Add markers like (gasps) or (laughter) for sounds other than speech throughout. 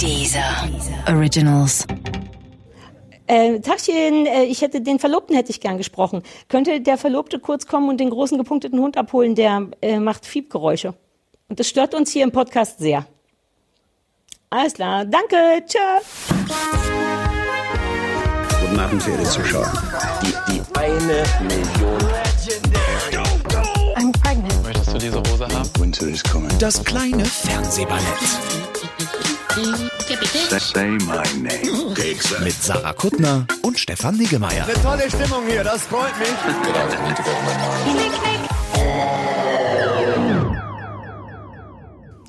Dieser Originals. Äh, Tachchen, äh, ich hätte den Verlobten hätte ich gern gesprochen. Könnte der Verlobte kurz kommen und den großen gepunkteten Hund abholen, der äh, macht Fiebgeräusche. Und das stört uns hier im Podcast sehr. Alles klar, danke, tschö. Guten Abend, verehrte Zuschauer. Die, die eine Million. I'm pregnant. Möchtest du diese Hose haben? Winter is coming. Das kleine Fernsehballett. Mit Sarah Kuttner und Stefan Niggemeier. Tolle Stimmung hier, das freut mich.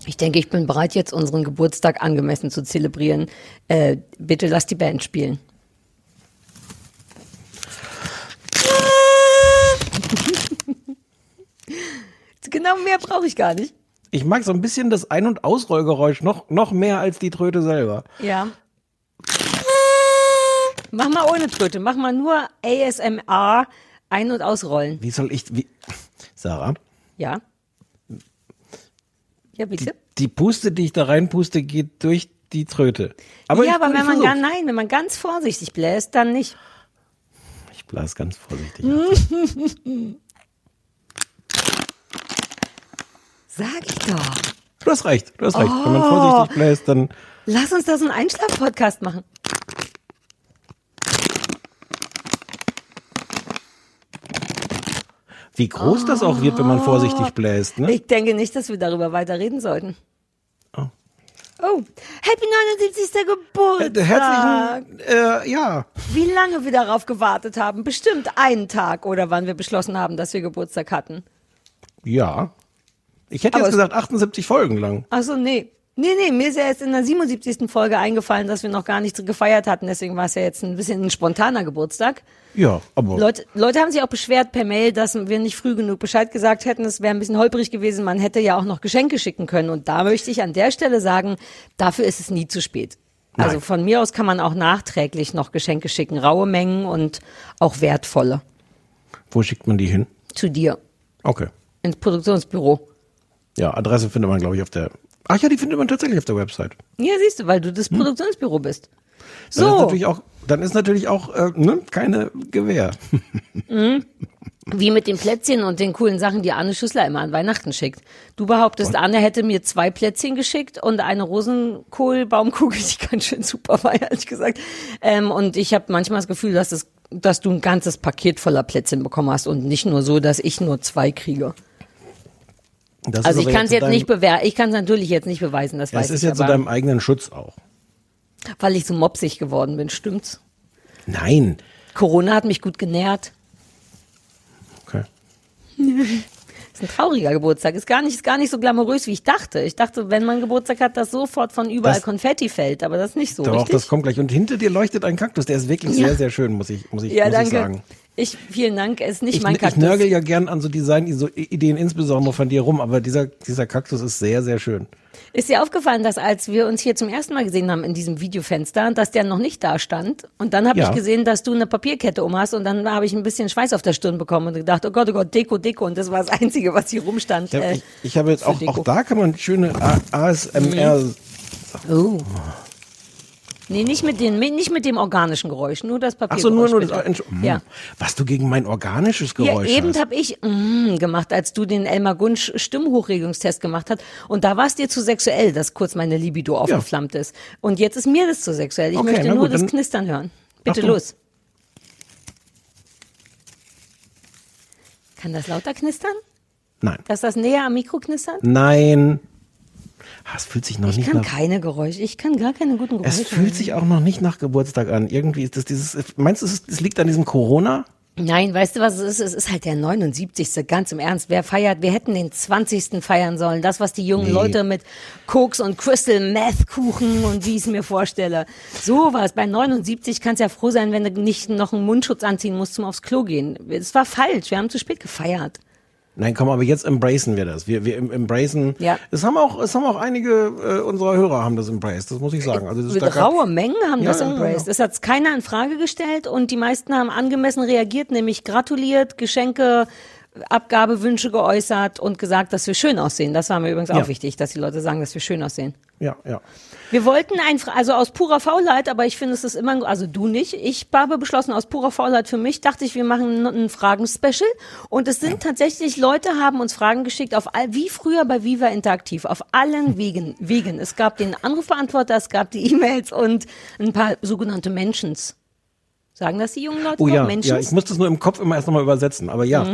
Ich denke, ich bin bereit, jetzt unseren Geburtstag angemessen zu zelebrieren. Äh, bitte lass die Band spielen. (laughs) genau mehr brauche ich gar nicht. Ich mag so ein bisschen das Ein- und Ausrollgeräusch noch, noch mehr als die Tröte selber. Ja. Mach mal ohne Tröte, mach mal nur ASMR ein- und ausrollen. Wie soll ich, wie, Sarah, Ja. Ja, bitte? die Puste, die ich da reinpuste, geht durch die Tröte. Aber ja, ich, aber wenn man gar, nein, wenn man ganz vorsichtig bläst, dann nicht. Ich blas ganz vorsichtig. (laughs) Hm. Sag ich doch. Du hast recht, du hast recht. Wenn man Oh. vorsichtig bläst, dann Lass uns da so einen Einschlaf-Podcast machen. wie groß das auch wird, wenn man vorsichtig bläst. Ne? Ich denke nicht, dass wir darüber weiter reden sollten. Oh. Oh, Happy 79. Geburtstag. Äh, Herzlichen, äh, ja. Wie lange wir darauf gewartet haben? Bestimmt einen Tag oder wann wir beschlossen haben, dass wir Geburtstag hatten. Ja. Ich hätte Aber jetzt es- gesagt 78 Folgen lang. Ach so, nee. Nee, nee, mir ist ja jetzt in der 77. Folge eingefallen, dass wir noch gar nicht gefeiert hatten. Deswegen war es ja jetzt ein bisschen ein spontaner Geburtstag. Ja, aber Leute, Leute haben sich auch beschwert per Mail, dass wir nicht früh genug Bescheid gesagt hätten. Es wäre ein bisschen holprig gewesen. Man hätte ja auch noch Geschenke schicken können. Und da möchte ich an der Stelle sagen, dafür ist es nie zu spät. Also Nein. von mir aus kann man auch nachträglich noch Geschenke schicken. Raue Mengen und auch wertvolle. wo schickt man die hin? Zu dir. Okay. Ins Produktionsbüro. Ja, Adresse findet man, glaube ich, auf der. Ach ja, die findet man tatsächlich auf der Website. Ja, siehst du, weil du das Produktionsbüro bist. Dann ist So, natürlich auch, dann ist natürlich auch äh, ne, keine Gewähr. wie mit den Plätzchen und den coolen Sachen, die Anne Schüssler immer an Weihnachten schickt. Du behauptest, Anne hätte mir zwei Plätzchen geschickt und eine Rosenkohlbaumkugel, (laughs) die ganz schön super war, ehrlich gesagt. Ähm, und ich habe manchmal das Gefühl, dass, es, dass du ein ganzes Paket voller Plätzchen bekommen hast und nicht nur so, dass ich nur zwei kriege. Das Also ich aber kann es jetzt deinem- nicht bewerten. Ich kann es natürlich jetzt nicht beweisen, das Ja, weiß es ist ich. ja zu aber, deinem eigenen Schutz auch. weil ich so mopsig geworden bin, stimmt's? Nein. Corona hat mich gut genährt. Okay. (laughs) Ist ein trauriger Geburtstag. Ist gar nicht, ist gar nicht so glamourös, wie ich dachte. Ich dachte, wenn man Geburtstag hat, dass sofort von überall Das- Konfetti fällt. Aber das ist nicht so, Doch, richtig? das kommt gleich. Und hinter dir leuchtet ein Kaktus. Der ist wirklich Ja. sehr, sehr schön, muss ich, muss ich, ja, muss danke. ich sagen. Ich, vielen Dank. Es ist nicht Ich, mein ich Kaktus. nörgel ja gern an so Design-Ideen, insbesondere von dir rum, aber dieser, dieser Kaktus ist sehr, sehr schön. Ist dir aufgefallen, dass als wir uns hier zum ersten Mal gesehen haben in diesem Videofenster, dass der noch nicht da stand? Und dann habe Ja. ich gesehen, dass du eine Papierkette um hast und dann habe ich ein bisschen Schweiß auf der Stirn bekommen und gedacht, oh Gott, oh Gott, Deko, Deko. Und das war das Einzige, was hier rumstand. Ich, hab, äh, ich, ich habe jetzt auch, Deko. auch da kann man schöne ASMR. Oh. Nee, nicht mit, den, nicht mit dem organischen Geräusch, nur das Papier. Ach so, nur, nur das. Entsch- Hm. Ja. Was du gegen mein organisches Ja, Geräusch eben hast. habe ich mm, gemacht, als du den Elmar Gunsch Stimmhochregungstest gemacht hast. Und da war es dir zu sexuell, dass kurz meine Libido aufgeflammt ist. Und jetzt ist mir das zu sexuell. Ich Okay, möchte nur gut, das Knistern hören. Bitte Achtung. los. Kann das lauter knistern? Nein. Dass das näher am Mikro knistert? Nein. Ah, Es fühlt sich noch Ich nicht kann nach. keine Geräusche. Ich kann gar keine guten Geräusche. Es fühlt sich auch noch nicht nach Geburtstag an. Irgendwie ist das dieses. Meinst du, es, liegt an diesem Corona? Nein, weißt du, was es ist? Es ist halt der 79. Ganz im Ernst. Wer feiert? Wir hätten den 20. feiern sollen. Das, was die jungen Nee. Leute mit Koks und Crystal Meth Kuchen und wie ich es mir vorstelle. So was. Bei 79 kannst ja froh sein, wenn du nicht noch einen Mundschutz anziehen musst zum aufs Klo gehen. Es war falsch. Wir haben zu spät gefeiert. Nein, komm, aber jetzt embracen wir das. Wir, wir em- embracen. Ja. Es haben auch, es haben auch einige äh, unserer Hörer haben das embraced. Das muss ich sagen. Also das ist da raue Mengen haben Ja, das embraced. ja. Es hat keiner in Frage gestellt und die meisten haben angemessen reagiert, nämlich gratuliert, Geschenke Abgabewünsche geäußert und gesagt, dass wir schön aussehen. Das war mir übrigens auch Ja. wichtig, dass die Leute sagen, dass wir schön aussehen. Ja, ja. Wir wollten ein, also aus purer Faulheit, aber ich finde, es ist immer, also du nicht. Ich habe beschlossen, aus purer Faulheit für mich, dachte ich, wir machen ein Fragen-Special. Und es sind tatsächlich, Leute haben uns Fragen geschickt, auf all, wie früher bei Viva Interaktiv, auf allen Wegen, Wegen. Es gab den Anrufbeantworter, es gab die E-Mails und ein paar sogenannte Mentions. Sagen das die jungen Leute Oh ja, Mentions? ja, ich muss das nur im Kopf immer erst nochmal übersetzen, aber ja.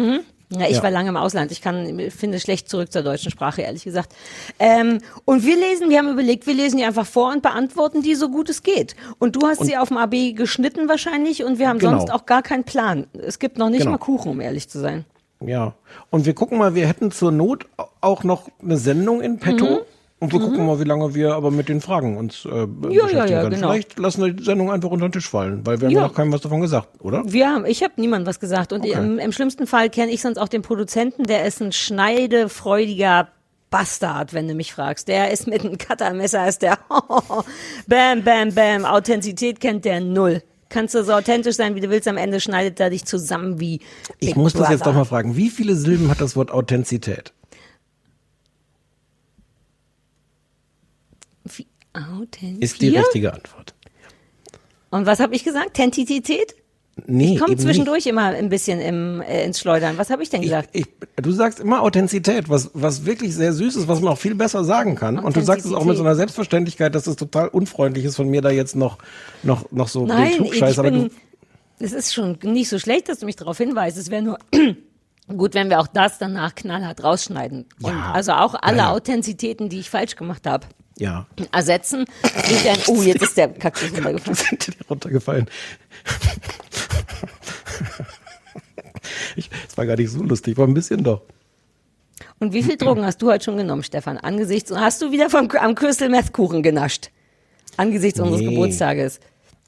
Ja, ich Ja. war lange im Ausland. Ich kann, finde schlecht zurück zur deutschen Sprache, ehrlich gesagt. Ähm, und wir lesen, wir haben überlegt, wir lesen die einfach vor und beantworten die so gut es geht. Und du hast sie auf dem AB geschnitten wahrscheinlich und wir haben Genau. sonst auch gar keinen Plan. Es gibt noch nicht Genau. mal Kuchen, um ehrlich zu sein. Ja. Und wir gucken mal, wir hätten zur Not auch noch eine Sendung in petto. Mhm. Und wir gucken mal, wie lange wir aber mit den Fragen uns äh, beschäftigen ja, ja, können. genau. Vielleicht lassen wir die Sendung einfach unter den Tisch fallen, weil wir haben Ja. ja noch keinem was davon gesagt, oder? Wir haben, ich habe niemandem was gesagt. Und Okay. im, im schlimmsten Fall kenne ich sonst auch den Produzenten, der ist ein schneidefreudiger Bastard, wenn du mich fragst. Der ist mit einem Cuttermesser, ist der (laughs) bam, bam, bam. Authentizität kennt der null. Kannst du so authentisch sein, wie du willst, am Ende schneidet er dich zusammen wie Ich Big muss das jetzt Brother. doch mal fragen. Wie viele Silben hat das Wort Authentizität? Wie, Authent Ist die richtige Antwort. Und was habe ich gesagt? Tentizität? Nee, Ich komme zwischendurch immer ein bisschen im, äh, ins Schleudern. Was habe ich denn nicht. gesagt? Ich, ich, du sagst immer Authentizität, was, was wirklich sehr süß ist, was man auch viel besser sagen kann. Und du sagst es auch mit so einer Selbstverständlichkeit, dass es total unfreundlich ist von mir da jetzt noch, noch, noch so den Nein, ich Klugscheiß, aber bin, es ist schon nicht so schlecht, dass du mich darauf hinweist. Es wäre nur (clears throat) gut, wenn wir auch das danach knallhart rausschneiden. Ja. also auch alle ja. Authentizitäten, die ich falsch gemacht habe, ja. ersetzen. Durch ein, oh, jetzt ist der Kaktus (laughs) runtergefallen. (laughs) sind dir runtergefallen. Es war gar nicht so lustig, war ein bisschen doch. Und wie viel Drogen hast du heute schon genommen, Stefan? Angesichts, hast du wieder vom, am Crystal Meth Kuchen genascht? Angesichts unseres Nee. Geburtstages.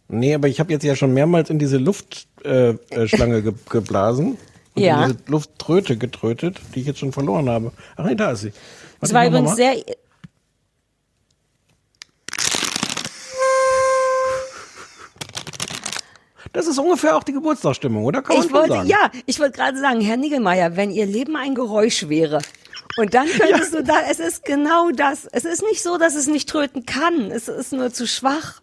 Nee, aber ich habe jetzt ja schon mehrmals in diese Luftschlange äh, Schlange ge geblasen. Und Ja. in diese Lufttröte getrötet, die ich jetzt schon verloren habe. Ach nee, da ist sie. Es Warte, war ich mach übrigens sehr, Das ist ungefähr auch die Geburtstagsstimmung, oder? Kann Ich wollte, sagen. ja, ich wollte gerade sagen, Herr Niggemeier, wenn Ihr Leben ein Geräusch wäre. Und dann könntest du da, es ist genau das. Es ist nicht so, dass es nicht tröten kann. Es ist nur zu schwach.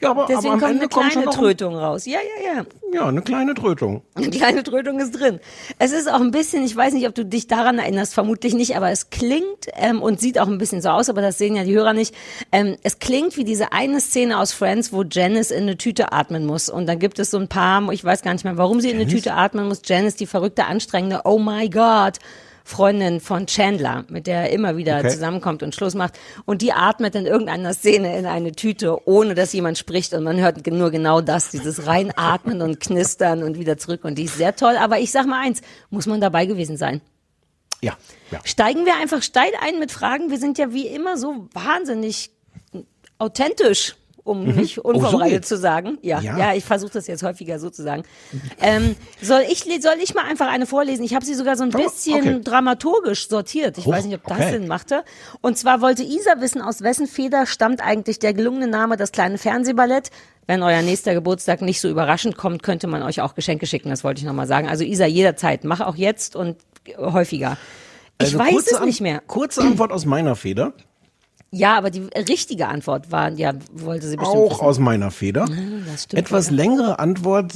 Ja, aber, aber Deswegen am kommt Ende eine kommt schon kleine Trötung raus. Ja, ja, ja. Ja, eine kleine Trötung. Eine kleine Trötung ist drin. Es ist auch ein bisschen, ich weiß nicht, ob du dich daran erinnerst, vermutlich nicht, aber es klingt ähm, und sieht auch ein bisschen so aus, aber das sehen ja die Hörer nicht. Ähm, es klingt wie diese eine Szene aus Friends, wo Janice in eine Tüte atmen muss. Und dann gibt es so ein paar, ich weiß gar nicht mehr, warum sie in eine Tüte atmen muss. Janice, die verrückte, anstrengende, oh my God. Freundin von Chandler, mit der er immer wieder Okay. zusammenkommt und Schluss macht. Und die atmet in irgendeiner Szene in eine Tüte, ohne dass jemand spricht. Und man hört nur genau das, dieses reinatmen und knistern und wieder zurück. Und die ist sehr toll. Aber ich sag mal eins, muss man dabei gewesen sein. Ja, ja. Steigen wir einfach steil ein mit Fragen. Wir sind ja wie immer so wahnsinnig authentisch, um nicht Oh, so unvorbereitet zu sagen. Ja, ja. Ja. ich versuche das jetzt häufiger so zu sagen. Ähm, soll, ich, soll ich mal einfach eine vorlesen? Ich habe sie sogar so ein Oh, bisschen okay. dramaturgisch sortiert. Ich Oh, weiß nicht, ob das okay. Sinn machte. Und zwar wollte Isa wissen, aus wessen Feder stammt eigentlich der gelungene Name Das kleine Fernsehballett. Wenn euer nächster Geburtstag nicht so überraschend kommt, könnte man euch auch Geschenke schicken. Das wollte ich nochmal sagen. Also Isa, jederzeit. Mach auch jetzt und häufiger. Ich Also weiß es nicht mehr. Kurze Antwort aus meiner Feder. Ja, aber die richtige Antwort war, ja, wollte sie bestimmt Auch wissen. aus meiner Feder. das stimmt Etwas längere Antwort.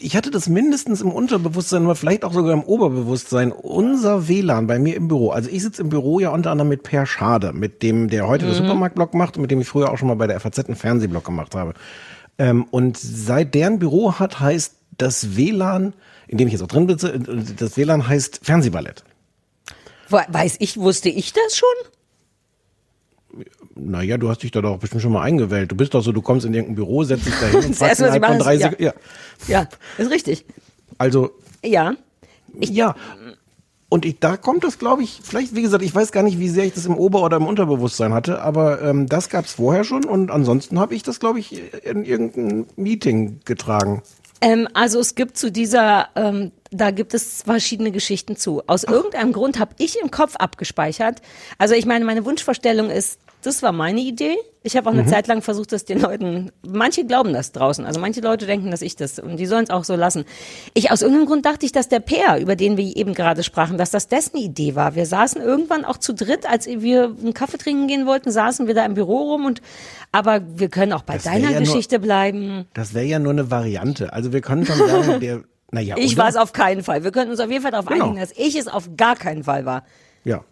Ich hatte das mindestens im Unterbewusstsein, aber vielleicht auch sogar im Oberbewusstsein. Unser WLAN bei mir im Büro. Also ich sitze im Büro ja unter anderem mit Per Schade, mit dem, der heute Mhm. den Supermarktblock macht und mit dem ich früher auch schon mal bei der FAZ einen Fernsehblock gemacht habe. Ähm, und seit der ein Büro hat, heißt das WLAN, in dem ich jetzt auch drin sitze, das WLAN heißt Fernsehballett. Weiß ich, wusste ich das schon? Naja, du hast dich da doch bestimmt schon mal eingewählt. Du bist doch so, du kommst in irgendein Büro, setzt dich da hin und (laughs) fragst ich innerhalb von drei ja. Sekunden. Ja. Ja, ist richtig. Also, Ja. ja. Und ich, da kommt das, glaube ich, vielleicht, wie gesagt, ich weiß gar nicht, wie sehr ich das im Ober- oder im Unterbewusstsein hatte, aber ähm, das gab es vorher schon und ansonsten habe ich das, glaube ich, in irgendein Meeting getragen. Ähm, also es gibt zu dieser, ähm, da gibt es verschiedene Geschichten zu. Aus irgendeinem Grund habe ich im Kopf abgespeichert. Also ich meine, meine Wunschvorstellung ist, Das war meine Idee. Ich habe auch Mhm. eine Zeit lang versucht, das den Leuten, manche glauben das draußen, also manche Leute denken, dass ich das, und die sollen es auch so lassen. Ich, aus irgendeinem Grund dachte ich, dass der Peer, über den wir eben gerade sprachen, dass das dessen Idee war. Wir saßen irgendwann auch zu dritt, als wir einen Kaffee trinken gehen wollten, saßen wir da im Büro rum und, aber wir können auch bei Das deiner ja nur- Geschichte bleiben. Das wäre ja nur eine Variante. Also wir können schon sagen, (laughs) der, naja, Ich war es auf keinen Fall. Wir können uns auf jeden Fall darauf Genau. einigen, dass ich es auf gar keinen Fall war. Ja.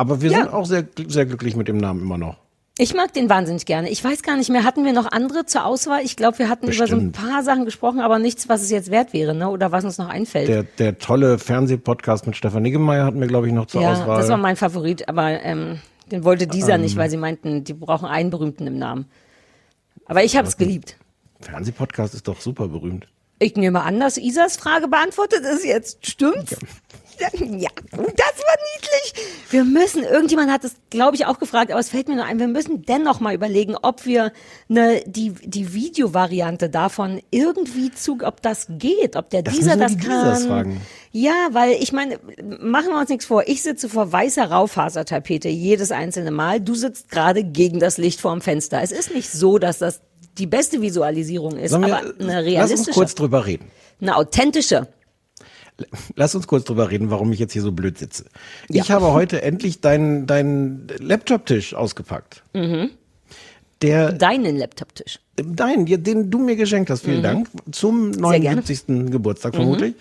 Ja. Aber wir Ja. sind auch sehr, sehr glücklich mit dem Namen immer noch. Ich mag den wahnsinnig gerne. Ich weiß gar nicht mehr, hatten wir noch andere zur Auswahl? Ich glaube, wir hatten über so ein Bestimmt. paar Sachen gesprochen, aber nichts, was es jetzt wert wäre, ne? Oder was uns noch einfällt. Der, der tolle Fernsehpodcast mit Stefan Niggemeier hatten wir, glaube ich, noch zur ja, Auswahl. das war mein Favorit, aber ähm, den wollte dieser Ähm. nicht, weil sie meinten, die brauchen einen berühmten im Namen. Aber ich habe es geliebt. Fernsehpodcast ist doch super berühmt. Ich nehme an, dass Isas Frage beantwortet ist jetzt. Stimmt's? Ja, das war niedlich. Wir müssen, irgendjemand hat es, glaube ich, auch gefragt, aber es fällt mir nur ein, wir müssen dennoch mal überlegen, ob wir ne, die, die Videovariante davon irgendwie zu, ob das geht, ob der Das dieser das die kann. Diesers fragen. Ja, weil ich meine, machen wir uns nichts vor. Ich sitze vor weißer Raufasertapete jedes einzelne Mal. Du sitzt gerade gegen das Licht vorm Fenster. Es ist nicht so, dass das die beste Visualisierung ist, wir, aber eine lass uns realistische, kurz drüber reden. eine authentische. Lass uns kurz drüber reden, warum ich jetzt hier so blöd sitze. Ja. Ich habe heute endlich deinen deinen Laptop-Tisch ausgepackt. Mhm. Der, Deinen Laptoptisch. dein, den du mir geschenkt hast, vielen Dank, zum Mhm. Gerne. Mhm. 79. Geburtstag vermutlich.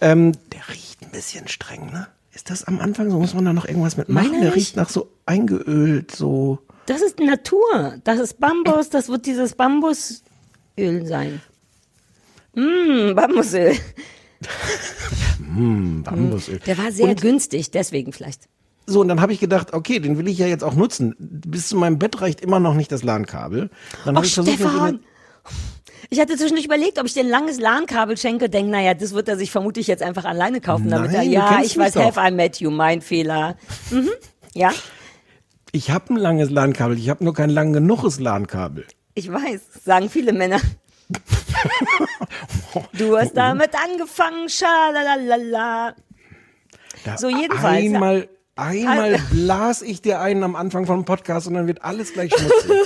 Ähm, der riecht ein bisschen streng, ne? Ist das am Anfang so? Muss man da noch irgendwas mit machen? Meiner Der riecht nach so eingeölt, so. Das ist Natur. Das ist Bambus. Das wird dieses Bambusöl sein. Mm, Bambusöl. (laughs) Bambusöl. Der war sehr günstig, deswegen vielleicht. So, und dann habe ich gedacht, okay, den will ich ja jetzt auch nutzen. Bis zu meinem Bett reicht immer noch nicht das LAN-Kabel. Dann habe ich versucht, Stefan! Ich hatte zwischendurch überlegt, ob ich dir ein langes LAN-Kabel schenke. Denk, naja, das wird er sich vermutlich jetzt einfach alleine kaufen, damit er, Nein, ja, ich weiß, doch. have I met you, mein Fehler. Mhm. Ja, Ich habe ein langes LAN-Kabel, ich habe nur kein lang genuges LAN-Kabel. ich weiß, sagen viele Männer. Du hast damit angefangen, schalalala. Da So, jedenfalls. Einmal, einmal blas ich dir einen am Anfang vom Podcast und dann wird alles gleich schmutzig. (laughs)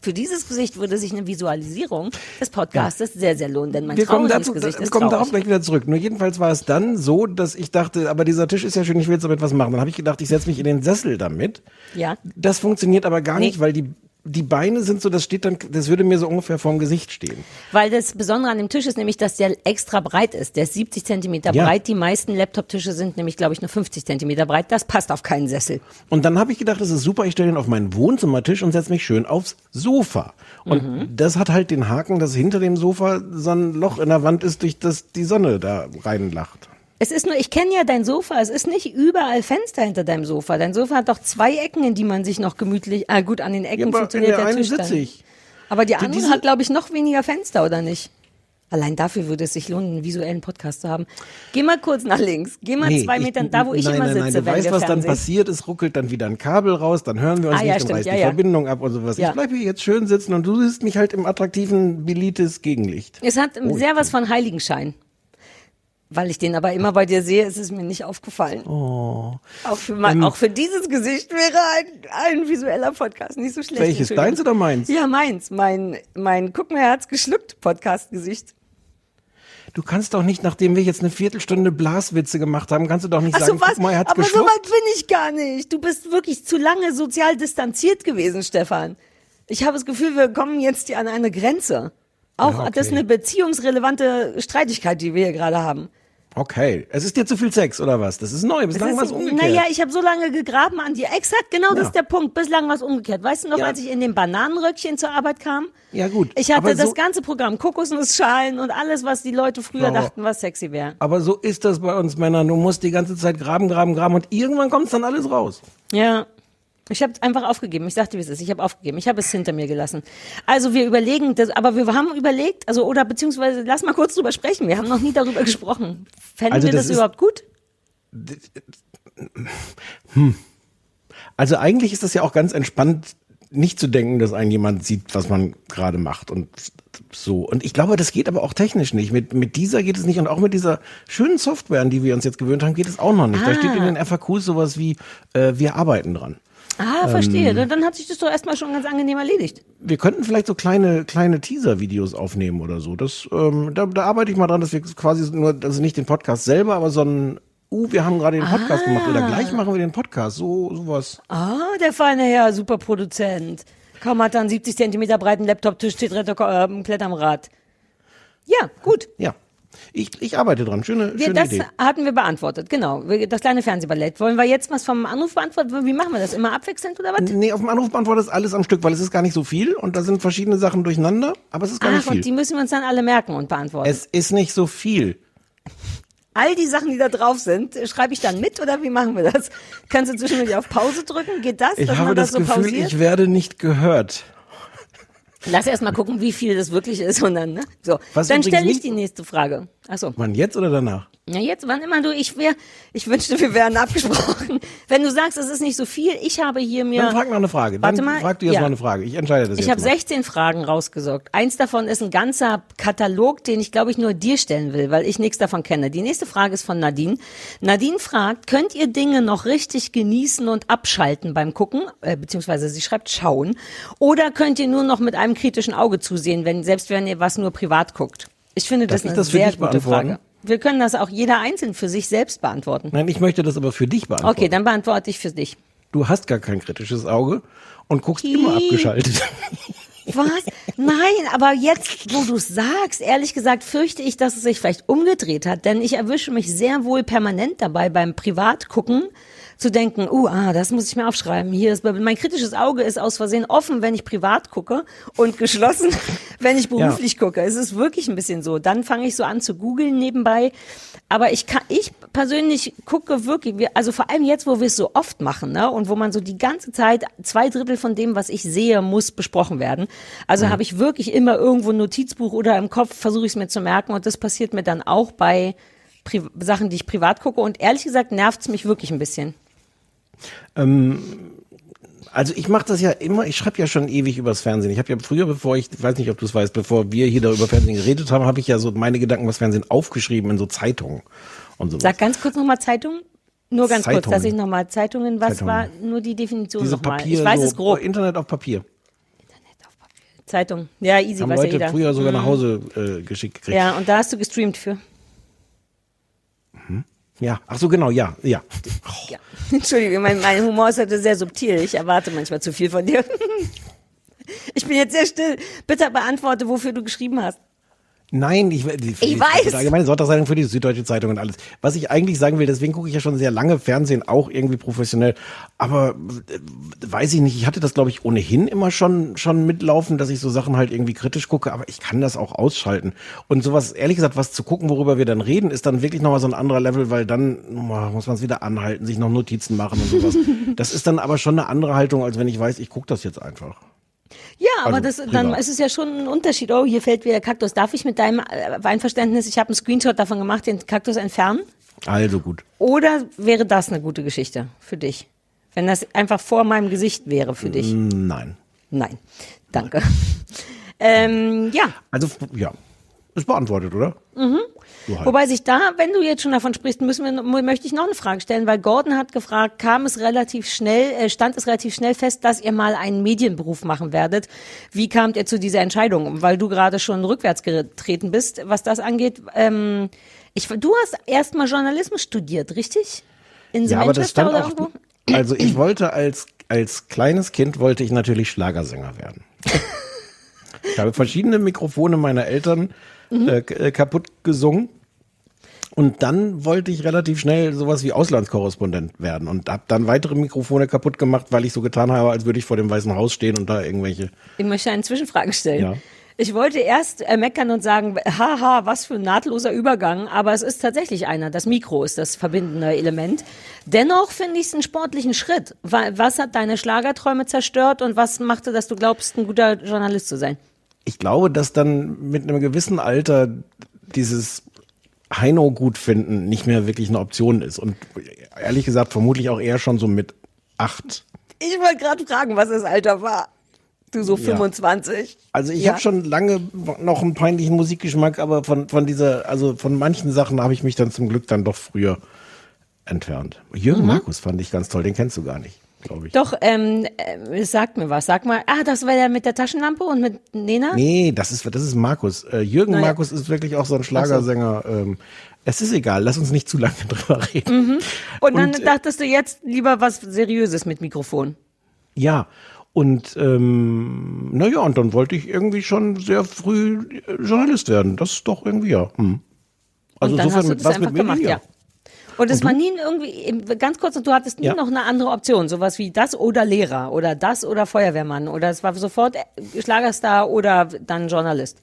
Für dieses Gesicht würde sich eine Visualisierung des Podcastes sehr, sehr lohnen, denn mein Wir kommen, dazu, Gesicht wir ist kommen darauf gleich wieder zurück. Nur jedenfalls war es dann so, dass ich dachte, aber dieser Tisch ist ja schön, ich will jetzt damit was machen. Dann habe ich gedacht, ich setze mich in den Sessel damit. Ja. Das funktioniert aber gar Nee. nicht, weil die, die Beine sind so, das steht dann, das würde mir so ungefähr vorm Gesicht stehen. Weil das Besondere an dem Tisch ist nämlich, dass der extra breit ist. Der ist 70 Zentimeter Ja. breit. Die meisten Laptop-Tische sind nämlich, glaube ich, nur 50 Zentimeter breit. Das passt auf keinen Sessel. Und dann habe ich gedacht, das ist super, ich stelle ihn auf meinen Wohnzimmertisch und setze mich schön aufs Sofa. Und Mhm. das hat halt den Haken, dass hinter dem Sofa so ein Loch in der Wand ist, durch das die Sonne da reinlacht. Es ist nur, ich kenne ja dein Sofa. Es ist nicht überall Fenster hinter deinem Sofa. Dein Sofa hat doch zwei Ecken, in die man sich noch gemütlich, ah gut, an den Ecken Ja, aber in funktioniert der der einen Tisch sitze dann. ich. Aber die andere diese- hat, glaube ich, noch weniger Fenster, oder nicht? Allein dafür würde es sich lohnen, einen visuellen Podcast zu haben. Geh mal kurz nach links. Geh mal zwei ich- Meter da, wo ich nein, immer nein, sitze, nein, du wenn weißt, was dann Fernsehen. passiert. Es ruckelt dann wieder ein Kabel raus, dann hören wir uns Ah, ja, nicht und stimmt, reißt ja, die ja. Verbindung ab und sowas. Ja. Ich bleibe hier jetzt schön sitzen und du siehst mich halt im attraktiven Bilitis Gegenlicht. Es hat Oh, sehr was von Heiligenschein. Weil ich den aber immer bei dir sehe, ist es mir nicht aufgefallen. Oh. Auch, für Ähm, mein, auch für dieses Gesicht wäre ein, ein visueller Podcast nicht so schlecht. Welches, deins oder meins? Ja, meins. Mein, mein Guck mir, er hat's geschluckt Podcast-Gesicht. Du kannst doch nicht, nachdem wir jetzt eine Viertelstunde Blaswitze gemacht haben, kannst du doch nicht Ach sagen, so, was? guck mal, er hat's aber so geschluckt. weit bin ich gar nicht. Du bist wirklich zu lange sozial distanziert gewesen, Stefan. Ich habe das Gefühl, wir kommen jetzt hier an eine Grenze. Auch Ja, okay. das ist eine beziehungsrelevante Streitigkeit, die wir hier gerade haben. Okay, es ist dir zu viel Sex oder was? Das ist neu, bislang war es umgekehrt. Naja, ich habe so lange gegraben an dir. Exakt, genau das Ja. ist der Punkt. Bislang war es umgekehrt. Weißt du noch, Ja. als ich in dem Bananenröckchen zur Arbeit kam? Ja, gut, Ich hatte aber das so- ganze Programm, Kokosnussschalen und alles, was die Leute früher Ja. dachten, was sexy wäre. Aber so ist das bei uns Männern. Du musst die ganze Zeit graben, graben, graben und irgendwann kommt dann alles raus. Ja. Ich habe einfach aufgegeben. Ich sagte, wie es ist. Ich habe aufgegeben. Ich habe es hinter mir gelassen. Also wir überlegen, das, aber wir haben überlegt, also oder beziehungsweise lass mal kurz drüber sprechen. Wir haben noch nie darüber gesprochen. Fänden Also wir das das, ist- überhaupt gut? Also eigentlich ist das ja auch ganz entspannt, nicht zu denken, dass ein jemand sieht, was man gerade macht und so. Und ich glaube, das geht aber auch technisch nicht. Mit, mit dieser geht es nicht und auch mit dieser schönen Software, an die wir uns jetzt gewöhnt haben, geht es auch noch nicht. Da steht in den FAQs sowas wie, äh, wir arbeiten dran. Ah, verstehe. Dann- Dann hat sich das doch erstmal schon ganz angenehm erledigt. Wir könnten vielleicht so kleine, kleine Teaser-Videos aufnehmen oder so. Das, ähm, da, da arbeite ich mal dran, dass wir quasi nur, also nicht den Podcast selber, aber so ein, uh, wir haben gerade den Podcast gemacht oder gleich machen wir den Podcast. So, sowas. Ah, der feine Herr, super Produzent. Kaum hat er einen 70 Zentimeter breiten Laptop-Tisch, steht äh, Rad. Ja, gut. Ja. Ich, ich arbeite dran. Schöne, Wir, schöne das Idee. hatten wir beantwortet, genau. Das kleine Fernsehballett. Wollen wir jetzt was vom Anruf beantworten? Wie machen wir das? Immer abwechselnd oder was? Nee, auf dem Anrufbeantworter ist alles am Stück, weil es ist gar nicht so viel und da sind verschiedene Sachen durcheinander, aber es ist gar nicht Ach, und die viel. müssen wir uns dann alle merken und beantworten. Es ist nicht so viel. All die Sachen, die da drauf sind, schreibe ich dann mit oder wie machen wir das? Kannst du zwischendurch auf Pause drücken? Geht das, Ich habe das, das so Gefühl, pausiert? ich werde nicht gehört. Lass erst mal gucken, wie viel das wirklich ist und dann, ne? So. Was dann stelle ich die nächste Frage. Achso. Wann jetzt oder danach? Ja, jetzt, wann immer du, ich wär, ich wünschte, wir wären (laughs) abgesprochen. Wenn du sagst, es ist nicht so viel, ich habe hier mir. Dann frag noch eine Frage. Dann Warte mal, frag du jetzt ja. noch eine Frage. Ich entscheide das Ich habe mal. 16 Fragen rausgesorgt. Eins davon ist ein ganzer Katalog, den ich glaube ich nur dir stellen will, weil ich nichts davon kenne. Die nächste Frage ist von Nadine. Nadine fragt, könnt ihr Dinge noch richtig genießen und abschalten beim Gucken, äh, beziehungsweise sie schreibt schauen, oder könnt ihr nur noch mit einem kritischen Auge zusehen, wenn selbst wenn ihr was nur privat guckt? Ich finde das eine das für sehr gute? Frage. Wir können das auch jeder einzeln für sich selbst beantworten. Nein, ich möchte das aber für dich beantworten. Okay, dann beantworte ich für dich. Du hast gar kein kritisches Auge und guckst immer abgeschaltet. (laughs) Was? Nein, aber jetzt, wo du es sagst, ehrlich gesagt, fürchte ich, dass es sich vielleicht umgedreht hat, denn ich erwische mich sehr wohl permanent dabei beim Privatgucken zu denken, uh, ah, das muss ich mir aufschreiben. Hier ist mein kritisches Auge ist aus Versehen offen, wenn ich privat gucke und geschlossen, (laughs) wenn ich beruflich gucke. Es ist wirklich ein bisschen so. Dann fange ich so an zu googeln nebenbei. Aber ich kann, ich persönlich gucke wirklich, wir- also vor allem jetzt, wo wir es so oft machen, ne, und wo man so die ganze Zeit zwei Drittel von dem, was ich sehe, muss besprochen werden. Also habe ich wirklich immer irgendwo ein Notizbuch oder im Kopf versuche ich es mir zu merken und das passiert mir dann auch bei Pri Sachen, die ich privat gucke und ehrlich gesagt nervt es mich wirklich ein bisschen. Also ich mache das ja immer, ich schreibe ja schon ewig übers Fernsehen. Ich habe ja früher, bevor ich, ich weiß nicht, ob du es weißt, bevor wir hier da über Fernsehen geredet haben, habe ich ja so meine Gedanken übers Fernsehen aufgeschrieben in so Zeitungen und so. Sag ganz kurz nochmal Zeitung. Nur ganz kurz, Zeitungen. dass ich nochmal Zeitungen, was Zeitungen. war nur die Definition Diese nochmal? Papier, Ich weiß so es grob. Internet auf Papier. Zeitung. Ja, easy, Haben weiß ja Leute jeder. früher sogar nach Hause äh, geschickt gekriegt. Ja, und da hast du gestreamt für. ja. Ach so, genau, ja, ja. Ja. (laughs) Entschuldigung, mein, mein Humor ist heute sehr subtil. Ich erwarte manchmal zu viel von dir. (laughs) Ich bin jetzt sehr still. Bitte beantworte, wofür du geschrieben hast. Nein, ich, die, die, weiß. Die allgemeine Sonntagszeitung für die Süddeutsche Zeitung und alles. Was ich eigentlich sagen will, deswegen gucke ich ja schon sehr lange Fernsehen, auch irgendwie professionell. Aber äh, weiß ich nicht, ich hatte das, glaube ich, ohnehin immer schon, schon mitlaufen, dass ich so Sachen halt irgendwie kritisch gucke, aber ich kann das auch ausschalten. Und sowas, ehrlich gesagt, was zu gucken, worüber wir dann reden, ist dann wirklich nochmal so ein anderer Level, weil dann oh, muss man es wieder anhalten, sich noch Notizen machen und sowas. (laughs) das ist dann aber schon eine andere Haltung, als wenn ich weiß, ich gucke das jetzt einfach. Ja, aber Also, das, dann ist es ja schon ein Unterschied. Oh, hier fällt wieder Kaktus. Darf ich mit deinem äh, Einverständnis, ich habe einen Screenshot davon gemacht, den Kaktus entfernen? Also gut. Oder wäre das eine gute Geschichte für dich? Wenn das einfach vor meinem Gesicht wäre für dich? Nein. Nein. Danke. (laughs) Ähm, ja, Also, ja. Ist beantwortet, oder? Mhm. Halt. Wobei sich da, wenn du jetzt schon davon sprichst, müssen wir, möchte ich noch eine Frage stellen, weil Gordon hat gefragt, kam es relativ schnell, äh, stand es relativ schnell fest, dass ihr mal einen Medienberuf machen werdet. Wie kamt ihr zu dieser Entscheidung? Weil du gerade schon rückwärts getreten bist, was das angeht. Ähm, ich, du hast erst mal Journalismus studiert, richtig? In Ja, aber das stand oder auch. irgendwo? Also ich wollte als als kleines Kind wollte ich natürlich Schlagersänger werden. (laughs) ich habe verschiedene Mikrofone meiner Eltern Mhm. äh, äh, kaputt gesungen. Und dann wollte ich relativ schnell sowas wie Auslandskorrespondent werden und habe dann weitere Mikrofone kaputt gemacht, weil ich so getan habe, als würde ich vor dem Weißen Haus stehen und da irgendwelche. Ich möchte eine Zwischenfrage stellen. Ja. Ich wollte erst äh, meckern und sagen, haha, was für ein nahtloser Übergang, aber es ist tatsächlich einer. Das Mikro ist das verbindende Element. Dennoch finde ich es einen sportlichen Schritt. Wa- Was hat deine Schlagerträume zerstört und was machte, dass du glaubst, ein guter Journalist zu sein? Ich glaube, dass dann mit einem gewissen Alter dieses Heino gut finden nicht mehr wirklich eine Option ist. Und ehrlich gesagt, vermutlich auch eher schon so mit acht. Ich wollte gerade fragen, was das Alter war. Du so Ja. 25. Also ich Ja. habe schon lange noch einen peinlichen Musikgeschmack, aber von, von dieser, also von manchen Sachen habe ich mich dann zum Glück dann doch früher entfernt. Jürgen Mhm. Markus fand ich ganz toll, den kennst du gar nicht, glaube ich. Doch, ähm, äh, es sagt mir was. Sag mal, ah, das war der mit der Taschenlampe und mit Nena? Nee, das ist, das ist Markus. Äh, Jürgen Naja. Markus ist wirklich auch so ein Schlagersänger. Ähm, es ist egal, lass uns nicht zu lange (laughs) drüber reden. Und dann und, äh, dachtest du jetzt lieber was Seriöses mit Mikrofon. Ja, und ähm, naja, und dann wollte ich irgendwie schon sehr früh äh, Journalist werden. Das ist doch irgendwie ja. Hm. Also und dann insofern hast du mit was mit Medien, gemacht, ja. Und es war nie irgendwie, ganz kurz, du hattest nie Ja. noch eine andere Option, sowas wie das oder Lehrer oder das oder Feuerwehrmann oder es war sofort äh, Schlagerstar oder dann Journalist.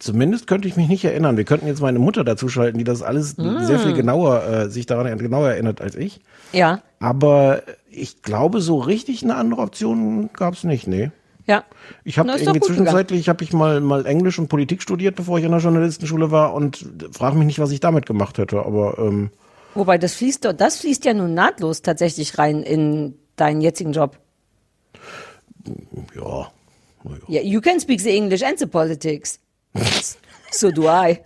Zumindest könnte ich mich nicht erinnern. Wir könnten jetzt meine Mutter dazu schalten, die das alles Ah. sehr viel genauer, äh, sich daran genauer erinnert als ich. Ja, Aber ich glaube, so richtig eine andere Option gab es nicht, nee. Ja. Ich habe irgendwie zwischenzeitlich habe ich mal mal Englisch und Politik studiert, bevor ich an der Journalistenschule war und frage mich nicht, was ich damit gemacht hätte. Aber ähm, Wobei das fließt, doch- das fließt ja nun nahtlos tatsächlich rein in deinen jetzigen Job. ja, Yeah, you can speak the English and the politics. (laughs) so do I.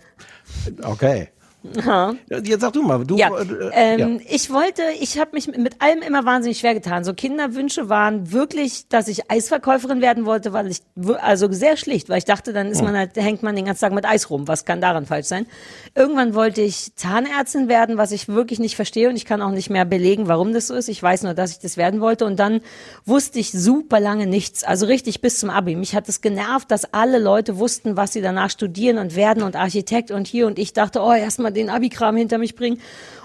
okay. Jetzt sag du mal, du. Ja, äh, ähm, ich wollte, ich habe mich mit allem immer wahnsinnig schwer getan. So Kinderwünsche waren wirklich, dass ich Eisverkäuferin werden wollte, weil ich also sehr schlicht, weil ich dachte, dann ist man halt, hängt man den ganzen Tag mit Eis rum. Was kann daran falsch sein? Irgendwann wollte ich Zahnärztin werden, was ich wirklich nicht verstehe und ich kann auch nicht mehr belegen, warum das so ist. Ich weiß nur, dass ich das werden wollte und dann wusste ich super lange nichts, also richtig bis zum Abi. Mich hat es genervt, dass alle Leute wussten, was sie danach studieren und werden und Architekt und hier und ich dachte, oh, erstmal den Abi-Kram hinter mich bringen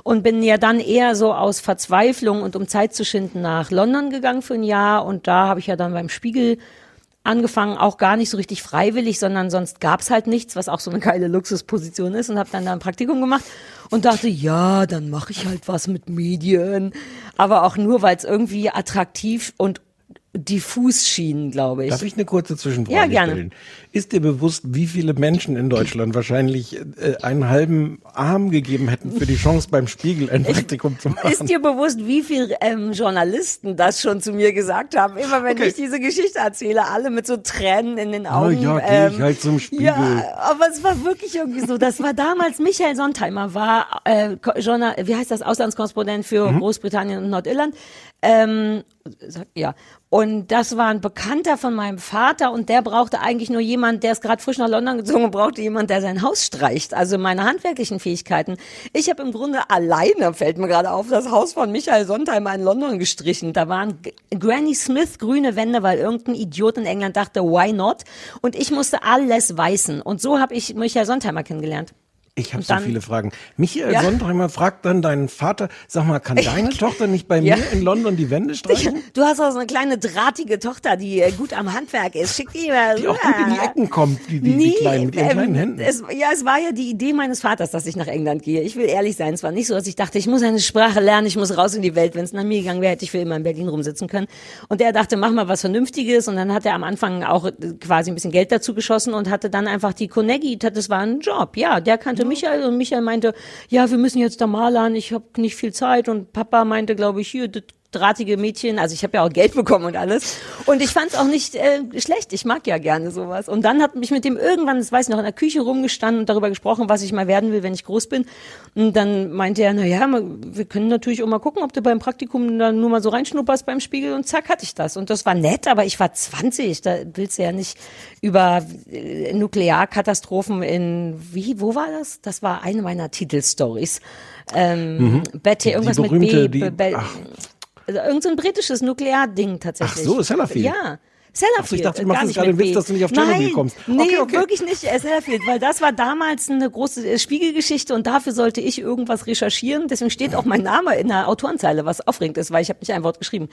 und bin ja dann eher so aus Verzweiflung und um Zeit zu schinden nach London gegangen für ein Jahr und da habe ich ja dann beim Spiegel angefangen, auch gar nicht so richtig freiwillig, sondern sonst gab's halt nichts, was auch so eine geile Luxusposition ist und habe dann da ein Praktikum gemacht und dachte, ja, dann mache ich halt was mit Medien, aber auch nur, weil es irgendwie attraktiv und diffus schien, glaube ich. Darf ich eine kurze Zwischenfrage Ja, gerne. stellen? Ist dir bewusst, wie viele Menschen in Deutschland wahrscheinlich äh, einen halben Arm gegeben hätten für die Chance beim Spiegel ein Praktikum zu machen? Ist dir bewusst, wie viele ähm, Journalisten das schon zu mir gesagt haben? Immer wenn Okay. ich diese Geschichte erzähle, alle mit so Tränen in den Ah, Augen. ja, geh ich halt zum Spiegel. Ja, aber es war wirklich irgendwie so. Das war damals, Michael Sontheimer war äh, Journal, wie heißt das, Auslandskorrespondent für Mhm. Großbritannien und Nordirland. Ähm, ja. Und das war ein Bekannter von meinem Vater und der brauchte eigentlich nur jemand, der ist gerade frisch nach London gezogen und brauchte jemand, der sein Haus streicht. Also meine handwerklichen Fähigkeiten. Ich habe im Grunde alleine, fällt mir gerade auf, das Haus von Michael Sontheimer in London gestrichen. Da waren Granny Smith grüne Wände, weil irgendein Idiot in England dachte, why not? Und ich musste alles weißen. Und so habe ich Michael Sontheimer kennengelernt. Ich habe so viele Fragen. Michael Ja. Sontheimer fragt dann deinen Vater, sag mal, kann (laughs) deine Tochter nicht bei Ja. mir in London die Wände (laughs) streichen? Du hast auch so eine kleine drahtige Tochter, die äh, gut am Handwerk ist. Schick die mal Die auch gut in die. Ecken kommt, die, die, die kleinen, mit ihren ähm, kleinen Händen. Es, ja, es war ja die Idee meines Vaters, dass ich nach England gehe. Ich will ehrlich sein, es war nicht so, dass ich dachte, ich muss eine Sprache lernen, ich muss raus in die Welt. Wenn es nach mir gegangen wäre, hätte ich für immer in Berlin rumsitzen können. Und er dachte, mach mal was Vernünftiges. Und dann hat er am Anfang auch äh, quasi ein bisschen Geld dazu geschossen und hatte dann einfach die Konegi, das war ein Job. Ja, der kannte Michael und Michael meinte, ja, wir müssen jetzt da malern, ich habe nicht viel Zeit. Und Papa meinte, glaube ich, hier, das drahtige Mädchen, also ich habe ja auch Geld bekommen und alles. Und ich fand es auch nicht äh, schlecht. Ich mag ja gerne sowas. Und dann hat mich mit dem irgendwann, das weiß ich noch, in der Küche rumgestanden und darüber gesprochen, was ich mal werden will, wenn ich groß bin. Und dann meinte er, na ja, wir können natürlich auch mal gucken, ob du beim Praktikum dann nur mal so reinschnupperst beim Spiegel und zack hatte ich das. Und das war nett, aber ich war 20, da willst du ja nicht über äh, Nuklearkatastrophen in, wie, wo war das? Das war eine meiner Titelstories. Ähm, Betty, irgendwas Mhm. berühmte, mit B. die- Be- ach. Also irgend so ein britisches Nuklearding tatsächlich. Ach so, Sellafield. Ja. Sellafield. Ach so, ich dachte, du machst jetzt gerade einen Witz, dass du nicht auf Nein, Tschernobyl kommst. Nee, Okay, wirklich nicht äh, Sellafield, weil das war damals eine große äh, Spiegelgeschichte und dafür sollte ich irgendwas recherchieren. Deswegen steht auch mein Name in der Autorenzeile, was aufregend ist, weil ich habe nicht ein Wort geschrieben.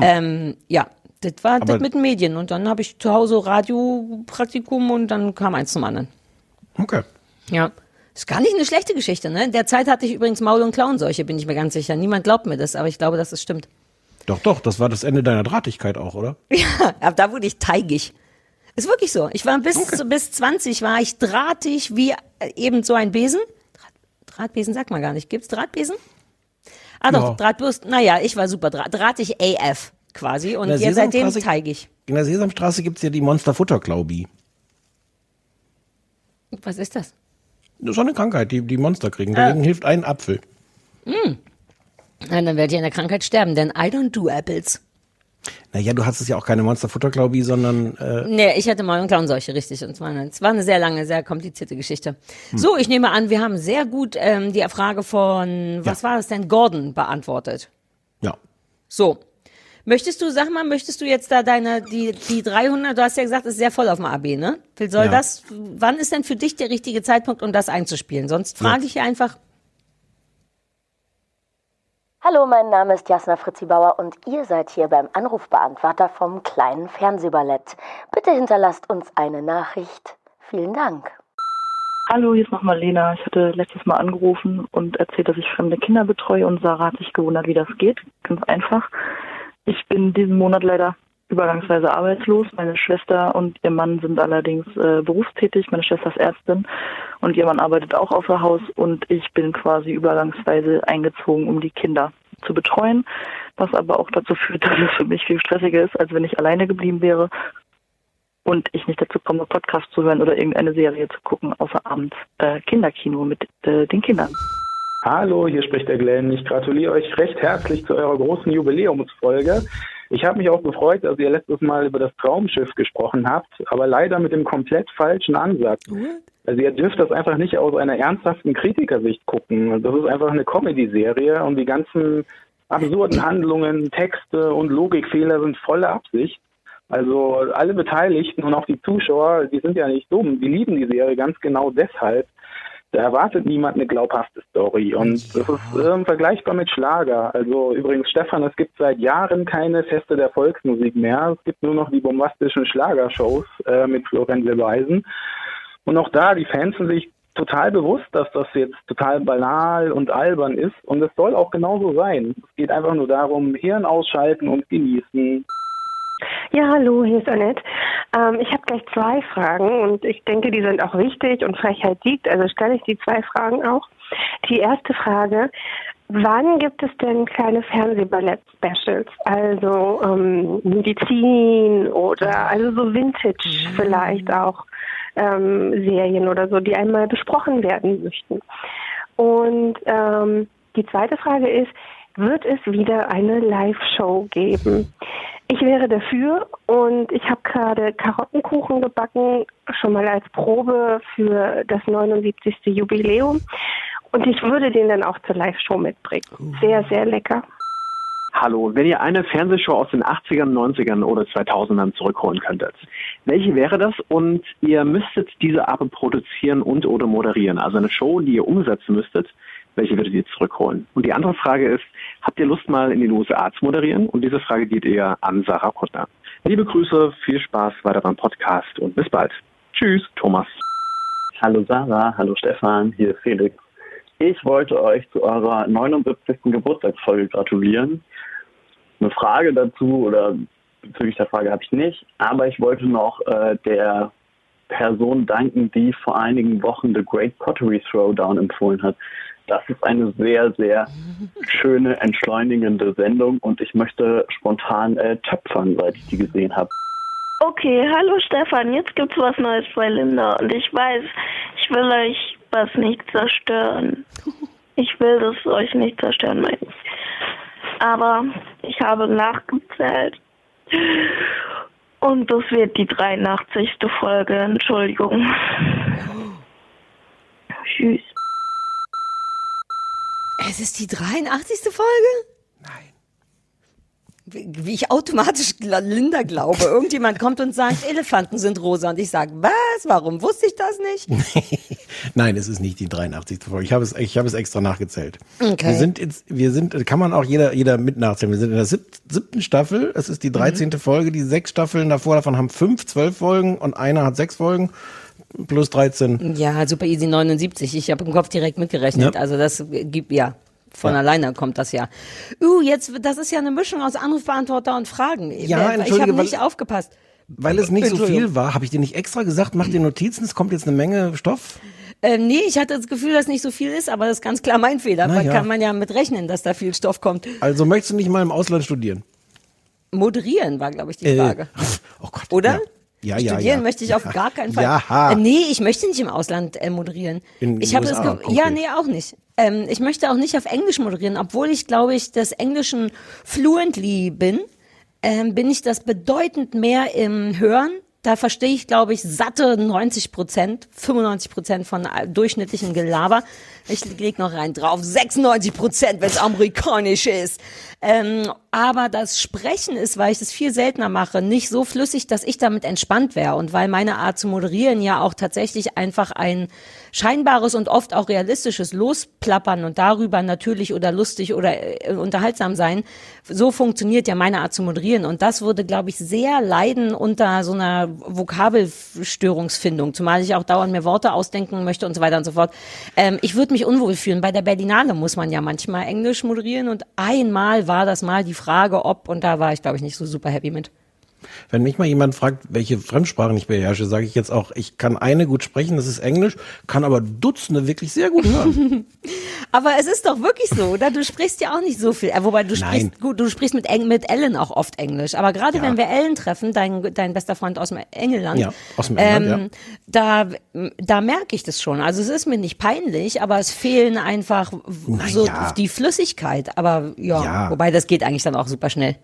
Ähm, ja, das war das mit den Medien und dann habe ich zu Hause Radiopraktikum und dann kam eins zum anderen. Okay. Ja. Ist gar nicht eine schlechte Geschichte, ne? In der Zeit hatte ich übrigens Maul- und Klauenseuche, bin ich mir ganz sicher. Niemand glaubt mir das, aber ich glaube, dass es stimmt. Doch, doch, das war das Ende deiner Drahtigkeit auch, oder? (laughs) Ja, aber da wurde ich teigig. Ist wirklich so. Ich war bis, bis 20 war ich drahtig wie äh, eben so ein Besen. Draht, Drahtbesen sagt man gar nicht. Gibt's Drahtbesen? Ah doch, Ja. Drahtbürsten. Naja, ich war super draht, drahtig AF quasi und jetzt seitdem teigig. in der Sesamstraße gibt's ja die Monsterfutterklaubi. Was ist das? Das ist so eine Krankheit, die die Monster kriegen. Dagegen hilft ein Apfel. Nein, dann werdet ihr an der Krankheit sterben, denn I don't do apples. Naja, du hast es ja auch keine Monsterfutterklaubi, sondern äh, Nee, ich hatte mal eine Klauenseuche, richtig. Und es war, eine, es war eine sehr lange, sehr komplizierte Geschichte. So, ich nehme an, wir haben sehr gut ähm, die Frage von, was war das denn, Gordon beantwortet. ja. So. Möchtest du, sag mal, möchtest du jetzt da deine, die, die 300, du hast ja gesagt, ist sehr voll auf dem AB, ne? Wie Soll Ja. das, wann ist denn für dich der richtige Zeitpunkt, um das einzuspielen? Sonst frage ich einfach, Hallo, mein Name ist Jasna Fritzi Bauer und ihr seid hier beim Anrufbeantworter vom kleinen Fernsehballett. Bitte hinterlasst uns eine Nachricht. Vielen Dank. Hallo, hier ist nochmal Lena. Ich hatte letztes Mal angerufen und erzählt, dass ich fremde Kinder betreue und Sarah hat sich gewundert, wie das geht. Ganz einfach. Ich bin diesen Monat leider übergangsweise arbeitslos. Meine Schwester und ihr Mann sind allerdings äh, berufstätig. Meine Schwester ist Ärztin und ihr Mann arbeitet auch außer Haus und ich bin quasi übergangsweise eingezogen, um die Kinder zu betreuen, was aber auch dazu führt, (laughs) dass es für mich viel stressiger ist, als wenn ich alleine geblieben wäre und ich nicht dazu komme, Podcast zu hören oder irgendeine Serie zu gucken, außer abends äh, Kinderkino mit äh, den Kindern. Hallo, hier spricht der Glenn. Ich gratuliere euch recht herzlich zu eurer großen Jubiläumsfolge. Ich habe mich auch gefreut, dass ihr letztes Mal über das Traumschiff gesprochen habt, aber leider mit dem komplett falschen Ansatz. Also ihr dürft das einfach nicht aus einer ernsthaften Kritikersicht gucken. Das ist einfach eine Comedy-Serie und die ganzen absurden Handlungen, Texte und Logikfehler sind volle Absicht. Also alle Beteiligten und auch die Zuschauer, die sind ja nicht dumm, die lieben die Serie ganz genau deshalb. Da erwartet niemand eine glaubhafte Story. Und das ist ähm, vergleichbar mit Schlager. Also übrigens, Stefan, es gibt seit Jahren keine Feste der Volksmusik mehr. Es gibt nur noch die bombastischen Schlagershows äh, mit Florian Silbereisen. Und auch da, die Fans sind sich total bewusst, dass das jetzt total banal und albern ist. Und es soll auch genauso sein. Es geht einfach nur darum, Hirn ausschalten und genießen. Ja, hallo, hier ist Annette. Ähm, ich habe gleich zwei Fragen und ich denke, die sind auch wichtig und Frechheit siegt, also stelle ich die zwei Fragen auch. Die erste Frage, wann gibt es denn kleine Fernsehballett-Specials? Also ähm, Medizin oder also so Vintage vielleicht auch ähm, Serien oder so, die einmal besprochen werden möchten. Und ähm, die zweite Frage ist, wird es wieder eine Live-Show geben? Ich wäre dafür und ich habe gerade Karottenkuchen gebacken, schon mal als Probe für das 79. Jubiläum. Und ich würde den dann auch zur Live-Show mitbringen. Sehr, sehr lecker. Hallo, wenn ihr eine Fernsehshow aus den 80ern, 90ern oder 2000ern zurückholen könntet, welche wäre das? Und ihr müsstet diese aber produzieren und oder moderieren. Also eine Show, die ihr umsetzen müsstet, welche würdet ihr zurückholen? Und die andere Frage ist, habt ihr Lust mal in den USA zu moderieren? Und diese Frage geht eher an Sarah Kuttner. Liebe Grüße, viel Spaß weiter beim Podcast und bis bald. Tschüss, Thomas. Hallo Sarah, hallo Stefan, hier ist Felix. Ich wollte euch zu eurer 79. Geburtstagsfolge gratulieren. Eine Frage dazu oder bezüglich der Frage habe ich nicht, aber ich wollte noch äh, der Person danken, die vor einigen Wochen The Great Pottery Throwdown empfohlen hat. Das ist eine sehr, sehr schöne, entschleunigende Sendung und ich möchte spontan äh, töpfern, seit ich die gesehen habe. Okay, hallo Stefan, jetzt gibt's was Neues bei Linda und ich weiß, ich will euch was nicht zerstören. Ich will das euch nicht zerstören, meine ich. Aber ich habe nachgezählt und das wird die 83. Folge, Entschuldigung. Tschüss. Es ist die 83. Folge? Nein. Wie ich automatisch Linda glaube. (laughs) Irgendjemand kommt und sagt, Elefanten sind rosa. Und ich sage, was? Warum wusste ich das nicht? (laughs) Nein, es ist nicht die 83. Folge. Ich habe es, ich habe es extra nachgezählt. Okay. Wir sind jetzt, wir sind, kann man auch jeder, jeder mit nachzählen. Wir sind in der sieb, siebten Staffel. Es ist die 13. Folge. Die sechs Staffeln davor, davon haben fünf, zwölf Folgen und einer hat sechs Folgen. Plus 13. Ja, Super Easy 79. Ich habe im Kopf direkt mitgerechnet. Ja. Also das gibt ja. Von Ja. alleine kommt das ja. Uh, jetzt, das ist ja eine Mischung aus Anrufbeantworter und Fragen. Ja, ich habe nicht aufgepasst. Weil es nicht so viel war, habe ich dir nicht extra gesagt, mach dir Notizen, es kommt jetzt eine Menge Stoff. Ähm, nee, ich hatte das Gefühl, dass nicht so viel ist, aber das ist ganz klar mein Fehler. Na Da ja. kann man ja mit rechnen, dass da viel Stoff kommt. Also möchtest du nicht mal im Ausland studieren? Moderieren war, glaube ich, die Äh, Frage. (laughs) oder? Ja, ja, Studieren ja. möchte ich auf gar keinen Fall. Ja. Äh, nee, ich möchte nicht im Ausland äh, moderieren. In ich habe das ja, nee, auch nicht. Ähm, ich möchte auch nicht auf Englisch moderieren, obwohl ich glaube ich des Englischen fluently bin, ähm, bin ich das bedeutend mehr im Hören. Da verstehe ich, glaube ich, satte 90 Prozent, 95 Prozent von äh, durchschnittlichen Gelaber. Ich leg noch rein drauf, 96 Prozent, wenn es amerikanisch ist. Ähm, aber das Sprechen ist, weil ich das viel seltener mache, nicht so flüssig, dass ich damit entspannt wäre. Und weil meine Art zu moderieren ja auch tatsächlich einfach ein scheinbares und oft auch realistisches Losplappern und darüber natürlich oder lustig oder äh, unterhaltsam sein, so funktioniert ja meine Art zu moderieren. Und das würde, glaube ich, sehr leiden unter so einer Vokabelstörungsfindung, zumal ich auch dauernd mir Worte ausdenken möchte und so weiter und so fort. Ähm, ich würde mich unwohl fühlen. Bei der Berlinale muss man ja manchmal Englisch moderieren und einmal war das mal die Frage, ob, und da war ich, glaube ich, nicht so super happy mit. Wenn mich mal jemand fragt, welche Fremdsprachen ich beherrsche, sage ich jetzt auch, ich kann eine gut sprechen, das ist Englisch, kann aber Dutzende wirklich sehr gut hören. (laughs) Aber es ist doch wirklich so, oder? Du sprichst ja auch nicht so viel. Äh, wobei du Nein. sprichst gut, du sprichst mit, Eng, mit Ellen auch oft Englisch. Aber gerade Ja. wenn wir Ellen treffen, dein, dein bester Freund aus dem Engelland, Ja, aus dem England, da, da merke ich das schon. Also es ist mir nicht peinlich, aber es fehlen einfach w- so ja. die Flüssigkeit. Aber ja, Ja. wobei das geht eigentlich dann auch super schnell.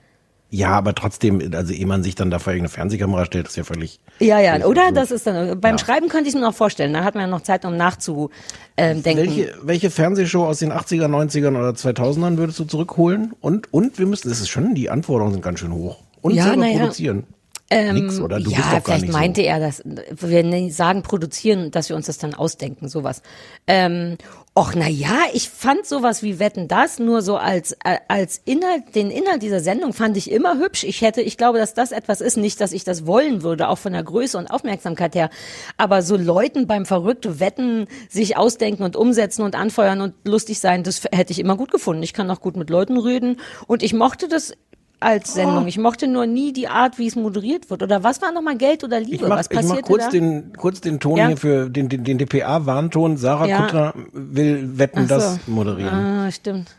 Ja, aber trotzdem, also ehe man sich dann da vor irgendeine Fernsehkamera stellt, ist ja völlig. Ja, ja, völlig oder? absurd. Das ist dann, beim Ja. Schreiben könnte ich es mir noch vorstellen. Da hat man ja noch Zeit, um nachzudenken. Ähm. Welche, welche Fernsehshow aus den 80er, 90ern oder 2000ern würdest du zurückholen? Und, und wir müssen, das ist schon, die Anforderungen sind ganz schön hoch. Und Ja, selber na ja. produzieren. Ähm, Nix, oder? Du ja, bist doch gar vielleicht nicht meinte so. er das. Wir sagen produzieren, dass wir uns das dann ausdenken, sowas. Ähm, och, na ja, ich fand sowas wie Wetten das nur so als als Inhalt, den Inhalt dieser Sendung fand ich immer hübsch. Ich hätte, ich glaube, dass das etwas ist, nicht, dass ich das wollen würde, auch von der Größe und Aufmerksamkeit her. Aber so Leuten beim verrückte Wetten sich ausdenken und umsetzen und anfeuern und lustig sein, das hätte ich immer gut gefunden. Ich kann auch gut mit Leuten reden und ich mochte das als Sendung. Ich mochte nur nie die Art, wie es moderiert wird. Oder was war nochmal Geld oder Liebe? Ich mach, was ich mach passierte kurz da? den, kurz den Ton Ja. hier für den, den, den DPA-Warnton. Sarah Ja. Kuttner will Wetten, so. das moderieren. Ah, stimmt.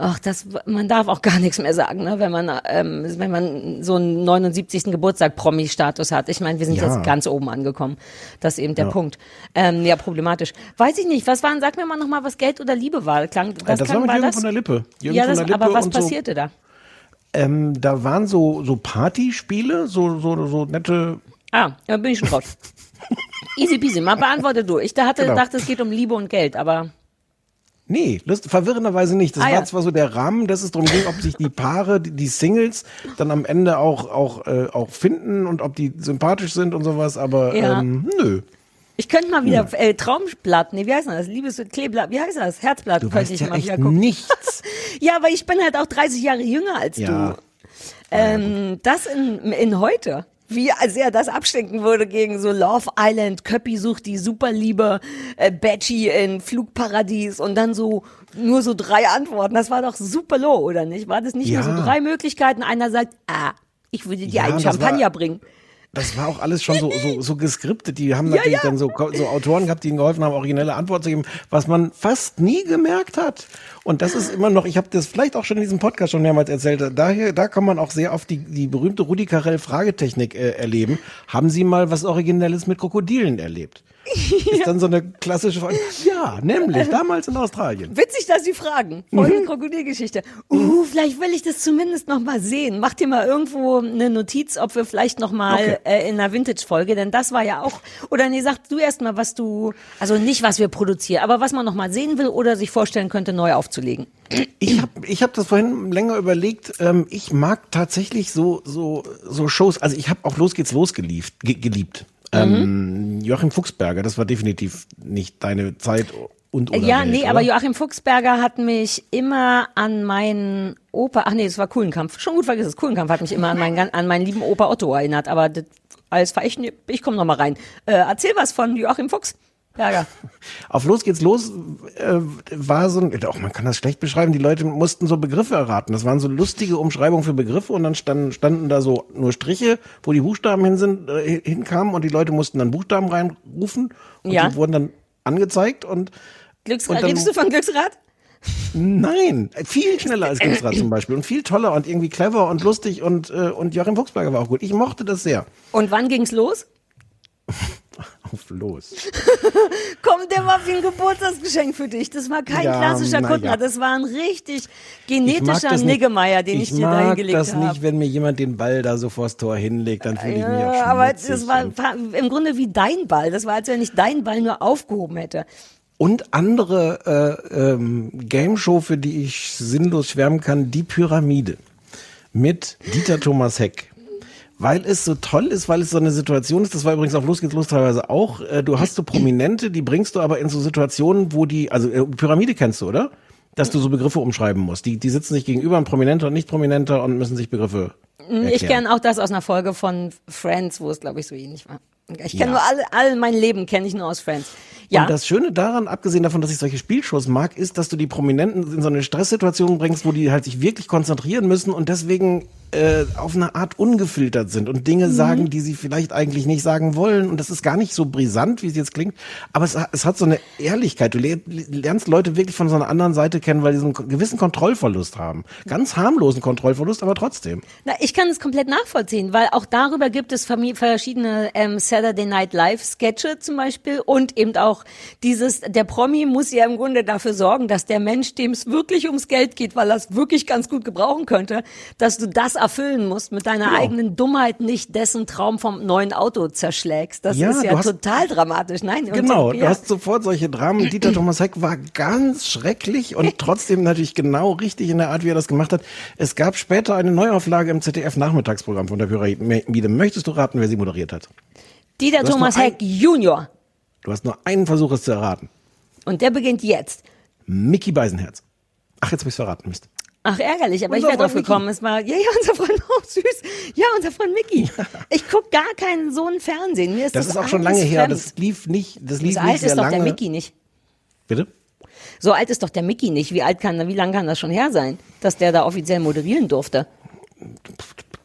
Ach, das, man darf auch gar nichts mehr sagen, ne, wenn man, ähm, wenn man so einen 79. Geburtstag Promi-Status hat. Ich meine, wir sind Ja. jetzt ganz oben angekommen. Das ist eben der Ja. Punkt. Ähm, ja, problematisch. Weiß ich nicht. Was waren, sag mir mal nochmal, was Geld oder Liebe war. Klang, das das war klang, mit war Jürgen das? von der Lippe. Jürgen ja, von das, der Lippe aber was und so. passierte da? Ähm, da waren so, so Partyspiele, so, so, so nette. Ah, da bin ich schon raus. (laughs) Easy peasy, mal beantworte du. Ich da hatte, Genau. dachte, es geht um Liebe und Geld, aber Nee, lust, verwirrenderweise nicht. Das Ah, war ja. zwar so der Rahmen, dass es darum ging, ob sich die Paare, die, die Singles, dann am Ende auch, auch, äh, auch finden und ob die sympathisch sind und sowas, aber Ja. ähm, nö. Ich könnte mal wieder äh, Traumblatt, nee, wie heißt das? Liebes Kleeblatt, wie heißt das? Herzblatt Du könnte ich ja mal wieder gucken. nichts. (laughs) Ja, aber ich bin halt auch 30 Jahre jünger als Ja. du. Ähm, das in, in heute. Wie sehr das abstinken würde gegen so Love Island, Köppi sucht die Superliebe, äh, Betty in Flugparadies und dann so nur so drei Antworten. Das war doch super low, oder nicht? War das nicht Ja. nur so drei Möglichkeiten? Einer sagt, ah, ich würde dir Ja, einen Champagner war- bringen. Das war auch alles schon so, so, so geskriptet. Die haben Ja, natürlich ja. dann so, so Autoren gehabt, die ihnen geholfen haben, originelle Antworten zu geben, was man fast nie gemerkt hat. Und das ist immer noch, ich habe das vielleicht auch schon in diesem Podcast schon mehrmals erzählt, daher, da kann man auch sehr oft die, die berühmte Rudi Carell Fragetechnik äh, erleben. Haben Sie mal was Originelles mit Krokodilen erlebt? Ist dann so eine klassische Frage. Ja, nämlich damals in Australien. Witzig, dass Sie fragen. Mhm. Voll Krokodilgeschichte. Uh, vielleicht will ich das zumindest noch mal sehen. Mach dir mal irgendwo eine Notiz, ob wir vielleicht noch mal Okay. äh, in einer Vintage-Folge, denn das war ja auch, oder nee, sag du erst mal, was du, also nicht, was wir produzieren, aber was man noch mal sehen will oder sich vorstellen könnte, neu aufzulegen. Ich habe ich hab das vorhin länger überlegt. Ähm, ich mag tatsächlich so, so, so Shows. Also ich habe auch Los geht's los geliebt. Ge geliebt. Ähm, Joachim Fuchsberger, das war definitiv nicht deine Zeit und oder ja, Welt, nee, oder? aber Joachim Fuchsberger hat mich immer an meinen Opa, ach nee, es war Kuhlenkampf, schon gut vergiss es, Kuhlenkampf hat mich immer an meinen, an meinen lieben Opa Otto erinnert, aber das, alles war ich, ich komme noch mal rein. Äh, erzähl was von Joachim Fuchsberger. (laughs) Auf Los geht's los äh, war so ein, auch man kann das schlecht beschreiben, die Leute mussten so Begriffe erraten. Das waren so lustige Umschreibungen für Begriffe und dann standen, standen da so nur Striche, wo die Buchstaben hin sind, äh, hinkamen und die Leute mussten dann Buchstaben reinrufen und Ja. die wurden dann angezeigt und Glücks Und dann- du von Glücksrad? Nein, viel schneller als Gimsrad zum Beispiel und viel toller und irgendwie clever und lustig und, äh, und Joachim Fuchsberger war auch gut. Ich mochte das sehr. Und wann ging's los? (laughs) Auf los. (laughs) Komm, der war wie ein Geburtstagsgeschenk für dich. Das war kein Ja, klassischer Kuttner. ja. Das war ein richtig Ich mag genetischer das. Niggemeier, den ich, dir da mag hingelegt das habe. nicht, wenn mir jemand den Ball da so vors Tor hinlegt, dann fühle ich mich auch Ja, schmutzig. aber das war, war im Grunde wie dein Ball. Das war, als wenn ich deinen Ball nur aufgehoben hätte. Und andere äh, ähm, Game Show, für die ich sinnlos schwärmen kann, die Pyramide mit Dieter Thomas Heck. Weil es so toll ist, weil es so eine Situation ist, das war übrigens auf Los geht's los teilweise auch, äh, du hast so Prominente, die bringst du aber in so Situationen, wo die, also äh, Pyramide kennst du, oder? Dass du so Begriffe umschreiben musst. Die, die sitzen sich gegenüber, ein Prominenter und nicht Prominenter und müssen sich Begriffe Ich erklären. kenne auch das aus einer Folge von Friends, wo es, glaube ich, so ähnlich war. Ich kenne Ja. nur alle, all mein Leben kenne ich nur aus Friends. Ja. Und das Schöne daran, abgesehen davon, dass ich solche Spielshows mag, ist, dass du die Prominenten in so eine Stresssituation bringst, wo die halt sich wirklich konzentrieren müssen und deswegen äh, auf eine Art ungefiltert sind und Dinge Mhm. sagen, die sie vielleicht eigentlich nicht sagen wollen. Und das ist gar nicht so brisant, wie es jetzt klingt, aber es, es hat so eine Ehrlichkeit. Du le- lernst Leute wirklich von so einer anderen Seite kennen, weil die so einen gewissen Kontrollverlust haben. Ganz harmlosen Kontrollverlust, aber trotzdem. Na, ich kann es komplett nachvollziehen, weil auch darüber gibt es verschiedene ähm, Saturday Night Live Sketche zum Beispiel und eben auch dieses, der Promi muss ja im Grunde dafür sorgen, dass der Mensch, dem es wirklich ums Geld geht, weil er es wirklich ganz gut gebrauchen könnte, dass du das erfüllen musst mit deiner Genau. eigenen Dummheit nicht dessen Traum vom neuen Auto zerschlägst. Das Ja, ist ja du hast- total dramatisch. Nein, Genau, ja. du hast sofort solche Dramen. (clears throat) Dieter Thomas Heck war ganz schrecklich und trotzdem natürlich genau richtig in der Art, wie er das gemacht hat. Es gab später eine Neuauflage im ZDF-Nachmittagsprogramm von der Pyramide. Möchtest du raten, wer sie moderiert hat? Dieter Thomas nur ein- Heck Junior. Du hast nur einen Versuch, es zu erraten. Und der beginnt jetzt. Mickey Beisenherz. Ach, jetzt hab ich's verraten, Mist. Ach, ärgerlich, aber Unser ich wäre drauf Mickey. gekommen. Es war, ja, ja, unser Freund, oh, süß. Ja, unser Freund Mickey. Ich guck gar keinen so einen Fernsehen. Mir ist Das das, ist auch schon lange her. fremd. Das lief nicht, das lief so nicht alt sehr ist doch lange. der Mickey nicht. Bitte? So alt ist doch der Mickey nicht. Wie alt kann, wie lang kann das schon her sein, dass der da offiziell moderieren durfte?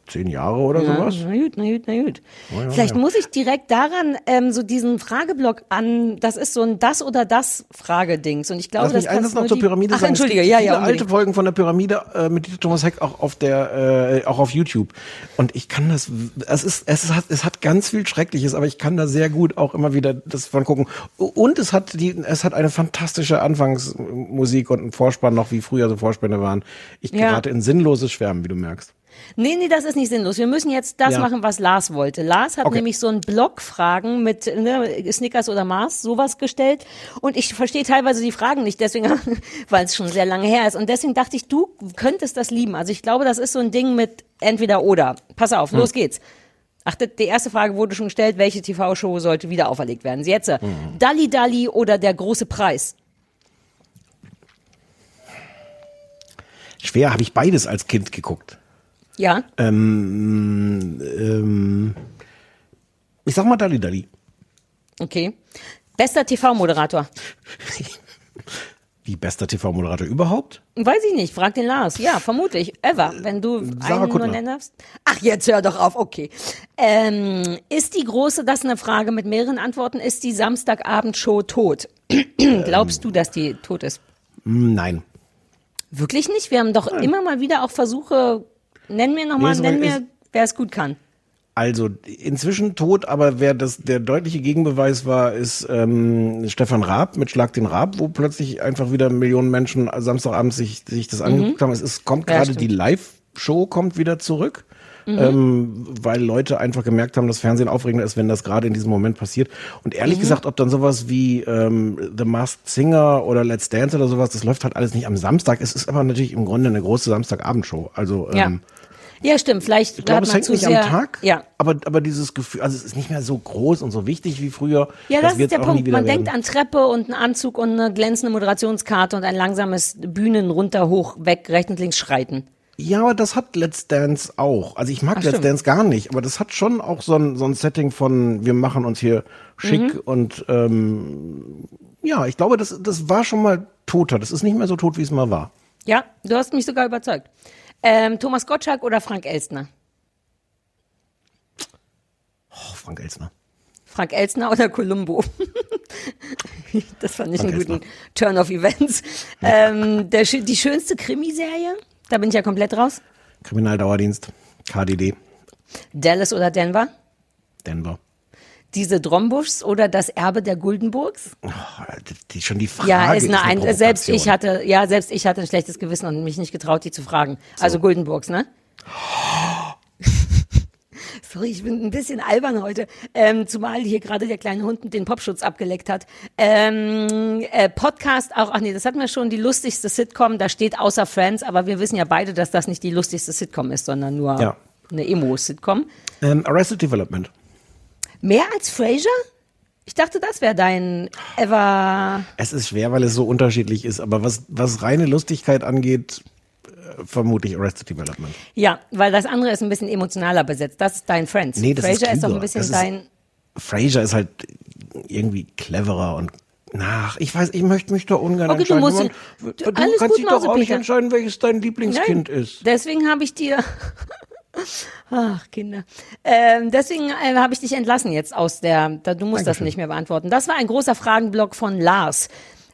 Zehn Jahre oder Ja, sowas? Na gut, na gut, na gut. Oh ja, Vielleicht ja. muss ich direkt daran ähm, so diesen Frageblock an, das ist so ein das oder das Fragedings und ich glaube, Lass mich das eines noch zur die- Pyramide Ach, sagen. entschuldige, es gibt ja, viele ja, alte unbedingt. Folgen von der Pyramide äh, mit Dieter Thomas Heck auch auf der, äh, auch auf YouTube. Und ich kann das, es ist, es hat, es hat ganz viel Schreckliches, aber ich kann da sehr gut auch immer wieder das von gucken. Und es hat die, es hat eine fantastische Anfangsmusik und einen Vorspann noch, wie früher so Vorspänne waren. Ich Ja. gerate in sinnloses Schwärmen, wie du merkst. Nee, nee, das ist nicht sinnlos. Wir müssen jetzt das Ja. machen, was Lars wollte. Lars hat Okay. nämlich so einen Block-Fragen mit ne, Snickers oder Mars, sowas gestellt. Und ich verstehe teilweise die Fragen nicht, deswegen, (laughs) weil es schon sehr lange her ist. Und deswegen dachte ich, du könntest das lieben. Also ich glaube, das ist so ein Ding mit entweder oder. Pass auf, Hm. los geht's. Achtet, die erste Frage wurde schon gestellt, welche TV-Show sollte wieder auferlegt werden? Jetzt, Hm. mhm. Dalli Dalli oder der große Preis? Schwer habe ich beides als Kind geguckt. Ja? Ähm, ähm, ich sag mal Dali Dali. Okay. Bester TV-Moderator? Wie bester TV-Moderator überhaupt? Weiß ich nicht, frag den Lars. Ja, vermutlich. Ever, wenn du Sarah einen nur Kuttner. nennen darfst. Ach, jetzt hör doch auf, okay. Ähm, ist die große, das ist eine Frage mit mehreren Antworten, ist die Samstagabendshow tot? (clears throat) Glaubst du, dass die tot ist? Hm, Nein. Wirklich nicht? Wir haben doch immer mal wieder auch Versuche, nenn mir nochmal, nenn mir, wer es gut kann. Also inzwischen tot, aber wer das der deutliche Gegenbeweis war, ist ähm, Stefan Raab mit Schlag den Raab, wo plötzlich einfach wieder Millionen Menschen Samstagabend sich sich das angeguckt haben. Es ist, kommt Ja, gerade die Live-Show kommt wieder zurück. Mhm. Ähm, weil Leute einfach gemerkt haben, dass Fernsehen aufregender ist, wenn das gerade in diesem Moment passiert. Und ehrlich Mhm. gesagt, ob dann sowas wie ähm, The Masked Singer oder Let's Dance oder sowas, das läuft halt alles nicht am Samstag. Es ist aber natürlich im Grunde eine große Samstagabendshow. Also Ja. ähm, Ja, stimmt. Vielleicht ich glaube, es hängt zu nicht am Tag, Ja. aber, aber dieses Gefühl, also es ist nicht mehr so groß und so wichtig wie früher. Ja, das, wird's ist der Punkt. Man werden. denkt an Treppe und einen Anzug und eine glänzende Moderationskarte und ein langsames Bühnen runter, hoch, weg, rechts und links schreiten. Ja, aber das hat Let's Dance auch. Also ich mag Ach, Let's stimmt. Dance gar nicht, aber das hat schon auch so ein, so ein Setting von, wir machen uns hier schick Mhm. und ähm, ja, ich glaube, das, das war schon mal toter. Das ist nicht mehr so tot, wie es mal war. Ja, du hast mich sogar überzeugt. Ähm, Thomas Gottschalk oder Frank Elstner? Oh, Frank Elsner. Frank Elstner oder Columbo? (laughs) Das fand ich Frank einen guten Turn of Events. Ähm, der, die schönste Krimiserie? Da bin ich ja komplett raus. Kriminaldauerdienst, KDD, Dallas oder Denver? Denver. Diese Drombuschs oder das Erbe der Guldenburgs? Die, die, schon die Frage ja, ist eine, ein, Provokation. selbst ich hatte, ja, selbst ich hatte ein schlechtes Gewissen und mich nicht getraut, die zu fragen. Also Guldenburgs, ne? Sorry, ich bin ein bisschen albern heute, ähm, zumal hier gerade der kleine Hund den Popschutz abgeleckt hat. Ähm, äh, Podcast auch, ach nee, das hatten wir schon, die lustigste Sitcom, da steht außer Friends, aber wir wissen ja beide, dass das nicht die lustigste Sitcom ist, sondern nur Ja. eine Emo-Sitcom. Ähm, Arrested Development. Mehr als Frasier? Ich dachte, das wäre dein ever. Es ist schwer, weil es so unterschiedlich ist, aber was, was reine Lustigkeit angeht, vermutlich Arrested Development. Ja, weil das andere ist ein bisschen emotionaler besetzt. Das ist dein Friends. Nee, das Frasier ist ist, doch ein bisschen Das ist- dein. Frasier ist halt irgendwie cleverer und nach. Ich weiß, ich möchte mich da ungern Okay, du entscheiden. musst- Man- du- du alles kannst gut, dich doch auch nicht Mausepeter. entscheiden, welches dein Lieblingskind Nein, ist. Deswegen habe ich dir. (laughs) Ach, Kinder. Ähm, deswegen äh, habe ich dich entlassen jetzt aus der. Da, du musst das Dankeschön. nicht mehr beantworten. Das war ein großer Fragenblock von Lars.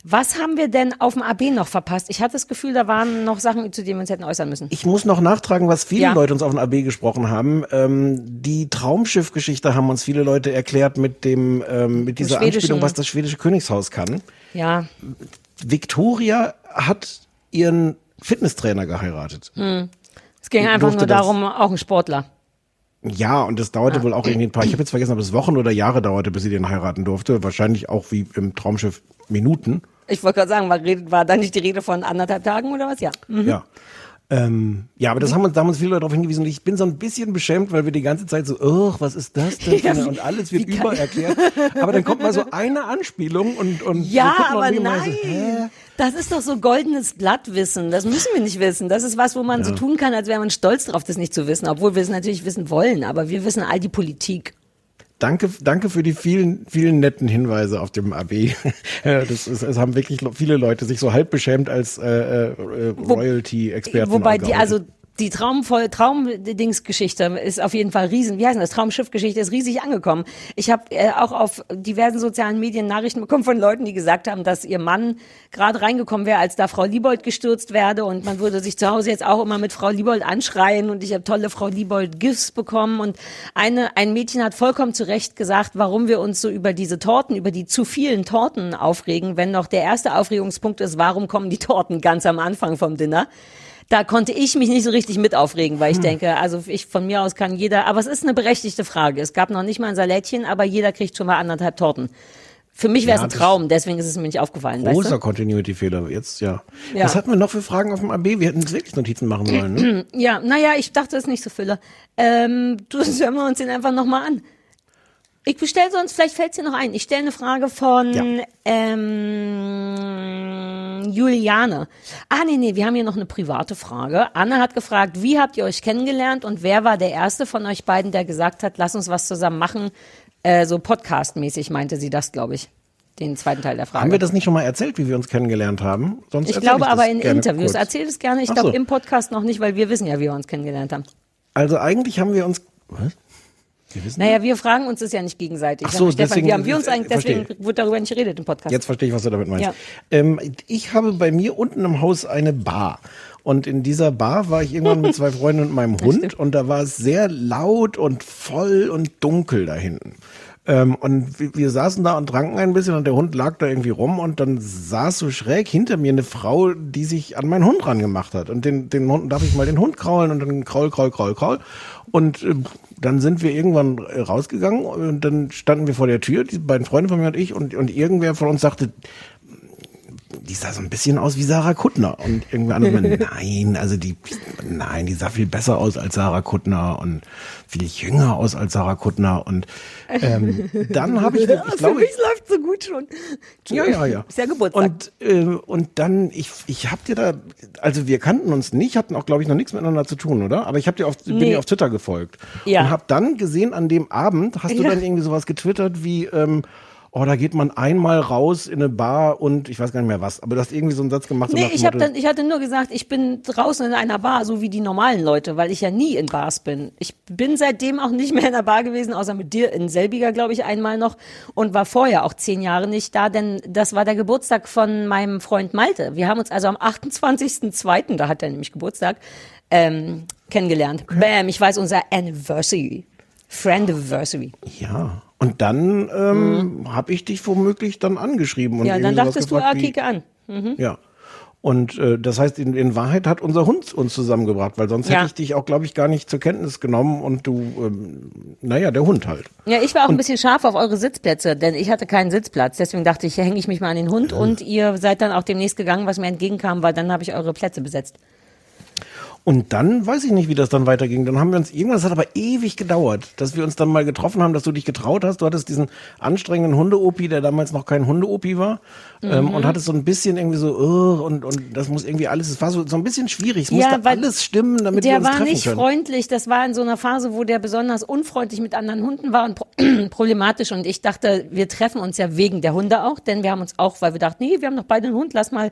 Was haben wir denn auf dem AB noch verpasst? Ich hatte das Gefühl, da waren noch Sachen, zu denen wir uns hätten äußern müssen. Ich muss noch nachtragen, was viele Ja. Leute uns auf den AB gesprochen haben. Ähm, die Traumschiff-Geschichte haben uns viele Leute erklärt mit dem ähm, mit dieser Anspielung, was das schwedische Königshaus kann. Ja. Victoria hat ihren Fitnesstrainer geheiratet. Hm. Es ging einfach nur das- darum, auch ein Sportler. Ja, und das dauerte Ah. wohl auch irgendwie ein paar, ich habe jetzt vergessen, ob es Wochen oder Jahre dauerte, bis sie den heiraten durfte. Wahrscheinlich auch wie im Traumschiff Minuten. Ich wollte gerade sagen, war, war da nicht die Rede von anderthalb Tagen oder was? Ja. Mhm. Ja. Ähm, ja, aber das haben uns, da haben uns viele Leute darauf hingewiesen. Und ich bin so ein bisschen beschämt, weil wir die ganze Zeit so, oh, was ist das denn? (laughs) Ja, und alles wird übererklärt. (laughs) Aber dann kommt mal so eine Anspielung und, und Ja, aber nein. So? Das ist doch so goldenes Blattwissen. Das müssen wir nicht wissen. Das ist was, wo man so Ja. tun kann, als wäre man stolz darauf, das nicht zu wissen. Obwohl wir es natürlich wissen wollen. Aber wir wissen all die Politik. Danke, danke für die vielen, vielen netten Hinweise auf dem AB. (laughs) Das ist, es haben wirklich viele Leute sich so halb beschämt als äh, äh, Royalty-Experten. Wobei die, also die Traumvoll Traumdingsgeschichte ist auf jeden Fall riesen. Wie heißt das? Traumschiffgeschichte ist riesig angekommen. Ich habe äh, auch auf diversen sozialen Medien Nachrichten bekommen von Leuten, die gesagt haben, dass ihr Mann gerade reingekommen wäre, als da Frau Liebold gestürzt werde und man würde sich zu Hause jetzt auch immer mit Frau Liebold anschreien und ich habe tolle Frau Liebold Gifts bekommen und eine ein Mädchen hat vollkommen zu Recht gesagt, warum wir uns so über diese Torten, über die zu vielen Torten aufregen, wenn noch der erste Aufregungspunkt ist, warum kommen die Torten ganz am Anfang vom Dinner? Da konnte ich mich nicht so richtig mit aufregen, weil ich Hm. denke, also ich von mir aus kann jeder, aber es ist eine berechtigte Frage. Es gab noch nicht mal ein Salätchen, aber jeder kriegt schon mal anderthalb Torten. Für mich wäre es Ja, ein Traum, deswegen ist es mir nicht aufgefallen. Weißt Großer du? Continuity-Fehler, jetzt ja. Ja. Was hatten wir noch für Fragen auf dem AB? Wir hätten uns wirklich Notizen machen sollen, ne? (clears throat) Ja, naja, ich dachte, es ist nicht so Fülle. Ähm, du, (laughs) hören wir uns den einfach nochmal an. Ich bestelle sonst, vielleicht fällt es dir noch ein. Ich stelle eine Frage von ähm, Juliane. Ah, nee, nee, wir haben hier noch eine private Frage. Anne hat gefragt, wie habt ihr euch kennengelernt und wer war der erste von euch beiden, der gesagt hat, lass uns was zusammen machen? Äh, so podcastmäßig meinte sie das, glaube ich. Den zweiten Teil der Frage. Haben wir das nicht schon mal erzählt, wie wir uns kennengelernt haben? Sonst ich glaube das aber in Interviews. kurz. Erzähl es gerne. Ich glaube so. im Podcast noch nicht, weil wir wissen ja, wie wir uns kennengelernt haben. Also eigentlich haben wir uns. Was? Wir Naja, wir fragen uns das ja nicht gegenseitig. Ach so, Stefan, deswegen- wie haben wir uns eigentlich, verstehe. deswegen wird darüber nicht geredet im Podcast. Jetzt verstehe ich, was du damit meinst. Ja. Ähm, ich habe bei mir unten im Haus eine Bar. Und in dieser Bar war ich irgendwann mit (laughs) zwei Freunden und meinem Hund. Und da war es sehr laut und voll und dunkel da hinten. Ähm, und wir, wir saßen da und tranken ein bisschen und der Hund lag da irgendwie rum und dann saß so schräg hinter mir eine Frau, die sich an meinen Hund rangemacht hat. Und den, den Hund, darf ich mal den Hund kraulen und dann kraul, kraul, kraul, kraul. Und äh, dann sind wir irgendwann äh, rausgegangen und dann standen wir vor der Tür, die beiden Freunde von mir und ich, und, und irgendwer von uns sagte, die sah so ein bisschen aus wie Sarah Kuttner. Und irgendwer andere, meinte, (laughs) nein, also die, nein, die sah viel besser aus als Sarah Kuttner und viel jünger aus als Sarah Kuttner. Und ähm, (laughs) dann habe ich, ich Für glaube, mich läuft so gut schon. ja, ja, ja. (laughs) Ist ja Geburtstag. Und, äh, und dann, ich, ich hab dir da, also wir kannten uns nicht, hatten auch, glaube ich, noch nichts miteinander zu tun, oder? Aber ich hab dir auf, bin Nee. dir auf Twitter gefolgt. Ja. Und hab dann gesehen, an dem Abend hast du Ja. dann irgendwie sowas getwittert wie, ähm, oh, da geht man einmal raus in eine Bar und ich weiß gar nicht mehr was, aber du hast irgendwie so einen Satz gemacht. Nee, ich, hab dann, ich hatte nur gesagt, ich bin draußen in einer Bar, so wie die normalen Leute, weil ich ja nie in Bars bin. Ich bin seitdem auch nicht mehr in einer Bar gewesen, außer mit dir in Selbiger, glaube ich, einmal noch und war vorher auch zehn Jahre nicht da, denn das war der Geburtstag von meinem Freund Malte. Wir haben uns also am 28.02., da hat er nämlich Geburtstag, ähm, kennengelernt. Bam, ich weiß, unser Anniversary. Friendiversary. Ja. Und dann ähm, habe ich dich womöglich dann angeschrieben. Und Mhm. Ja, dann dachtest du, ah, kicke an. Mhm. Ja. Und äh, das heißt, in, in Wahrheit hat unser Hund uns zusammengebracht, weil sonst Ja. hätte ich dich auch, glaube ich, gar nicht zur Kenntnis genommen und du, ähm, naja, der Hund halt. Ja, ich war auch ein bisschen scharf auf eure Sitzplätze, denn ich hatte keinen Sitzplatz. Deswegen dachte ich, hänge ich mich mal an den Hund und ihr seid dann auch demnächst gegangen, was mir entgegenkam, weil dann habe ich eure Plätze besetzt. Und dann weiß ich nicht, wie das dann weiterging. Dann haben wir uns irgendwas hat aber ewig gedauert, dass wir uns dann mal getroffen haben, dass du dich getraut hast. Du hattest diesen anstrengenden Hunde-Opi, der damals noch kein Hunde-Opi war, ähm, Mhm. und hattest so ein bisschen irgendwie so, und, und das muss irgendwie alles, es war so, so ein bisschen schwierig. Es musste weil alles stimmen, damit wir der uns war treffen nicht können. freundlich. Das war in so einer Phase, wo der besonders unfreundlich mit anderen Hunden war und pro (clears throat) problematisch. Und ich dachte, wir treffen uns ja wegen der Hunde auch, denn wir haben uns auch, weil wir dachten, nee, wir haben doch beide einen Hund, lass mal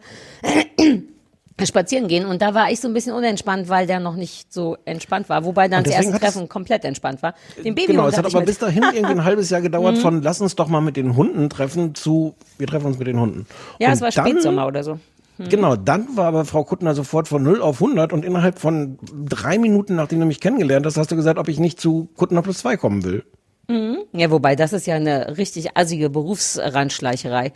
spazieren gehen. Und da war ich so ein bisschen unentspannt, weil der noch nicht so entspannt war. Wobei dann das erste Treffen komplett entspannt war. Den Babyhund Genau, es hat aber bis dahin irgendwie ein (laughs) halbes Jahr gedauert Mhm. von lass uns doch mal mit den Hunden treffen zu wir treffen uns mit den Hunden. Ja, Und es war dann- Spätsommer oder so. Mhm. Genau, dann war aber Frau Kuttner sofort von 0 auf 100 und innerhalb von drei Minuten, nachdem du mich kennengelernt hast, hast du gesagt, ob ich nicht zu Kuttner plus zwei kommen will. Mhm. Ja, wobei, das ist ja eine richtig assige Berufsrandschleicherei.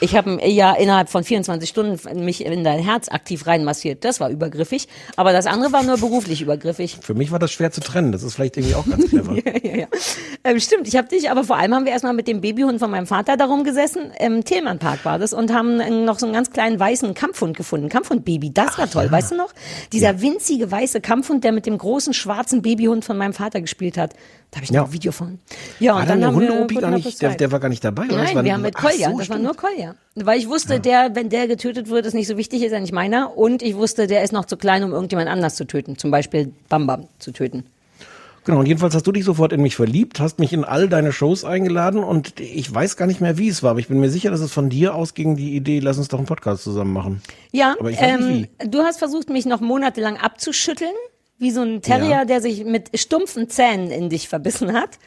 Ich habe ja innerhalb von 24 Stunden mich in dein Herz aktiv reinmassiert. Das war übergriffig. Aber das andere war nur beruflich übergriffig. Für mich war das schwer zu trennen. Das ist vielleicht irgendwie auch ganz clever. (laughs) ja, ja, ja. Ähm, stimmt, ich habe dich, aber vor allem haben wir erstmal mit dem Babyhund von meinem Vater darum gesessen. Im Tillmannpark war das und haben noch so einen ganz kleinen weißen Kampfhund gefunden. Kampfhund-Baby, das war toll, weißt du noch? Dieser winzige weiße Kampfhund, der mit dem großen schwarzen Babyhund von meinem Vater gespielt hat. Da habe ich noch Ja. ein Video von. Ja, war und dann dann der haben wir gar nicht, der, der war gar nicht dabei, oder? Nein, war wir haben mit Kolja, so, das war stimmt. nur Kolja. Weil ich wusste, der, wenn der getötet wird, ist nicht so wichtig, ist er nicht meiner. Und ich wusste, der ist noch zu klein, um irgendjemand anders zu töten. Zum Beispiel Bam Bam zu töten. Genau, und jedenfalls hast du dich sofort in mich verliebt, hast mich in all deine Shows eingeladen und ich weiß gar nicht mehr, wie es war, aber ich bin mir sicher, dass es von dir ausging, die Idee, lass uns doch einen Podcast zusammen machen. Ja, Aber ich weiß ähm, nicht du hast versucht, mich noch monatelang abzuschütteln, wie so ein Terrier, Ja. der sich mit stumpfen Zähnen in dich verbissen hat.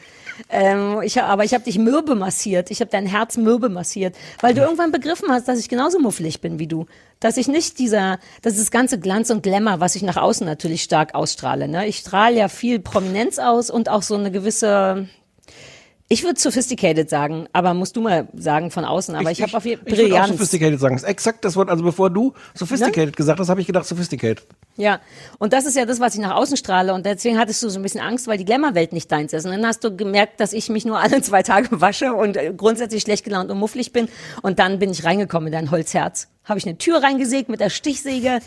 Ähm, ich, aber ich habe dich mürbe massiert. Ich habe dein Herz mürbe massiert, weil du irgendwann begriffen hast, dass ich genauso muffelig bin wie du. Dass ich nicht dieser, das ist das ganze Glanz und Glamour, was ich nach außen natürlich stark ausstrahle. Ne? Ich strahle ja viel Prominenz aus und auch so eine gewisse, ich würde sophisticated sagen, aber musst du mal sagen von außen. Aber ich, habe auf jeden Ich würde auch Brillanz. sophisticated sagen. Das ist exakt das Wort. Also bevor du sophisticated gesagt hast, habe ich gedacht sophisticated. Ja, und das ist ja das, was ich nach außen strahle. Und deswegen hattest du so ein bisschen Angst, weil die Glamour-Welt nicht deins ist. Und dann hast du gemerkt, dass ich mich nur alle (laughs) zwei Tage wasche und äh, grundsätzlich schlecht gelaunt und mufflig bin. Und dann bin ich reingekommen in dein Holzherz. Habe ich eine Tür reingesägt mit der Stichsäge.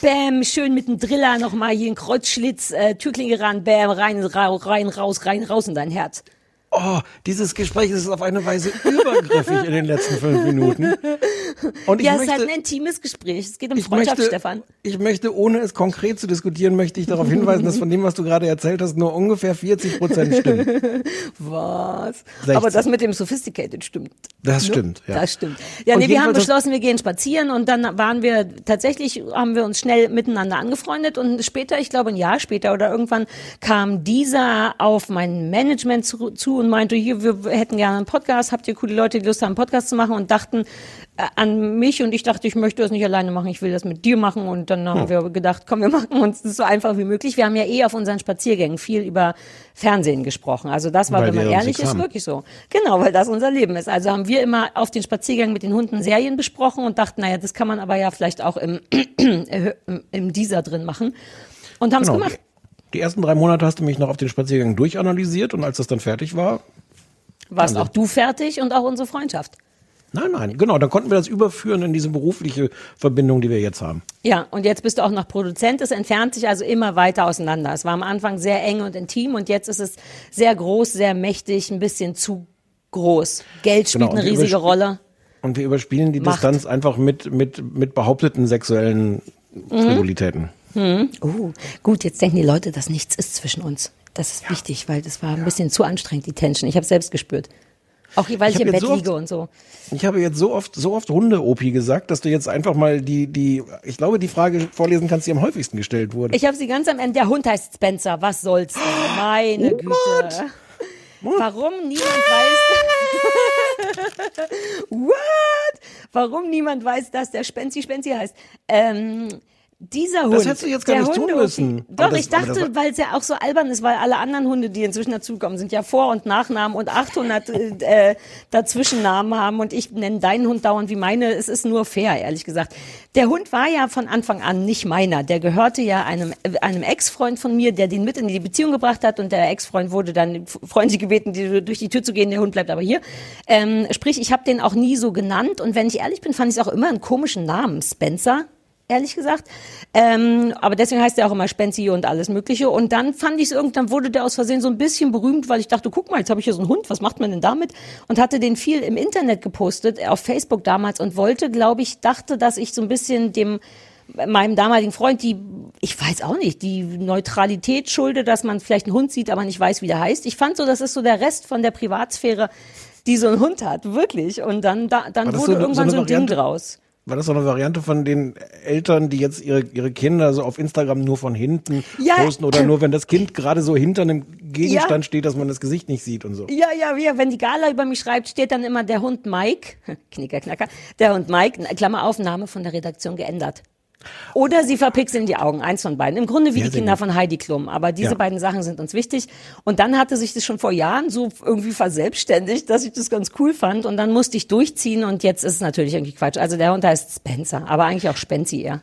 Bäm, schön mit dem Driller nochmal hier ein Kreuzschlitz, äh, Türklinge ran, bäm, rein, ra, rein, raus, rein, raus in dein Herz. Oh, dieses Gespräch ist auf eine Weise übergriffig in den letzten fünf Minuten. Und ich ja, es möchte, ist halt ein intimes Gespräch. Es geht um Freundschaft, möchte, Stefan. ich möchte, ohne es konkret zu diskutieren, möchte ich darauf hinweisen, dass von dem, was du gerade erzählt hast, nur ungefähr 40 Prozent stimmen. (laughs) Was? 16. Aber das mit dem Sophisticated stimmt. Das Ne? stimmt, ja. Das stimmt. Ja, Und nee, wir haben beschlossen, wir gehen spazieren und dann waren wir tatsächlich, haben wir uns schnell miteinander angefreundet und später, ich glaube ein Jahr später oder irgendwann kam dieser auf mein Management zu, zu und meinte, hier, wir hätten gerne einen Podcast, habt ihr coole Leute, die Lust haben, einen Podcast zu machen und dachten äh, an mich und ich dachte, ich möchte das nicht alleine machen, ich will das mit dir machen und dann haben Hm. wir gedacht, komm, wir machen uns das so einfach wie möglich. Wir haben ja eh auf unseren Spaziergängen viel über Fernsehen gesprochen. Also das war, Weil wenn man ehrlich ist, wirklich so. Genau, weil das unser Leben ist. Also haben wir immer auf den Spaziergängen mit den Hunden Serien besprochen und dachten, naja, das kann man aber ja vielleicht auch im, (clears throat) im, im Dieser drin machen. Und haben es Genau. gemacht. Die ersten drei Monate hast du mich noch auf den Spaziergang durchanalysiert und als das dann fertig war, Warst Also- auch du fertig und auch unsere Freundschaft. nein, nein, genau, dann konnten wir das überführen in diese berufliche Verbindung, die wir jetzt haben. Ja, und jetzt bist du auch noch Produzent. Es entfernt sich also immer weiter auseinander. Es war am Anfang sehr eng und intim und jetzt ist es sehr groß, sehr mächtig, ein bisschen zu groß. Geld spielt Genau, eine riesige Rolle. Und wir überspielen die Macht. Distanz einfach mit, mit, mit behaupteten sexuellen Frivolitäten. Hm. Oh, gut, jetzt denken die Leute, dass nichts ist zwischen uns. Das ist wichtig, weil das war ein bisschen zu anstrengend, die Tension. Ich habe selbst gespürt. Auch weil ich, hab im Bett so liege oft, und so. Ich habe jetzt so oft, so oft Hunde-Opi gesagt, dass du jetzt einfach mal die, die, ich glaube, die Frage vorlesen kannst, die am häufigsten gestellt wurde. Ich habe sie ganz am Ende. Der Hund heißt Spencer. Was soll's denn? Meine (gasps) Güte. Warum niemand weiß. (laughs) (laughs) What? Warum niemand weiß, dass der Spenzi Spenzi heißt? Ähm, dieser Hund. Das hättest du jetzt gar der nicht tun Hunde- müssen. Doch, das- ich dachte, weil es ja auch so albern ist, weil alle anderen Hunde, die inzwischen dazukommen, sind ja Vor- und Nachnamen und 800 äh, Dazwischennamen haben und ich nenne deinen Hund dauernd wie meine. Es ist nur fair, ehrlich gesagt. Der Hund war ja von Anfang an nicht meiner. Der gehörte ja einem, äh, einem Ex-Freund von mir, der den mit in die Beziehung gebracht hat und der Ex-Freund wurde dann freundlich gebeten, die, durch die Tür zu gehen. Der Hund bleibt aber hier. Ähm, sprich, ich habe den auch nie so genannt und wenn ich ehrlich bin, fand ich es auch immer einen komischen Namen. Spencer ehrlich gesagt. Ähm, aber deswegen heißt er auch immer Spenzi und alles Mögliche. Und dann fand ich es irgendwann, wurde der aus Versehen so ein bisschen berühmt, weil ich dachte, guck mal, jetzt habe ich hier so einen Hund, was macht man denn damit? Und hatte den viel im Internet gepostet, auf Facebook damals und wollte, glaube ich, dachte, dass ich so ein bisschen dem meinem damaligen Freund die, ich weiß auch nicht, die Neutralität schulde, dass man vielleicht einen Hund sieht, aber nicht weiß, wie der heißt. Ich fand so, das ist so der Rest von der Privatsphäre, die so ein Hund hat, wirklich. Und dann, da, dann wurde so eine- irgendwann so so, ein Ding Variante? draus. War das so eine Variante von den Eltern, die jetzt ihre, ihre Kinder so auf Instagram nur von hinten Ja. posten oder nur wenn das Kind gerade so hinter einem Gegenstand Ja. steht, dass man das Gesicht nicht sieht und so? Ja, ja, ja, wenn die Gala über mich schreibt, steht dann immer der Hund Mike, (laughs) Knicker, Knacker, der Hund Mike, Klammer auf, Name von der Redaktion geändert. Oder sie verpixeln die Augen, eins von beiden. Im Grunde wie Sehr, die Kinder gut. von Heidi Klum. Aber diese Ja. beiden Sachen sind uns wichtig. Und dann hatte sich das schon vor Jahren so irgendwie verselbstständigt, dass ich das ganz cool fand. Und dann musste ich durchziehen und jetzt ist es natürlich irgendwie Quatsch. Also der Hund heißt Spencer, aber eigentlich auch Spenzi eher.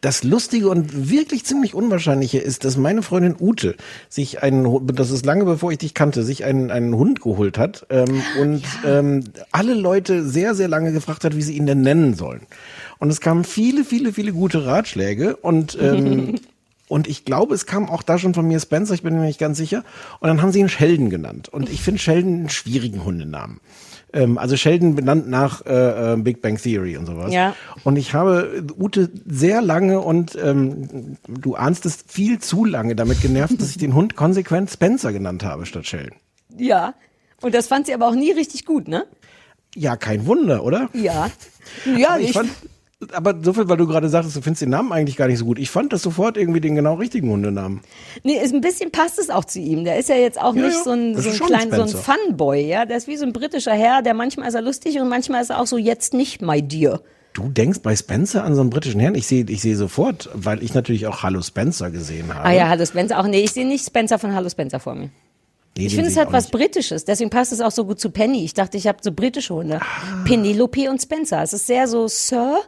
Das Lustige und wirklich ziemlich Unwahrscheinliche ist, dass meine Freundin Ute sich einen, das ist lange bevor ich dich kannte, sich einen, einen Hund geholt hat ähm, und ähm, alle Leute sehr, sehr lange gefragt hat, wie sie ihn denn nennen sollen. Und es kamen viele, viele, viele gute Ratschläge und ähm, (laughs) Und ich glaube, es kam auch da schon von mir Spencer, ich bin mir nicht ganz sicher. Und dann haben sie ihn Sheldon genannt. Und ich finde Sheldon einen schwierigen Hundenamen. Ähm, also Sheldon benannt nach äh, äh, Big Bang Theory und sowas. Ja. Und ich habe Ute sehr lange und ähm, du ahnst es viel zu lange damit genervt, dass ich den Hund konsequent Spencer genannt habe statt Sheldon. Ja. Und das fand sie aber auch nie richtig gut, ne? Ja, kein Wunder, oder? Ja. Ja, aber ich, ich, fand, aber so viel, weil du gerade sagtest, du findest den Namen eigentlich gar nicht so gut. Ich fand das sofort irgendwie den genau richtigen Hundenamen. Nee, ist ein bisschen passt es auch zu ihm. Der ist ja jetzt auch Ja, nicht ja. so ein, Das so ein schon klein, so ein. Funboy, ja. Der ist wie so ein britischer Herr, der manchmal ist er lustig und manchmal ist er auch so jetzt nicht my dear. Du denkst bei Spencer an so einen britischen Herrn? Ich sehe ich sehe sofort, weil ich natürlich auch Hallo Spencer gesehen habe. Ah ja, Hallo Spencer auch. Nee, ich sehe nicht Spencer von Hallo Spencer vor mir. Nee, Ich finde es halt was nicht. Britisches, deswegen passt es auch so gut zu Penny. Ich dachte, ich habe so britische Hunde. Ah. Penelope und Spencer. Es ist sehr so, Sir,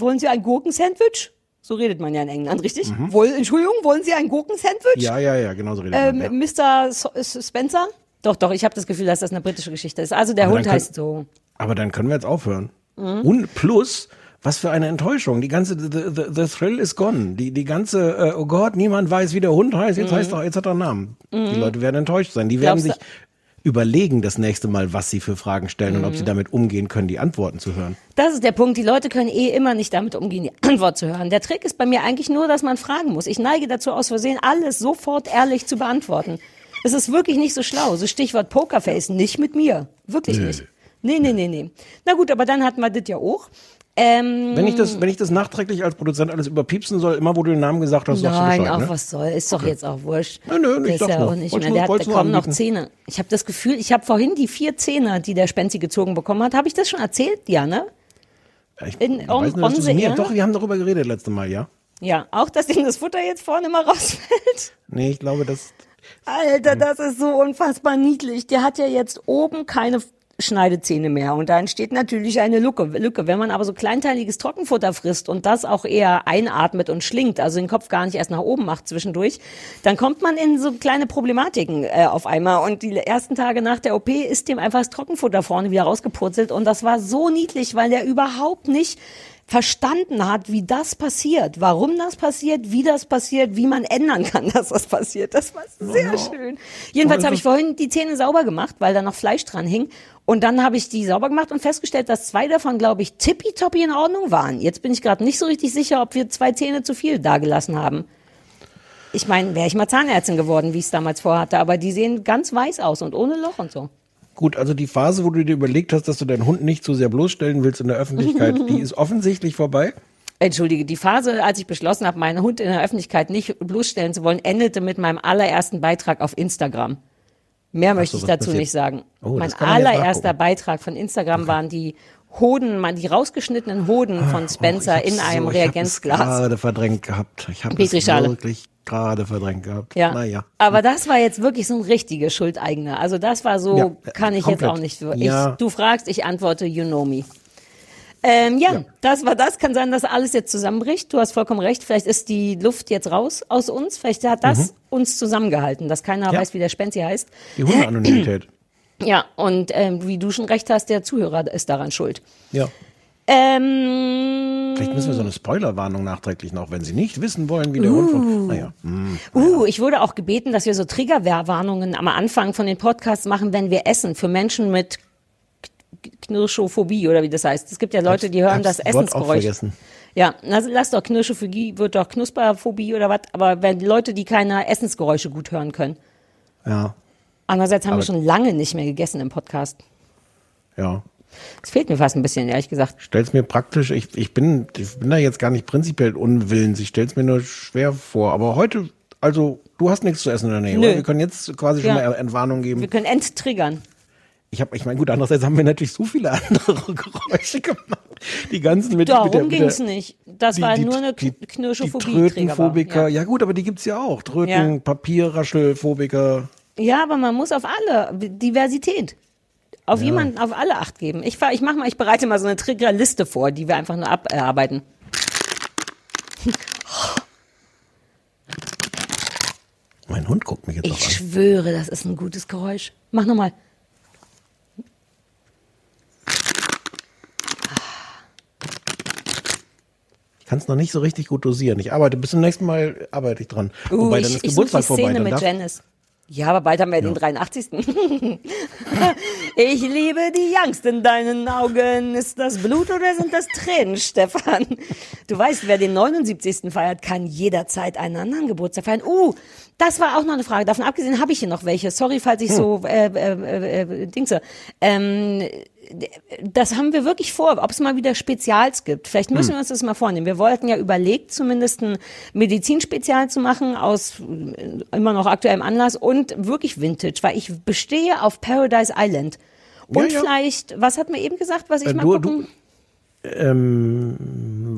wollen Sie ein Gurkensandwich? So redet man ja in England, richtig? Woll, Entschuldigung, wollen Sie ein Gurkensandwich? Mhm. Ja, ja, ja, genau so redet Ähm, man. Ja. Mr. So S- Spencer? Doch, doch, ich habe das Gefühl, dass das eine britische Geschichte ist. Also der Aber Hund dann heißt so. Aber dann können wir jetzt aufhören. Mhm. Und plus, was für eine Enttäuschung. Die ganze, the, the, the thrill is gone. Die, die ganze, äh, oh Gott, niemand weiß, wie der Hund heißt. Jetzt Mhm. heißt er, jetzt hat er einen Namen. Die Mhm. Leute werden enttäuscht sein. Die werden Glaubst sich überlegen das nächste Mal, was sie für Fragen stellen und ob Mhm. sie damit umgehen können, die Antworten zu hören. Das ist der Punkt. Die Leute können eh immer nicht damit umgehen, die Antwort zu hören. Der Trick ist bei mir eigentlich nur, dass man fragen muss. Ich neige dazu, aus Versehen alles sofort ehrlich zu beantworten. Es ist wirklich nicht so schlau. So Stichwort Pokerface, nicht mit mir. Wirklich Nö. nicht. Nee, nee, nee, nee. Na gut, aber dann hatten wir das ja auch. Ähm, Wenn ich das, wenn ich das nachträglich als Produzent alles überpiepsen soll, immer wo du den Namen gesagt hast, sagst Nein, du Bescheid, auch ne? was soll. Ist doch jetzt auch wurscht. Nö, nö, ich ja nur. auch nicht mehr. nur- Der hat, da nur kommen noch. Zähne. Ich habe das Gefühl, ich habe vorhin die vier Zähne, die der Spenzi gezogen bekommen hat. Habe ich das schon erzählt? Ja, ne? Ich In, weiß on, nur, dass on mir, doch, wir haben darüber geredet letzte Mal, ja? Ja, auch, dass ihm das Futter jetzt vorne immer rausfällt. Nee, ich glaube, das, Alter, das ist so unfassbar niedlich. Der hat ja jetzt oben keine Schneidezähne mehr und da entsteht natürlich eine Lücke. Lücke. Wenn man aber so kleinteiliges Trockenfutter frisst und das auch eher einatmet und schlingt, also den Kopf gar nicht erst nach oben macht zwischendurch, dann kommt man in so kleine Problematiken äh, auf einmal. Und die ersten Tage nach der OP ist dem einfach das Trockenfutter vorne wieder rausgepurzelt und das war so niedlich, weil der überhaupt nicht verstanden hat, wie das passiert, warum das passiert, wie das passiert, wie man ändern kann, (laughs) dass das passiert. Das war sehr schön. Jedenfalls habe ich vorhin die Zähne sauber gemacht, weil da noch Fleisch dran hing. Und dann habe ich die sauber gemacht und festgestellt, dass zwei davon, glaube ich, tippitoppi in Ordnung waren. Jetzt bin ich gerade nicht so richtig sicher, ob wir zwei Zähne zu viel dagelassen haben. Ich meine, wäre ich mal Zahnärztin geworden, wie ich es damals vorhatte, aber die sehen ganz weiß aus und ohne Loch und so. Gut, also die Phase, wo du dir überlegt hast, dass du deinen Hund nicht zu sehr bloßstellen willst in der Öffentlichkeit, (laughs) die ist offensichtlich vorbei. Entschuldige, die Phase, als ich beschlossen habe, meinen Hund in der Öffentlichkeit nicht bloßstellen zu wollen, endete mit meinem allerersten Beitrag auf Instagram. Mehr möchte so, ich dazu passiert? nicht sagen. Oh, mein allererster. Beitrag von Instagram waren die Hoden, man- die rausgeschnittenen Hoden von Spencer in einem so, Reagenzglas. Ich habe gerade verdrängt gehabt. Ich habe es wirklich gerade verdrängt gehabt. Ja. Naja. Aber das war jetzt wirklich so ein richtiges Schuldeigene. Also das war so, Ja, kann ich komplett. jetzt auch nicht. Ich, Ja. Du fragst, ich antworte, you know me. Ähm, ja, das war das. Kann sein, dass alles jetzt zusammenbricht. Du hast vollkommen recht. Vielleicht ist die Luft jetzt raus aus uns. Vielleicht hat das uns zusammengehalten, dass keiner Mhm. Ja. weiß, wie der Spenzi heißt. Die Hundeanonymität. (clears throat) Ja, und ähm, wie du schon recht hast, der Zuhörer ist daran schuld. ja. Ähm, Vielleicht müssen wir so eine Spoilerwarnung nachträglich noch, wenn Sie nicht wissen wollen, wie der Hund von. Naja. hm. Uh, ich wurde auch gebeten, dass wir so Triggerwarnungen am Anfang von den Podcasts machen, wenn wir essen, für Menschen mit Knirschophobie oder wie das heißt. Es gibt ja Leute, die hören das auch Essensgeräusch. vergessen. Ja, also lass doch Knirschophobie, wird doch Knusperphobie oder was, aber wenn Leute, die keine Essensgeräusche gut hören können. Ja. Andererseits haben Aber- wir schon lange nicht mehr gegessen im Podcast. Ja. Es fehlt mir fast ein bisschen, ehrlich gesagt. Stell's mir praktisch, ich, ich, bin, ich bin da jetzt gar nicht prinzipiell unwillens, ich stell's mir nur schwer vor. Aber heute, also, du hast nichts zu essen in der Nähe, Nö. oder? Wir können jetzt quasi Ja. schon mal Entwarnung geben. Wir können enttriggern. Ich habe, ich meine, gut, andererseits haben wir natürlich so viele (laughs) andere Geräusche gemacht. Die ganzen mit, Darum ging's der, nicht. Das die- war die- nur eine die- Knirschophobie. die Trötenphobiker. Ja. gut, aber die gibt's ja auch. Tröten, Ja. Papierraschelphobiker. Ja, aber man muss auf alle Diversität. Auf Ja. jemanden, auf alle Acht geben. Ich, fahr- ich mach mal, ich bereite mal so eine Triggerliste vor, die wir einfach nur abarbeiten. Mein Hund guckt mich jetzt Ich auch an. schwöre, das ist ein gutes Geräusch. Mach nochmal. Ich kann es noch nicht so richtig gut dosieren. Ich arbeite, bis zum nächsten Mal arbeite ich dran. Uh, Wobei, ich, dann ist ich suche Geburtstag die vorbei. Szene mit darf, Janice. Ja, aber bald haben wir den 83. (laughs) ich liebe die Angst in deinen Augen. Ist das Blut oder sind das Tränen, Stefan? Du weißt, wer den 79. feiert, kann jederzeit einen anderen Geburtstag feiern. Uh, das war auch noch eine Frage. Davon abgesehen habe ich hier noch welche. Sorry, falls ich so äh, äh, äh, äh, Dingse. Ähm, das haben wir wirklich vor, ob es mal wieder Spezials gibt. Vielleicht müssen Hm. wir uns das mal vornehmen. Wir wollten ja überlegt, zumindest ein Medizinspezial zu machen aus äh, immer noch aktuellem Anlass und wirklich Vintage, weil ich bestehe auf Paradise Island. Und Ja, ja. vielleicht, was hat mir eben gesagt, was ich Äh, mal du- gucken? Ähm,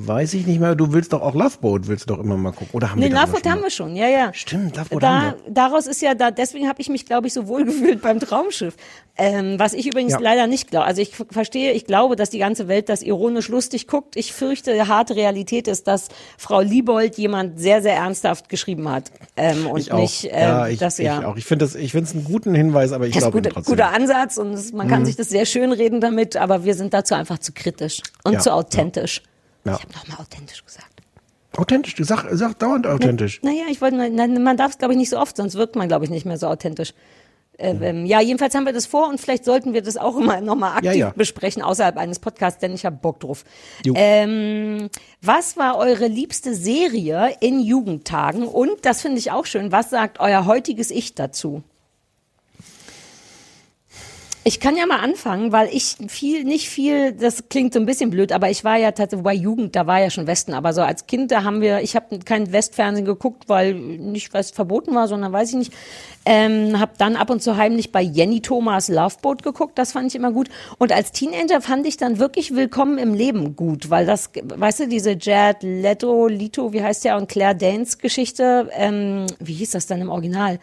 weiß ich nicht mehr. Du willst doch auch Loveboat, willst du doch immer mal gucken. Oder haben Nee, wir Loveboat haben wir schon, ja, ja. Stimmt, Loveboat haben Da, daraus ist ja da, deswegen habe ich mich, glaube ich, so wohl (laughs) gefühlt beim Traumschiff. Ähm, was ich übrigens Ja. leider nicht glaube. Also ich verstehe, ich glaube, dass die ganze Welt das ironisch lustig guckt. Ich fürchte, harte Realität ist, dass Frau Liebold jemand sehr, sehr ernsthaft geschrieben hat. Ähm, und Ich auch. nicht, ähm, ja, ich, das ja. ich auch. Ich finde das, ich finde es einen guten Hinweis, aber ich glaube trotzdem. guter Ansatz und es, man kann Mhm. sich das sehr schön reden damit, aber wir sind dazu einfach zu kritisch und Ja, zu authentisch. Ja. Ich habe nochmal authentisch gesagt. Authentisch, du sag, sag dauernd authentisch. Naja, ich wollte, nur- na, man darf es, glaube ich, nicht so oft, sonst wirkt man, glaube ich, nicht mehr so authentisch. Äh, ähm, ja, jedenfalls haben wir das vor und vielleicht sollten wir das auch immer nochmal aktiv Ja, ja. besprechen, außerhalb eines Podcasts, denn ich habe Bock drauf. Ähm, was war eure liebste Serie in Jugendtagen? Und, das finde ich auch schön, was sagt euer heutiges Ich dazu? Ich kann ja mal anfangen, weil ich viel, nicht viel, das klingt so ein bisschen blöd, aber ich war ja tatsächlich, wobei Jugend, da war ja schon Westen, aber so als Kind, da haben wir, ich habe kein Westfernsehen geguckt, weil nicht, weil verboten war, sondern weiß ich nicht, ähm, habe dann ab und zu heimlich bei Jenny Thomas Loveboat geguckt, das fand ich immer gut. Und als Teenager fand ich dann wirklich Willkommen im Leben gut, weil das, weißt du, diese Jared Leto, Lito, wie heißt der, und Claire Danes Geschichte, ähm, wie hieß das dann im Original?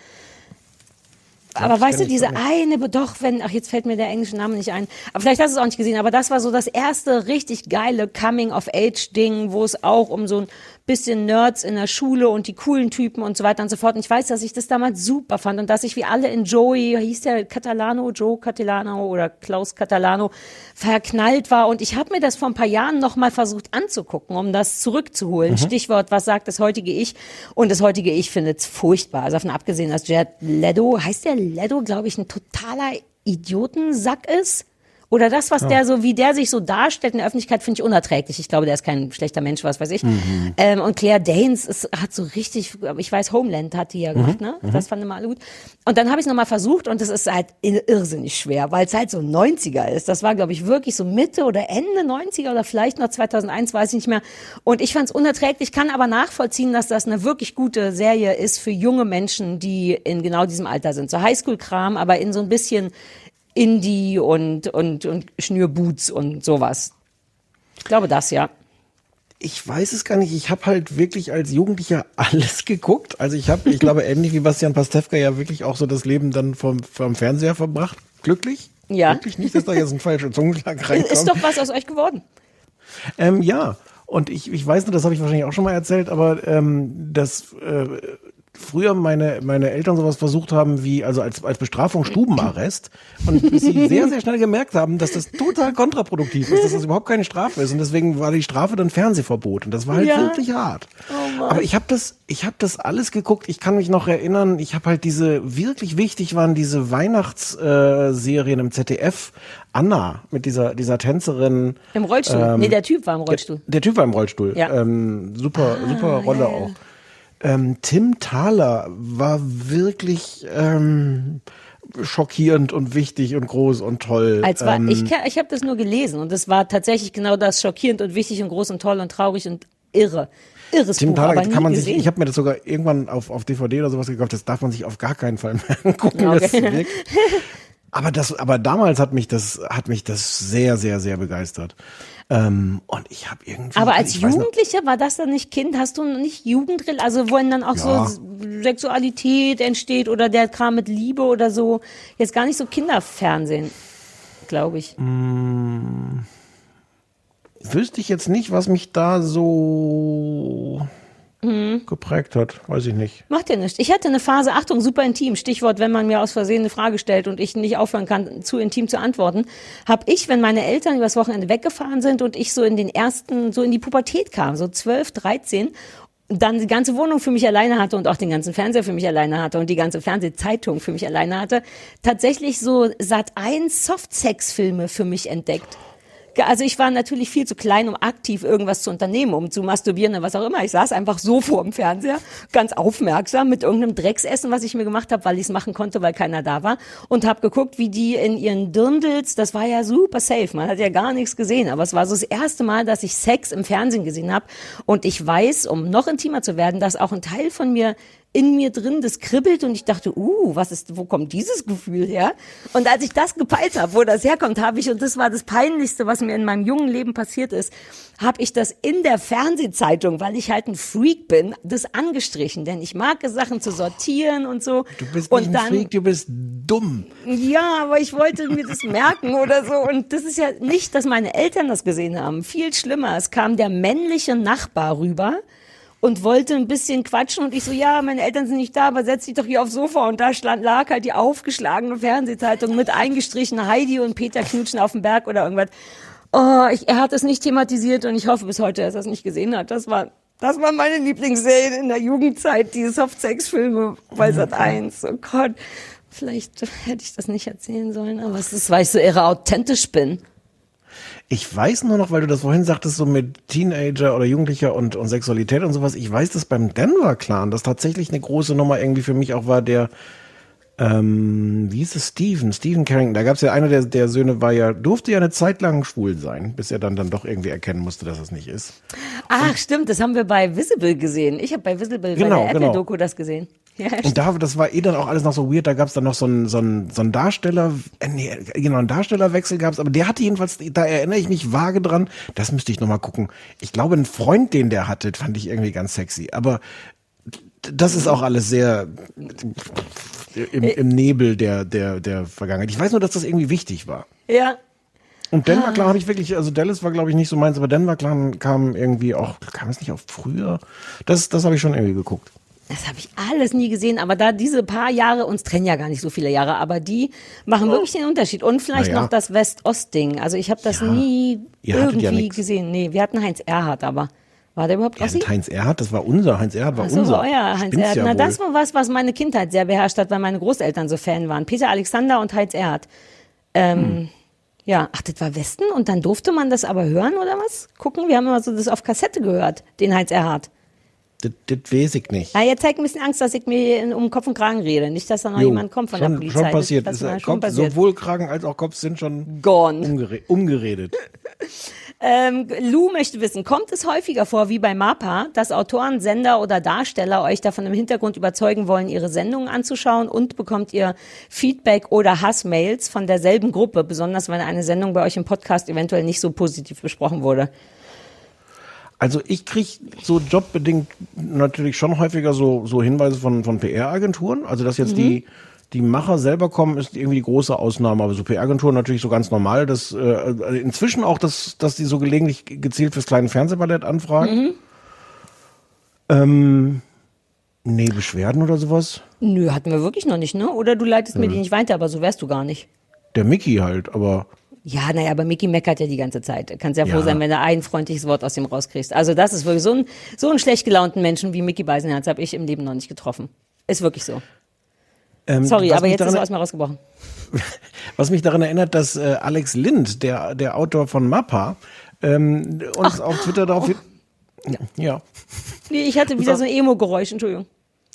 Aber weißt du, diese eine, doch, wenn, ach, jetzt fällt mir der englische Name nicht ein. Aber vielleicht hast du es auch nicht gesehen, aber das war so das erste richtig geile Coming-of-Age-Ding, wo es auch um so ein bisschen Nerds in der Schule und die coolen Typen und so weiter und so fort. Und ich weiß, dass ich das damals super fand und dass ich wie alle in Joey, hieß der Catalano, Joe Catalano oder Klaus Catalano, verknallt war. Und ich habe mir das vor ein paar Jahren nochmal versucht anzugucken, um das zurückzuholen. Mhm. Stichwort, was sagt das heutige Ich? Und das heutige Ich findet es furchtbar. Also davon abgesehen, dass Jared Leto, heißt der Leto, glaube ich, ein totaler Idiotensack ist? Oder das, was Ja. der so, wie der sich so darstellt in der Öffentlichkeit, finde ich unerträglich. Ich glaube, der ist kein schlechter Mensch, was weiß ich. Mhm. Ähm, und Claire Danes ist, hat so richtig, ich weiß, Homeland hat die ja gemacht, Mhm. ne? Mhm. Das fanden immer alle gut. Und dann habe ich es nochmal versucht und es ist halt ir- irrsinnig schwer, weil es halt so 90er ist. Das war, glaube ich, wirklich so Mitte oder Ende 90er oder vielleicht noch 2001, weiß ich nicht mehr. Und ich fand es unerträglich, kann aber nachvollziehen, dass das eine wirklich gute Serie ist für junge Menschen, die in genau diesem Alter sind. So Highschool-Kram, aber in so ein bisschen Indie und, und, und Schnürboots und sowas. Ich glaube das, ja. Ich weiß es gar nicht. Ich habe halt wirklich als Jugendlicher (laughs) alles geguckt. Also ich habe, ich glaube, ähnlich wie Bastian Pastewka ja wirklich auch so das Leben dann vom, vom Fernseher verbracht. Glücklich? Ja. Glücklich nicht, dass da jetzt ein falscher Zungenschlag (laughs) reinkommt. Ist doch was aus euch geworden. Ähm, ja, und ich, ich weiß nicht, das habe ich wahrscheinlich auch schon mal erzählt, aber ähm, dass äh, früher meine, meine Eltern sowas versucht haben wie, also als, als Bestrafung Stubenarrest und bis sie sehr, sehr schnell gemerkt haben, dass das total kontraproduktiv ist, dass das überhaupt keine Strafe ist und deswegen war die Strafe dann Fernsehverbot und das war halt Ja. wirklich hart. Oh. Aber ich habe das, ich habe das alles geguckt. Ich kann mich noch erinnern. Ich habe halt diese wirklich wichtig waren diese Weihnachtsserien äh, Serien im ZDF. Anna mit dieser dieser Tänzerin Im Rollstuhl. Ähm, nee, der Typ war im Rollstuhl. Der, der Typ war im Rollstuhl. Ja. Ah, Ähm, super super Rolle auch. Ähm, Tim Thaler war wirklich ähm, schockierend und wichtig und groß und toll. Als war, ähm, ich ich habe das nur gelesen und es war tatsächlich genau das schockierend und wichtig und groß und toll und traurig und irre. Irres Tim Buch, Thaler kann man gesehen. sich, ich habe mir das sogar irgendwann auf, auf DVD oder sowas gekauft, das darf man sich auf gar keinen Fall mehr (laughs) angucken. Okay. (laughs) Aber das, aber damals hat mich das, hat mich das sehr, sehr, sehr begeistert. Ähm, und ich habe irgendwie. aber als Jugendlicher war das dann nicht Kind? Hast du nicht Jugendrill, also wo dann auch Ja. so Sexualität entsteht oder der Kram mit Liebe oder so? Jetzt gar nicht so Kinderfernsehen, glaube ich. Mm, wüsste ich jetzt nicht, was mich da so Mhm. geprägt hat. Weiß ich nicht. Macht ja nichts. Ich hatte eine Phase, Achtung, super intim, Stichwort, wenn man mir aus Versehen eine Frage stellt und ich nicht aufhören kann, zu intim zu antworten, habe ich, wenn meine Eltern übers Wochenende weggefahren sind und ich so in den ersten, so in die Pubertät kam, so 12, 13, dann die ganze Wohnung für mich alleine hatte und auch den ganzen Fernseher für mich alleine hatte und die ganze Fernsehzeitung für mich alleine hatte, tatsächlich so Sat 1 Softsex-Filme für mich entdeckt. Also ich war natürlich viel zu klein, um aktiv irgendwas zu unternehmen, um zu masturbieren oder was auch immer. Ich saß einfach so vor dem Fernseher, ganz aufmerksam mit irgendeinem Drecksessen, was ich mir gemacht habe, weil ich es machen konnte, weil keiner da war. Und habe geguckt, wie die in ihren Dirndls, das war ja super safe, man hat ja gar nichts gesehen. Aber es war so das erste Mal, dass ich Sex im Fernsehen gesehen habe. Und ich weiß, um noch intimer zu werden, dass auch ein Teil von mir in mir drin, das kribbelt und ich dachte, uh, was ist, wo kommt dieses Gefühl her? Und als ich das gepeilt habe, wo das herkommt, habe ich, und das war das Peinlichste, was mir in meinem jungen Leben passiert ist, habe ich das in der Fernsehzeitung, weil ich halt ein Freak bin, das angestrichen, denn ich mag es, Sachen zu sortieren und so. Du bist und nicht ein Freak, du bist dumm. ja, aber ich wollte mir das merken oder so. Und das ist ja nicht, dass meine Eltern das gesehen haben. Viel schlimmer. Es kam der männliche Nachbar rüber und wollte ein bisschen quatschen und ich so, ja, meine Eltern sind nicht da, aber setz dich doch hier aufs Sofa und da stand, lag halt die aufgeschlagene Fernsehzeitung mit eingestrichen Heidi und Peter knutschen auf dem Berg oder irgendwas. Oh, ich, er hat es nicht thematisiert und ich hoffe bis heute, dass er es nicht gesehen hat. Das war, das war meine Lieblingsserie in der Jugendzeit, die Softsex-Filme bei Sat 1. Oh Gott. Vielleicht hätte ich das nicht erzählen sollen, aber es ist, weil ich so irre authentisch bin. Ich weiß nur noch, weil du das vorhin sagtest, so mit Teenager oder Jugendlicher und, und Sexualität und sowas. Ich weiß, dass beim Denver Clan das tatsächlich eine große Nummer irgendwie für mich auch war, der, ähm, wie hieß es, Steven, Steven Carrington. Da gab es ja einer der, der Söhne, war ja, durfte ja eine Zeit lang schwul sein, bis er dann, dann doch irgendwie erkennen musste, dass es nicht ist. Ach, stimmt, das haben wir bei Visible gesehen. Ich habe bei Visible Genau, bei der genau. Apple-Doku das gesehen. Ja, Und da, das war eh dann auch alles noch so weird, da gab es dann noch so einen, so einen, so einen Darsteller, äh, nee, genau, einen Darstellerwechsel gab es, aber der hatte jedenfalls, da erinnere ich mich vage dran, das müsste ich nochmal gucken. Ich glaube, ein Freund, den der hatte, fand ich irgendwie ganz sexy, aber das ist auch alles sehr im, Äh. im Nebel der, der, der Vergangenheit. Ich weiß nur, dass das irgendwie wichtig war. ja. Und Denver Ah. Clan habe ich wirklich, also Dallas war glaube ich nicht so meins, aber Denver Clan kam irgendwie auch, kam es nicht auf früher? Das, das habe ich schon irgendwie geguckt. Das habe ich alles nie gesehen, aber da diese paar Jahre, uns trennen ja gar nicht so viele Jahre, aber die machen wirklich den Unterschied. Und vielleicht ja. noch das West-Ost-Ding. Also ich habe das nie Ihr irgendwie ja gesehen. Nee, wir hatten Heinz Erhardt, aber war der überhaupt Ja, Ossi? Heinz Erhardt, das war unser, Heinz Erhardt war so, unser. euer Heinz Spinnst Erhardt. ja Na, wohl. das war was, was meine Kindheit sehr beherrscht hat, weil meine Großeltern so Fan waren. Peter Alexander und Heinz Erhardt. Ähm, Ja, ach, das war Westen und dann durfte man das aber hören oder was? Gucken, wir haben immer so das auf Kassette gehört, den Heinz Erhardt. Das, das weiß ich nicht. Ah, jetzt zeigt ein bisschen Angst, dass ich mir um Kopf und Kragen rede. Nicht, dass da noch Jo, jemand kommt von schon, der Polizei. Schon passiert. Das, Ist, das äh, schon Kopf, passiert. sowohl Kragen als auch Kopf sind schon Gone. umgere umgeredet. (laughs) Ähm, Lou möchte wissen, kommt es häufiger vor wie bei MAPA, dass Autoren, Sender oder Darsteller euch davon im Hintergrund überzeugen wollen, ihre Sendungen anzuschauen und bekommt ihr Feedback oder Hassmails von derselben Gruppe, besonders wenn eine Sendung bei euch im Podcast eventuell nicht so positiv besprochen wurde? Also ich krieg so jobbedingt natürlich schon häufiger so, so Hinweise von, von PR-Agenturen. Also dass jetzt Mhm. die, die Macher selber kommen, ist irgendwie die große Ausnahme. Aber so PR-Agenturen natürlich so ganz normal. Dass, äh, inzwischen auch, dass, dass die so gelegentlich gezielt fürs kleine Fernsehballett anfragen. Mhm. Ähm, nee, Beschwerden oder sowas. Nö, hatten wir wirklich noch nicht, ne? Oder du leitest mir Nö. die nicht weiter, aber so wärst du gar nicht. Der Mickey halt, aber Ja, naja, aber Mickey meckert ja die ganze Zeit. Kannst ja froh Ja. sein, wenn du ein freundliches Wort aus ihm rauskriegst. Also das ist wirklich so ein, so einen schlecht gelaunten Menschen wie Mickey Beisenherz habe ich im Leben noch nicht getroffen. Ist wirklich so. ähm, Sorry, aber jetzt ist er mir rausgebrochen. (laughs) Was mich daran erinnert, dass äh, Alex Lind, der, der Autor von Mappa, ähm, uns auf Twitter darauf hin, ja, Nee, ich hatte wieder so ein Emo-Geräusch, Entschuldigung.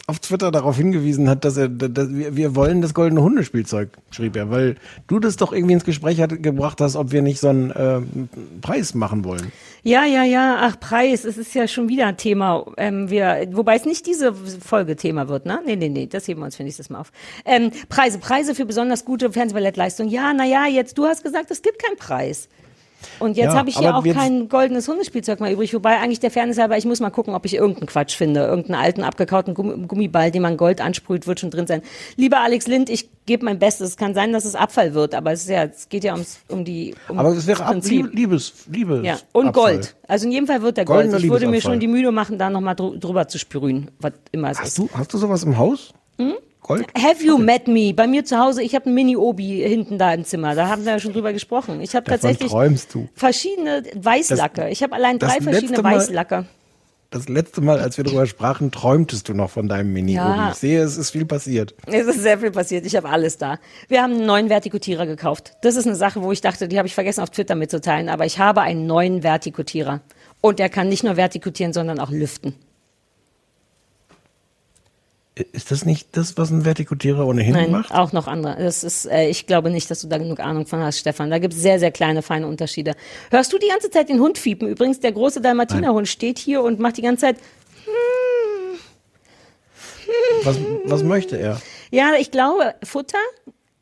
Auf Twitter darauf hingewiesen hat, dass er, dass wir, wir wollen das goldene Hundespielzeug, schrieb er, weil du das doch irgendwie ins Gespräch hat, gebracht hast, ob wir nicht so einen ähm, Preis machen wollen. Ja, ja, ja, ach, Preis, es ist ja schon wieder ein Thema. Ähm, wir, wobei es nicht diese Folge Thema wird, ne? Nee, nee, nee, das heben wir uns für nächstes Mal auf. Ähm, Preise, Preise für besonders gute Fernsehballettleistung. Ja, na ja, jetzt, du hast gesagt, es gibt keinen Preis. Und jetzt Ja, habe ich hier auch kein goldenes Hundespielzeug mehr übrig, wobei eigentlich der Fairness halber, ich muss mal gucken, ob ich irgendeinen Quatsch finde. Irgendeinen alten, abgekauten Gummi- Gummiball, den man Gold ansprüht, wird schon drin sein. Lieber Alex Lind, ich gebe mein Bestes. Es kann sein, dass es Abfall wird, aber es, ist ja, es geht ja ums, um die um Aber es wäre ab, Liebes, Liebes. Ja, und Abfall. Gold. Also in jedem Fall wird der Goldener Gold. Ich würde mir schon die Mühe machen, da nochmal drü drüber zu sprühen, was immer es Hast ist. du, hast du sowas im Haus? Hm? Gold? Have you met me? Bei mir zu Hause, ich habe ein Mini-Obi hinten da im Zimmer. Da haben wir ja schon drüber gesprochen. Ich habe tatsächlich verschiedene Weißlacke. ich habe allein das drei verschiedene Mal- Weißlacke. Das letzte Mal, als wir darüber sprachen, träumtest du noch von deinem mini Ja. Ich sehe, es ist viel passiert. Es ist sehr viel passiert. Ich habe alles da. Wir haben einen neuen Vertikutierer gekauft. Das ist eine Sache, wo ich dachte, die habe ich vergessen auf Twitter mitzuteilen. Aber ich habe einen neuen Vertikutierer. Und der kann nicht nur vertikutieren, sondern auch lüften. Ist das nicht das, was ein Vertikutierer ohnehin Nein, macht? auch noch andere. Das ist, äh, ich glaube nicht, dass du da genug Ahnung von hast, Stefan. Da gibt es sehr, sehr kleine, feine Unterschiede. Hörst du die ganze Zeit den Hund fiepen? Übrigens, der große Dalmatinerhund steht hier und macht die ganze Zeit. Was, was möchte er? Ja, ich glaube Futter.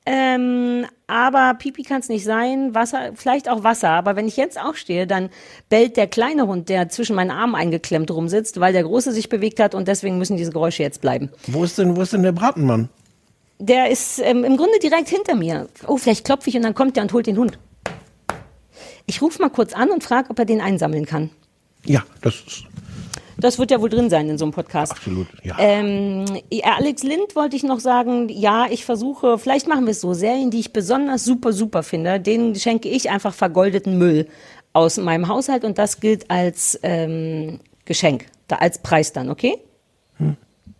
Ähm, aber Pipi kann es nicht sein, Wasser, vielleicht auch Wasser. Aber wenn ich jetzt aufstehe, dann bellt der kleine Hund, der zwischen meinen Armen eingeklemmt rumsitzt, weil der große sich bewegt hat und deswegen müssen diese Geräusche jetzt bleiben. Wo ist denn, wo ist denn der Bratenmann? Der ist ähm, im Grunde direkt hinter mir. Oh, vielleicht klopfe ich und dann kommt der und holt den Hund. Ich rufe mal kurz an und frage, ob er den einsammeln kann. Ja, das ist Das wird ja wohl drin sein in so einem Podcast. absolut, ja. Ähm, ja, Alex Lind wollte ich noch sagen, ja, ich versuche, vielleicht machen wir es so, Serien, die ich besonders super, super finde, denen schenke ich einfach vergoldeten Müll aus meinem Haushalt und das gilt als ähm, Geschenk, da als Preis dann, okay?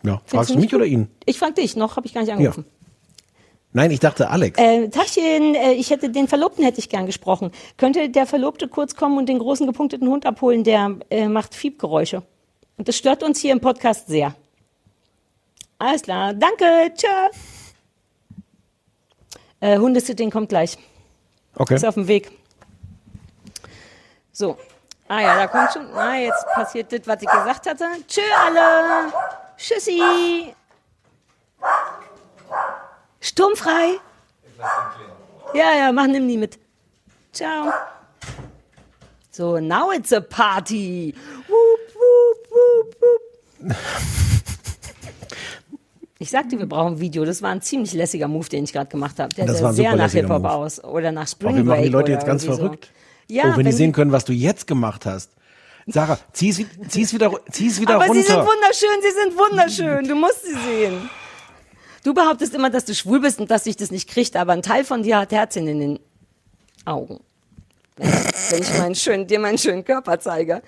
Ja, Findest fragst du mich nicht oder gut? ihn? Ich frag dich, noch habe ich gar nicht angerufen. Nein, ich dachte Alex. Äh, Tachchen, äh, ich hätte den Verlobten hätte ich gern gesprochen. Könnte der Verlobte kurz kommen und den großen gepunkteten Hund abholen, der äh, macht Fiebgeräusche. Und das stört uns hier im Podcast sehr. Alles klar, danke, tschö. Äh, Hundesitting kommt gleich. Okay. Ist auf dem Weg. So. Ah ja, da kommt schon. Ah, jetzt passiert das, was ich gesagt hatte. Tschö alle. Tschüssi. Sturmfrei. Ja, ja, mach, nimm die mit. Ciao. So, now it's a party. Wup. Ich sagte, wir brauchen ein Video. Das war ein ziemlich lässiger Move, den ich gerade gemacht habe. Der Das sah sehr nach Hip-Hop aus. Oder nach Oh, Spring wir machen die Break Leute jetzt ganz verrückt. So. Ja, oh, wenn, die wenn sehen können, was du jetzt gemacht hast. Sarah, zieh's, zieh's wieder, zieh's wieder Aber runter. sie sind wunderschön, sie sind wunderschön. Du musst sie sehen. Du behauptest immer, dass du schwul bist und dass dich das nicht kriegt, aber ein Teil von dir hat Herzchen in den Augen. Wenn, wenn ich meinen schönen, dir meinen schönen Körper zeige.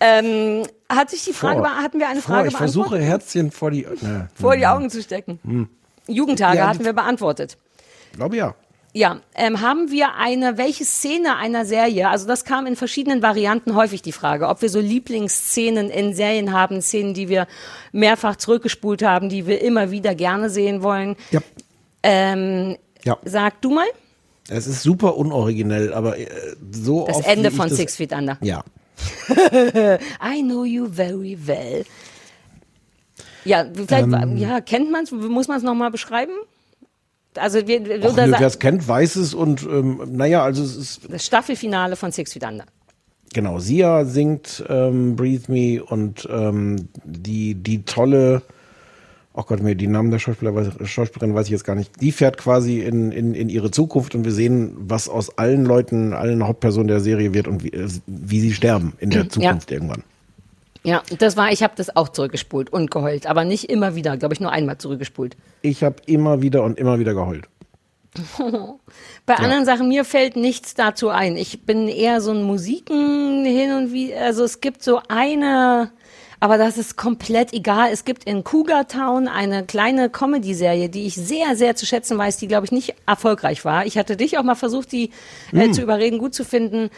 Ähm, hatte ich die Frage, Vor. hatten wir eine Vor, Frage ich versuche beantwortet? Herzchen vor die, (laughs) ne, Vor die Augen zu stecken. Hm. Jugendtage Ja, hatten wir beantwortet. glaube ja. Ja, ähm, haben wir eine, welche Szene einer Serie, also das kam in verschiedenen Varianten häufig die Frage, ob wir so Lieblingsszenen in Serien haben, Szenen, die wir mehrfach zurückgespult haben, die wir immer wieder gerne sehen wollen. Ja. Ähm, Ja. Sag du mal. Es ist super unoriginell, aber äh, so Das oft Ende wie ich von das, Six Feet Under. Ja. (laughs) I know you very well. Ja, vielleicht, Ähm. ja, kennt man es? Muss man es nochmal beschreiben? Also, wir, Wer es kennt, weiß es und ähm, naja, also es ist das Staffelfinale von Six Feet Under. genau. Sia singt ähm, Breathe Me und ähm, die die tolle Oh Gott, mir die Namen der Schauspieler, weiß- Schauspielerin weiß ich jetzt gar nicht. Die fährt quasi in, in, in ihre Zukunft und wir sehen, was aus allen Leuten, allen Hauptpersonen der Serie wird und wie, äh, wie sie sterben in der Zukunft irgendwann. Ja, das war, ich habe das auch zurückgespult und geheult, aber nicht immer wieder, glaube ich, nur einmal zurückgespult. Ich habe immer wieder und immer wieder geheult. (laughs) Bei anderen Sachen, mir fällt nichts dazu ein. Ich bin eher so ein Musiken hin und wie, also es gibt so eine, aber das ist komplett egal. Es gibt in Cougar Town eine kleine Comedy-Serie, die ich sehr, sehr zu schätzen weiß, die, glaube ich, nicht erfolgreich war. Ich hatte dich auch mal versucht, die äh, Mm. zu überreden, gut zu finden,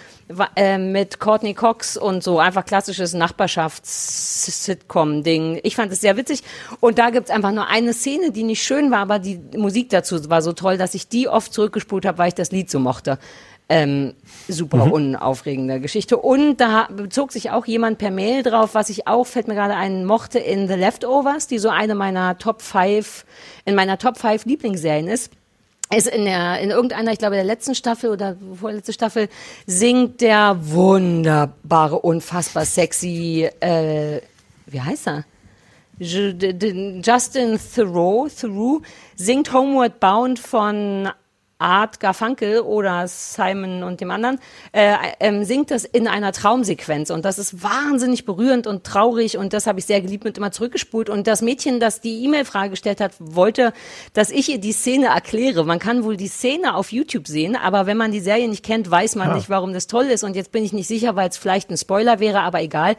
äh, mit Courtney Cox und so einfach klassisches Nachbarschafts-Sitcom-Ding. Ich fand es sehr witzig. Und da gibt's einfach nur eine Szene, die nicht schön war, aber die Musik dazu war so toll, dass ich die oft zurückgespult habe, weil ich das Lied so mochte. Ähm, super Mhm. unaufregende Geschichte. Und da bezog sich auch jemand per Mail drauf, was ich auch, fällt mir gerade ein, mochte in The Leftovers, die so eine meiner Top 5, in meiner Top 5 Lieblingsserien ist. Ist in der, in irgendeiner, ich glaube, der letzten Staffel oder vorletzte Staffel singt der wunderbare, unfassbar sexy, äh, wie heißt er? Justin Theroux, Theroux singt Homeward Bound von Art Garfunkel oder Simon und dem anderen, äh, ähm, singt das in einer Traumsequenz und das ist wahnsinnig berührend und traurig und das habe ich sehr geliebt und immer zurückgespult und das Mädchen, das die E-Mail-Frage gestellt hat, wollte, dass ich ihr die Szene erkläre. Man kann wohl die Szene auf YouTube sehen, aber wenn man die Serie nicht kennt, weiß man Ah. nicht, warum das toll ist und jetzt bin ich nicht sicher, weil es vielleicht ein Spoiler wäre, aber egal.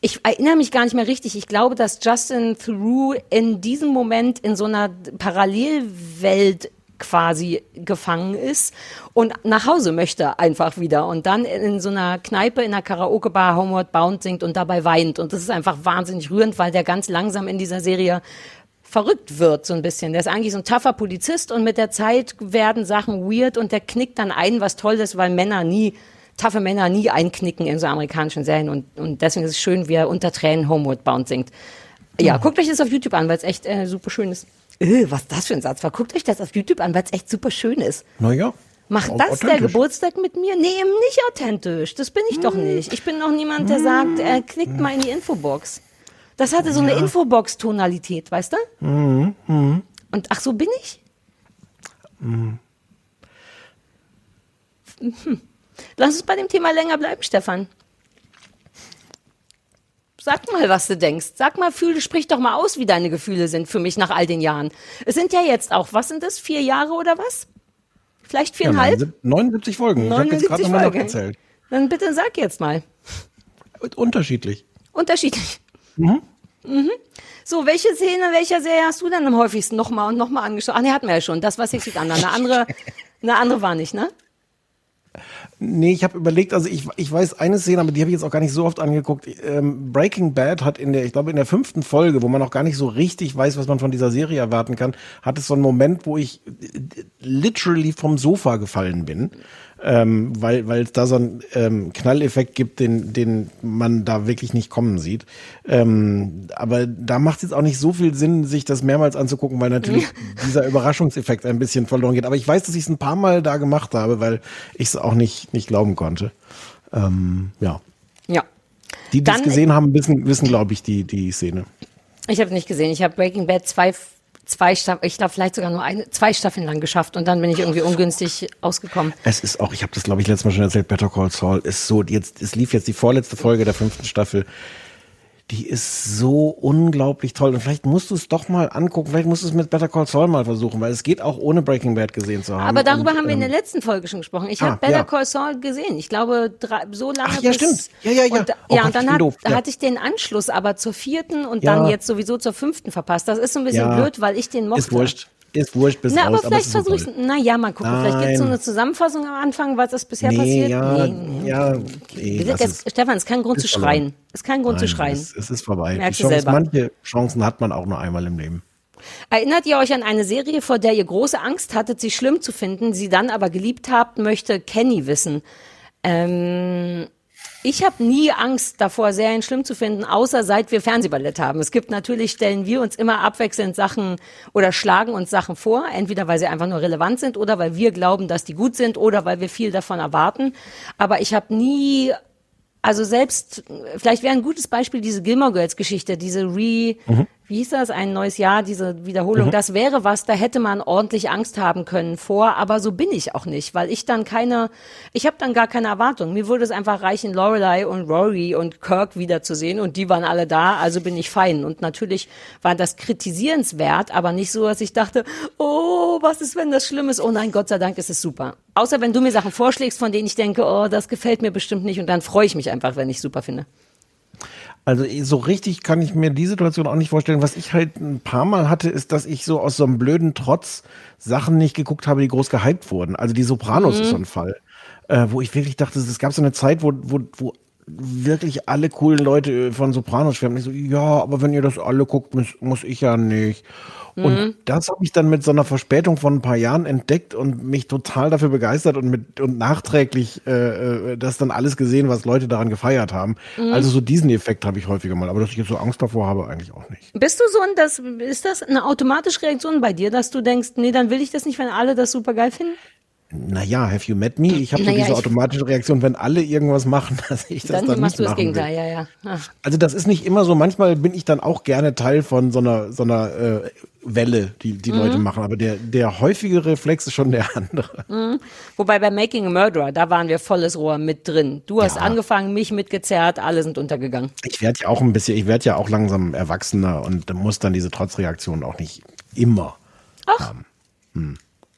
Ich erinnere mich gar nicht mehr richtig. Ich glaube, dass Justin Theroux in diesem Moment in so einer Parallelwelt quasi gefangen ist und nach Hause möchte einfach wieder und dann in so einer Kneipe in einer Karaoke-Bar Homeward Bound singt und dabei weint und das ist einfach wahnsinnig rührend, weil der ganz langsam in dieser Serie verrückt wird so ein bisschen. Der ist eigentlich so ein tougher Polizist und mit der Zeit werden Sachen weird und der knickt dann ein, was toll ist, weil Männer nie taffe Männer nie einknicken in so amerikanischen Serien und, und deswegen ist es schön, wie er unter Tränen Homeward Bound singt. Ja, guckt euch das auf YouTube an, weil es echt äh, super schön ist. Äh, was das für ein Satz war. Guckt euch das auf YouTube an, weil es echt super schön ist. Naja. Macht das der. Geburtstag mit mir? Nee, eben nicht authentisch. Das bin ich doch nicht. Ich bin noch niemand, der sagt, äh, klickt mal in die Infobox. Das hatte so eine Ja. Infobox-Tonalität, weißt du? Mhm. Mhm. Und ach, so bin ich? Mhm. Hm. Lass uns bei dem Thema länger bleiben, Stefan. Sag mal, was du denkst. Sag mal, fühl, sprich doch mal aus, wie deine Gefühle sind für mich nach all den Jahren. Es sind ja jetzt auch, was sind das, vier Jahre oder was? Vielleicht Ja, viereinhalb? 79 79 Folgen. Ich habe jetzt 79 gerade nochmal Folgen. nachgezählt. Dann bitte sag jetzt mal. Unterschiedlich. Unterschiedlich. Mhm. Mhm. So, welche Szene, welcher Serie hast du dann am häufigsten nochmal und nochmal angeschaut? Ach nee, hatten wir ja schon. Das war Six Feet Under. Eine andere, eine andere war nicht, ne? Nee, ich habe überlegt, also ich, ich weiß eine Szene, aber die habe ich jetzt auch gar nicht so oft angeguckt. Ähm, Breaking Bad hat in der, ich glaube in der fünften Folge, wo man noch gar nicht so richtig weiß, was man von dieser Serie erwarten kann, hat es so einen Moment, wo ich äh, literally vom Sofa gefallen bin, ähm, weil weil es da so einen ähm, Knalleffekt gibt, den den man da wirklich nicht kommen sieht. Ähm, aber da macht es jetzt auch nicht so viel Sinn, sich das mehrmals anzugucken, weil natürlich (laughs) dieser Überraschungseffekt ein bisschen verloren geht. Aber ich weiß, dass ich es ein paar Mal da gemacht habe, weil ich es auch nicht nicht glauben konnte. Ähm, ja. Ja. Die, die es gesehen haben, wissen, wissen glaube ich, die, die Szene. Ich habe nicht gesehen. Ich habe Breaking Bad zwei, zwei Staffeln, ich glaube vielleicht sogar nur eine, zwei Staffeln lang geschafft und dann bin ich irgendwie ungünstig ausgekommen. Es ist auch, ich habe das glaube ich letztes Mal schon erzählt, Better Call Saul ist so, jetzt, es lief jetzt die vorletzte Folge der fünften Staffel. Die ist so unglaublich toll. Und vielleicht musst du es doch mal angucken. Vielleicht musst du es mit Better Call Saul mal versuchen, weil es geht auch ohne Breaking Bad gesehen zu haben. Aber darüber Und, haben wir in der ähm, letzten Folge schon gesprochen. Ich ah, habe Better ja. Call Saul gesehen. Ich glaube, drei, so lange Ach ja, stimmt. Ja, ja, ja. Und, Oh ja, und dann hat, Ja. hatte ich den Anschluss aber zur vierten und Ja. dann jetzt sowieso zur fünften verpasst. Das ist so ein bisschen blöd, weil ich den mochte. Ist wurscht. Ist wurscht bis Na, raus, aber vielleicht ist versuche ich, toll. na ja, mal gucken. Vielleicht gibt es so Nein. eine Zusammenfassung am Anfang, was ist bisher Nee, passiert. ja, nee, ja, nee, jetzt, es. Stefan, es ist kein Grund Ist zu verloren. schreien. Es ist kein Grund zu Nein, schreien. Es, es ist vorbei. Merkst Chance, selber. manche Chancen hat man auch nur einmal im Leben. Erinnert ihr euch an eine Serie, vor der ihr große Angst hattet, sie schlimm zu finden, sie dann aber geliebt habt, möchte Kenny wissen. Ähm, ich habe nie Angst davor, Serien schlimm zu finden, außer seit wir Fernsehballett haben. Es gibt natürlich, stellen wir uns immer abwechselnd Sachen oder schlagen uns Sachen vor, entweder weil sie einfach nur relevant sind oder weil wir glauben, dass die gut sind oder weil wir viel davon erwarten. Aber ich habe nie also selbst, vielleicht wäre ein gutes Beispiel diese Gilmore Girls Geschichte, diese Re, wie hieß das, ein neues Jahr, diese Wiederholung. Mhm. Das wäre was, da hätte man ordentlich Angst haben können vor, aber so bin ich auch nicht, weil ich dann keine, ich habe dann gar keine Erwartung. Mir würde es einfach reichen, Lorelei und Rory und Kirk wiederzusehen und die waren alle da, also bin ich fein. Und natürlich war das kritisierenswert, aber nicht so, dass ich dachte, oh, was ist, wenn das schlimm ist? Oh nein, Gott sei Dank ist es super. Außer wenn du mir Sachen vorschlägst, von denen ich denke, oh, das gefällt mir bestimmt nicht und dann freue ich mich einfach, wenn ich super finde. Also so richtig kann ich mir die Situation auch nicht vorstellen. Was ich halt ein paar Mal hatte, ist, dass ich so aus so einem blöden Trotz Sachen nicht geguckt habe, die groß gehypt wurden. Also die Sopranos Mhm. ist so ein Fall, äh, wo ich wirklich dachte, es gab so eine Zeit, wo, wo, wo wirklich alle coolen Leute von Sopranos schwärmen. Ich so, ja, aber wenn ihr das alle guckt, muss, muss ich ja nicht. Mhm. Und das habe ich dann mit so einer Verspätung von ein paar Jahren entdeckt und mich total dafür begeistert und mit und nachträglich äh, äh, das dann alles gesehen, was Leute daran gefeiert haben. Mhm. Also so diesen Effekt habe ich häufiger mal, aber dass ich jetzt so Angst davor habe, eigentlich auch nicht. Bist du so ein, das, ist das eine automatische Reaktion bei dir, dass du denkst, nee, dann will ich das nicht, wenn alle das super geil finden? Naja, have you met me? Ich habe so Naja, diese ich- automatische Reaktion, wenn alle irgendwas machen, (laughs) dass ich das Dann, dann, machst nicht du das. Gegenteil, ja, ja. Ah. Also das ist nicht immer so. Manchmal bin ich dann auch gerne Teil von so einer so einer äh, Welle, die die Mhm. Leute machen. Aber der der häufige Reflex ist schon der andere. Mhm. Wobei bei Making a Murderer, da waren wir volles Rohr mit drin. Du hast Ja. angefangen, mich mitgezerrt, alle sind untergegangen. Ich werde ja auch ein bisschen, ich werde ja auch langsam erwachsener und muss dann diese Trotzreaktion auch nicht immer. Ach.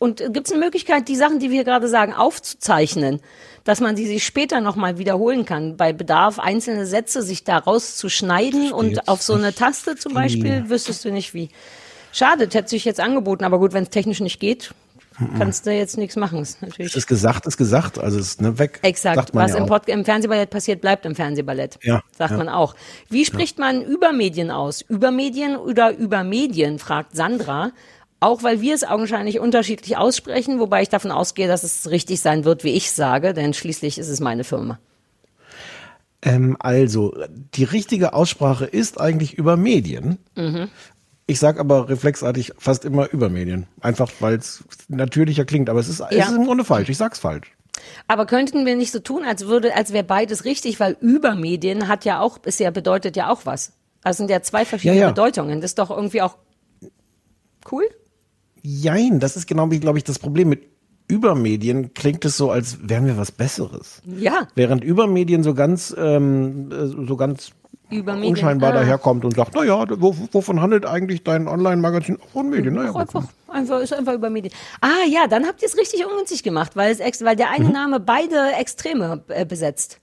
Und gibt es eine Möglichkeit, die Sachen, die wir gerade sagen, aufzuzeichnen, dass man die sich später nochmal wiederholen kann? Bei Bedarf einzelne Sätze sich daraus zu schneiden und auf so eine Taste zum Beispiel, wüsstest du nicht wie. Schade, das hätte sich jetzt angeboten, aber gut, wenn es technisch nicht geht, kannst du jetzt nichts machen. Ist natürlich Es ist gesagt, ist gesagt, also es ist ne, weg. Exakt. Was ja im. Pod im Fernsehballett passiert, bleibt im Fernsehballett. Ja, Sagt ja. man auch. Wie spricht man Übermedien aus? Übermedien oder Übermedien, fragt Sandra. Auch weil wir es augenscheinlich unterschiedlich aussprechen, wobei ich davon ausgehe, dass es richtig sein wird, wie ich sage, denn schließlich ist es meine Firma. Ähm, also, die richtige Aussprache ist eigentlich über Medien. Mhm. Ich sage aber reflexartig fast immer über Medien. Einfach weil es natürlicher klingt. Aber es ist, Ja. es ist im Grunde falsch. Ich sag's falsch. Aber könnten wir nicht so tun, als würde, als wäre beides richtig, weil Übermedien hat ja auch, ist ja, bedeutet ja auch was. Das sind ja zwei verschiedene Ja, ja. Bedeutungen. Das ist doch irgendwie auch cool. Jein, das ist genau, glaube ich, das Problem mit Übermedien. Klingt es so, als wären wir was Besseres. Ja. Während Übermedien so ganz, ähm, äh, so ganz Übermedien. unscheinbar Ah. daherkommt und sagt, na ja, wo, wovon handelt eigentlich dein Online-Magazin? Von Medien. Naja. Einfach, einfach, ist einfach über Medien. Ah ja, dann habt ihr es richtig ungünstig gemacht, weil, es weil der eine Mhm. Name beide Extreme äh, besetzt.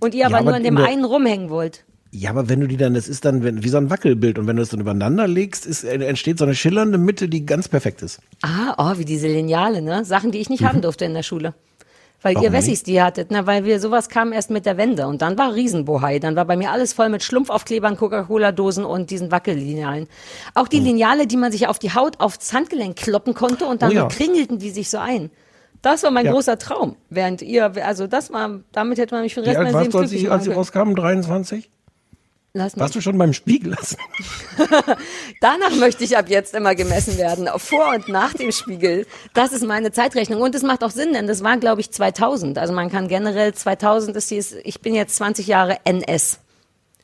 Und ihr aber Ja, aber nur an dem einen rumhängen wollt. Ja, aber wenn du die dann, das ist dann wenn, wie so ein Wackelbild und wenn du es dann übereinander legst, ist, äh, entsteht so eine schillernde Mitte, die ganz perfekt ist. Ah, oh, wie diese Lineale, ne? Sachen, die ich nicht haben durfte in der Schule. Weil Mhm. Warum ihr Wessis die hattet, ne? Weil wir sowas kam erst mit der Wende und dann war Riesenbohai. Dann war bei mir alles voll mit Schlumpfaufklebern, Coca-Cola-Dosen und diesen Wackellinealen. Auch Mhm. die Lineale, die man sich auf die Haut, aufs Handgelenk kloppen konnte und dann Oh ja. kringelten die sich so ein. Das war mein Ja. großer Traum. Während ihr, also das war, damit hätte man mich für den Rest meines Lebens glücklich ich, als sie machen rauskamen? 23? Lass mich. Warst du schon beim Spiegel lassen? (laughs) Danach möchte ich ab jetzt immer gemessen werden, vor und nach dem Spiegel. Das ist meine Zeitrechnung und es macht auch Sinn, denn das war, glaube ich, 2000. Also man kann generell 2000 ist dies, ich bin jetzt 20 Jahre NS.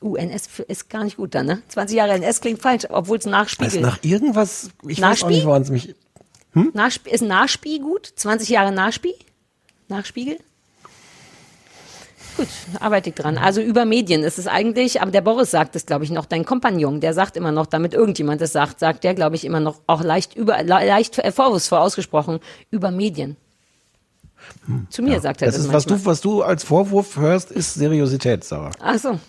Uh, NS ist gar nicht gut dann, ne? 20 Jahre NS klingt falsch, obwohl es Also Nachspiegel. nach irgendwas, ich weiß auch nicht, woran es mich. Nachsp ist Nachspie gut? 20 Jahre Nachspie? Nachspiegel? Gut, arbeite ich dran. Also über Medien ist es eigentlich, aber der Boris sagt es, glaube ich, noch, dein Kompagnon, der sagt immer noch, damit irgendjemand das sagt, sagt der, glaube ich, immer noch auch leicht über, le- leicht äh, vorwurfsvoll ausgesprochen, über Medien. Zu mir sagt er Das das, ist, was du, was du als Vorwurf hörst, ist Seriosität, Sarah. Ach so.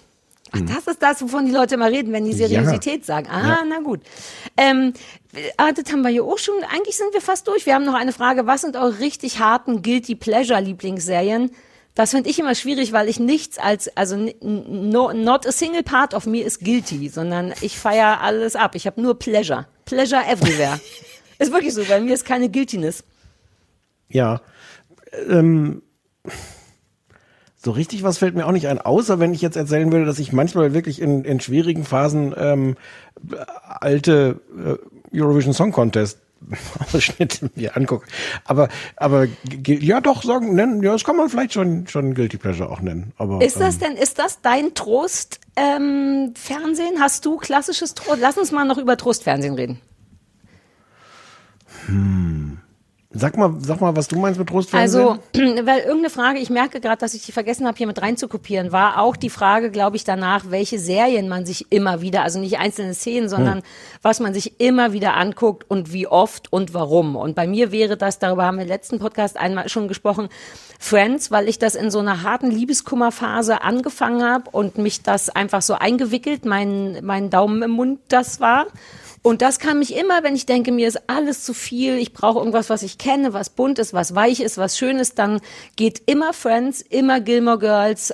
Ach, das ist das, wovon die Leute mal reden, wenn die Seriosität sagen. Ah, na gut. Ähm, ah, das haben wir hier auch schon. Eigentlich sind wir fast durch. Wir haben noch eine Frage. Was sind eure richtig harten Guilty Pleasure Lieblingsserien? Das finde ich immer schwierig, weil ich nichts als, also no, not a single part of me is guilty, sondern ich feiere alles ab. Ich habe nur Pleasure. Pleasure everywhere. (laughs) ist wirklich so, bei mir ist keine Guiltiness. Ja. Ähm, so richtig was fällt mir auch nicht ein, außer wenn ich jetzt erzählen würde, dass ich manchmal wirklich in, in schwierigen Phasen ähm, alte äh, Eurovision Song Contest (laughs) Ausschnitte mir angucke. Aber, aber ja doch, sagen, nennen, ja, das kann man vielleicht schon, schon Guilty Pleasure auch nennen. Aber, Ist das ähm, denn, ist das dein Trost, ähm, Fernsehen? Hast du klassisches Trost? Lass uns mal noch über Trostfernsehen reden. hm. Sag mal, sag mal, was du meinst mit Trostfernsehen. Also, (clears throat) weil irgendeine Frage, ich merke gerade, dass ich die vergessen habe, hier mit reinzukopieren, war auch die Frage, glaube ich, danach, welche Serien man sich immer wieder, also nicht einzelne Szenen, sondern Hm. was man sich immer wieder anguckt und wie oft und warum. Und bei mir wäre das, darüber haben wir im letzten Podcast einmal schon gesprochen, Friends, weil ich das in so einer harten Liebeskummerphase angefangen habe und mich das einfach so eingewickelt, mein, mein Daumen im Mund das war. Und das kann mich immer, wenn ich denke, mir ist alles zu viel, ich brauche irgendwas, was ich kenne, was bunt ist, was weich ist, was schön ist, dann geht immer Friends, immer Gilmore Girls,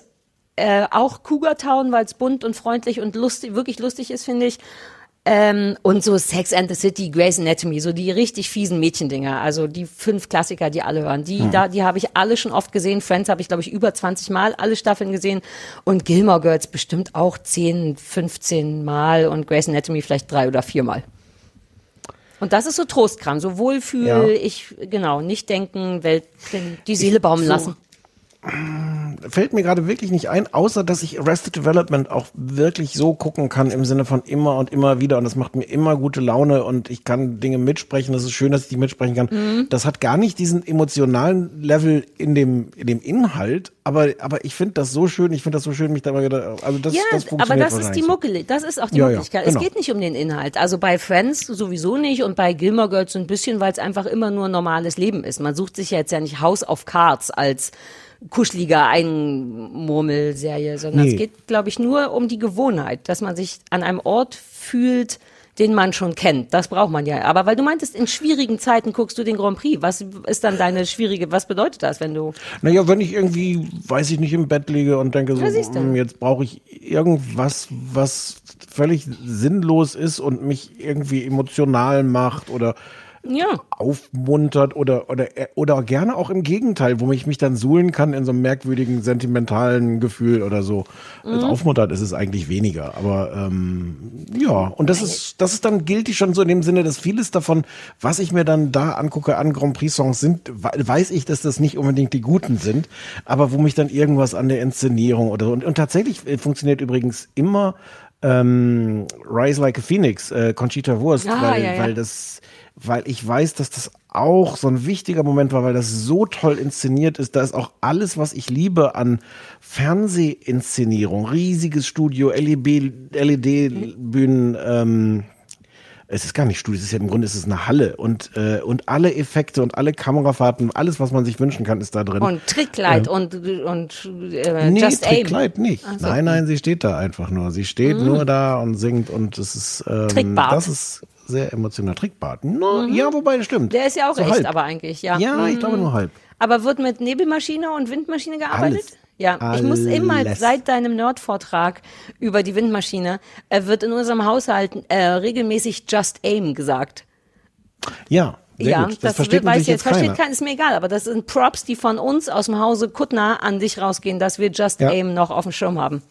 äh, auch Cougar Town, weil es bunt und freundlich und lustig, wirklich lustig ist, finde ich. Ähm, und so Sex and the City, Grey's Anatomy, so die richtig fiesen Mädchendinger, also die fünf Klassiker, die alle hören, die Hm. da, die habe ich alle schon oft gesehen. Friends habe ich glaube ich über 20 Mal alle Staffeln gesehen und Gilmore Girls bestimmt auch 10, 15 Mal und Grey's Anatomy vielleicht drei oder vier Mal. Und das ist so Trostkram, so Wohlfühl, Ja. ich genau nicht denken, Welt, die Seele baumeln so- lassen. Fällt mir gerade wirklich nicht ein, außer dass ich Arrested Development auch wirklich so gucken kann im Sinne von immer und immer wieder und das macht mir immer gute Laune und ich kann Dinge mitsprechen. Das ist schön, dass ich die mitsprechen kann. Mhm. Das hat gar nicht diesen emotionalen Level in dem in dem Inhalt, aber aber ich finde das so schön. Ich finde das so schön, mich da mal wieder. Also das, ja, das aber das ist die. Mucke, das ist auch die Ja, ja, Möglichkeit. genau. Es geht nicht um den Inhalt. Also bei Friends sowieso nicht und bei Gilmore Girls so ein bisschen, weil es einfach immer nur normales Leben ist. Man sucht sich ja jetzt ja nicht House of Cards als kuscheliger Einmurmelserie, sondern Nee. es geht, glaube ich, nur um die Gewohnheit, dass man sich an einem Ort fühlt, den man schon kennt. Das braucht man ja. Aber weil du meintest, in schwierigen Zeiten guckst du den Grand Prix. Was ist dann deine schwierige, was bedeutet das, wenn du Naja, wenn ich irgendwie, weiß ich nicht, im Bett liege und denke so. "Hm, jetzt brauche ich irgendwas, was völlig sinnlos ist und mich irgendwie emotional macht oder ja. aufmuntert oder, oder, oder gerne auch im Gegenteil, wo ich mich dann suhlen kann in so einem merkwürdigen, sentimentalen Gefühl oder so. Mhm. Aufmuntert ist es eigentlich weniger, aber ähm, ja, und das ist, das ist dann gilt schon so in dem Sinne, dass vieles davon, was ich mir dann da angucke an Grand Prix Songs sind, we- weiß ich, dass das nicht unbedingt die guten sind, aber wo mich dann irgendwas an der Inszenierung oder so, und, und tatsächlich äh, funktioniert übrigens immer ähm, Rise Like a Phoenix, äh, Conchita Wurst, Ah, weil, ja, ja. weil das, weil ich weiß, dass das auch so ein wichtiger Moment war, weil das so toll inszeniert ist. Da ist auch alles, was ich liebe an Fernsehinszenierung, riesiges Studio, E LED, LED-Bühnen, ähm, es ist gar nicht Studio, es ist ja im Grunde ist es eine Halle und äh, und alle Effekte und alle Kamerafahrten, alles was man sich wünschen kann, ist da drin. und Trickkleid Ähm, und und äh, nee, Just Aim. Trickkleid nicht. So. Nein, nein, sie steht da einfach nur. Sie steht Mhm. nur da und singt und es ist ähm, Trickbart. das ist sehr emotional. Trickbart. No, Ja, wobei das stimmt. Mhm. Der ist ja auch So echt, halb. aber eigentlich, ja. Ja, ich Mhm. glaube nur halb. Aber wird mit Nebelmaschine und Windmaschine gearbeitet? Alles. Ja, ich muss immer Alles. seit deinem Nerd-Vortrag über die Windmaschine äh, wird in unserem Haushalt äh, regelmäßig Just Aim gesagt. Ja, sehr ja, gut. Das, das versteht weiß jetzt jetzt versteht keiner, ist mir egal, aber das sind Props, die von uns aus dem Hause Kuttner an dich rausgehen, dass wir Just Ja. Aim noch auf dem Schirm haben.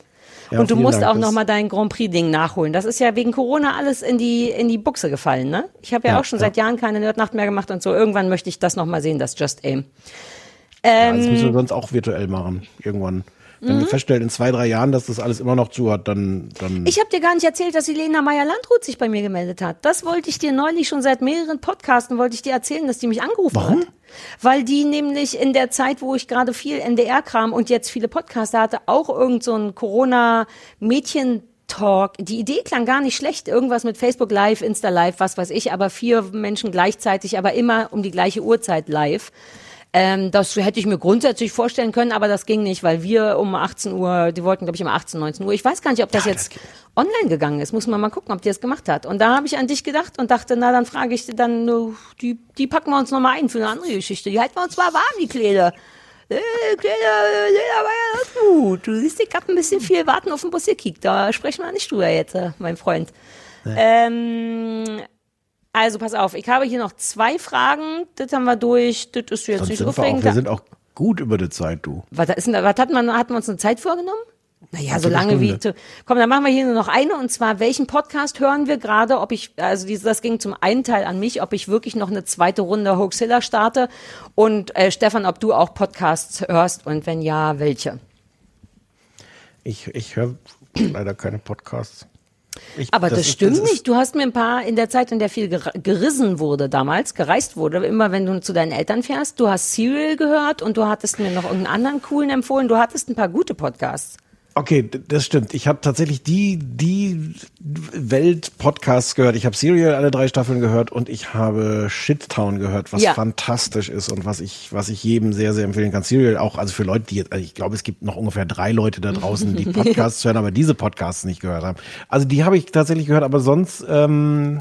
Ja, und du musst Dank, auch das- noch mal dein Grand Prix Ding nachholen. Das ist ja wegen Corona alles in die in die Buchse gefallen, ne? Ich habe ja, Ja, auch schon seit Jahren keine Nerdnacht mehr gemacht und so. Irgendwann möchte ich das noch mal sehen, das Just Aim. Ja, das Ähm, müssen wir sonst auch virtuell machen, irgendwann. Wenn wir Mhm. feststellen, in zwei, drei Jahren, dass das alles immer noch zu hat, dann, dann. Ich habe dir gar nicht erzählt, dass die Lena Meyer-Landrut sich bei mir gemeldet hat. Das wollte ich dir neulich schon seit mehreren Podcasten wollte ich dir erzählen, dass die mich angerufen Warum? hat. Weil die nämlich in der Zeit, wo ich gerade viel NDR-Kram und jetzt viele Podcaster hatte, auch irgend so ein Corona-Mädchen Talk. Die Idee klang gar nicht schlecht. Irgendwas mit Facebook Live, Insta Live, was weiß ich, aber vier Menschen gleichzeitig, aber immer um die gleiche Uhrzeit live. Ähm, das hätte ich mir grundsätzlich vorstellen können, aber das ging nicht, weil wir um 18 Uhr, die wollten glaube ich um 18, 19 Uhr. Ich weiß gar nicht, ob das jetzt online gegangen ist. Muss man mal gucken, ob die das gemacht hat. Und da habe ich an dich gedacht und dachte, na dann frage ich dann, äh, die, die packen wir uns nochmal ein für eine andere Geschichte. Die halten wir uns mal warm, die Kleider. Äh, Kleider, Kleider war ja das gut. Du siehst, ich hab ein bisschen viel warten auf den Bus gekickt. Da sprechen wir nicht drüber jetzt, äh, mein Freund. Ähm, also pass auf, ich habe hier noch zwei Fragen. Das haben wir durch. Das ist jetzt Sonst nicht sind wir, aufregend. auch, wir sind auch gut über die Zeit, du. Was, ist denn, was hat man, hatten wir uns eine Zeit vorgenommen? Naja, so lange wie. Zu, komm, dann machen wir hier nur noch eine und zwar, welchen Podcast hören wir gerade? Ob ich, also das ging zum einen Teil an mich, ob ich wirklich noch eine zweite Runde Hoaxilla starte und äh, Stefan, ob du auch Podcasts hörst und wenn ja, welche? Ich, ich höre (clears throat) leider keine Podcasts. Ich, Aber das, ist- stimmt ist- nicht. Du hast mir ein paar in der Zeit, in der viel ger gerissen wurde damals, gereist wurde, immer wenn du zu deinen Eltern fährst. Du hast Serial gehört und du hattest mir noch irgendeinen anderen coolen empfohlen. Du hattest ein paar gute Podcasts. Okay, das stimmt. Ich habe tatsächlich die, die Welt-Podcasts gehört. Ich habe Serial alle drei Staffeln gehört und ich habe Shittown gehört, was Ja. fantastisch ist und was ich, was ich jedem sehr, sehr empfehlen kann. Serial auch, also für Leute, die jetzt, also ich glaube, es gibt noch ungefähr drei Leute da draußen, die (laughs) Podcasts hören, aber diese Podcasts nicht gehört haben. Also die habe ich tatsächlich gehört, aber sonst ähm,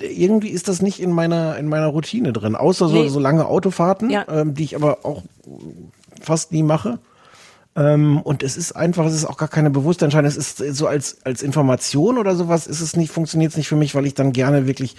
irgendwie ist das nicht in meiner in meiner Routine drin, außer so, Nee. so lange Autofahrten, Ja. ähm, die ich aber auch fast nie mache. Ähm, und es ist einfach, es ist auch gar keine bewusste Entscheidung. Es ist so als, als Information oder sowas ist es nicht, funktioniert es nicht für mich, weil ich dann gerne wirklich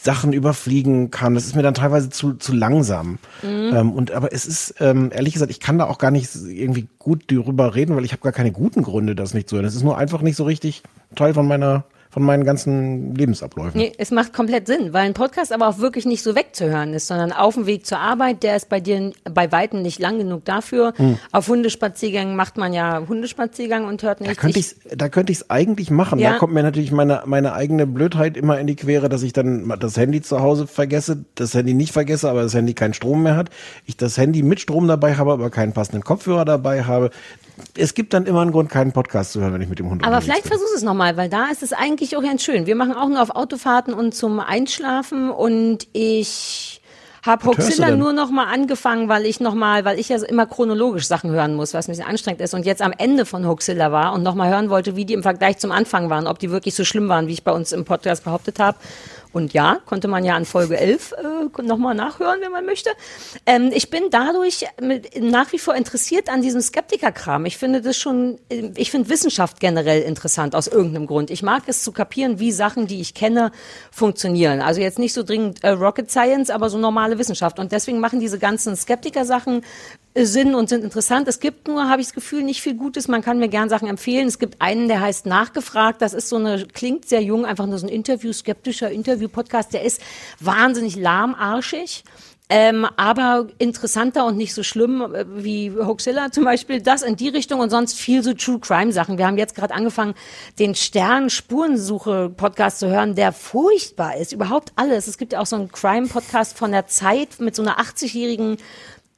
Sachen überfliegen kann. Das ist mir dann teilweise zu, zu langsam. Mhm. Ähm, und aber es ist, ähm, ehrlich gesagt, ich kann da auch gar nicht irgendwie gut darüber reden, weil ich habe gar keine guten Gründe, das nicht zu hören. Es ist nur einfach nicht so richtig Teil von meiner, von meinen ganzen Lebensabläufen. Nee, es macht komplett Sinn, weil ein Podcast aber auch wirklich nicht so wegzuhören ist, sondern auf dem Weg zur Arbeit, der ist bei dir bei Weitem nicht lang genug dafür. Hm. Auf Hundespaziergängen macht man ja Hundespaziergang und hört Da nicht. könnte ich da könnte ich es eigentlich machen. Ja. Da kommt mir natürlich meine meine eigene Blödheit immer in die Quere, dass ich dann das Handy zu Hause vergesse, das Handy nicht vergesse, aber das Handy keinen Strom mehr hat. Ich das Handy mit Strom dabei habe, aber keinen passenden Kopfhörer dabei habe. Es gibt dann immer einen Grund, keinen Podcast zu hören, wenn ich mit dem Hund aber vielleicht versuch es nochmal, weil da ist es eigentlich auch ganz schön. Wir machen auch nur auf Autofahrten und zum Einschlafen und ich habe Hoxilla nur noch mal angefangen, weil ich noch mal, weil ich ja immer chronologisch Sachen hören muss, was ein bisschen anstrengend ist und jetzt am Ende von Hoxilla war und noch mal hören wollte, wie die im Vergleich zum Anfang waren, ob die wirklich so schlimm waren, wie ich bei uns im Podcast behauptet habe. Und ja, konnte man ja an Folge 11 äh, nochmal nachhören, wenn man möchte. Ähm, ich bin dadurch mit, nach wie vor interessiert an diesem Skeptiker-Kram. Ich finde das schon, äh, ich finde Wissenschaft generell interessant aus irgendeinem Grund. Ich mag es zu kapieren, wie Sachen, die ich kenne, funktionieren. Also jetzt nicht so dringend äh, Rocket Science, aber so normale Wissenschaft. Und deswegen machen diese ganzen Skeptiker-Sachen Sinn und sind interessant. Es gibt nur, habe ich das Gefühl, nicht viel Gutes. Man kann mir gern Sachen empfehlen. Es gibt einen, der heißt Nachgefragt. Das ist so eine, klingt sehr jung, einfach nur so ein Interview, skeptischer Interview-Podcast. Der ist wahnsinnig lahmarschig. Ähm, aber interessanter und nicht so schlimm äh, wie Hoaxilla zum Beispiel. Das in die Richtung und sonst viel so True Crime Sachen. Wir haben jetzt gerade angefangen, den Stern Spurensuche Podcast zu hören, der furchtbar ist. Überhaupt alles. Es gibt ja auch so einen Crime Podcast von der Zeit mit so einer 80-jährigen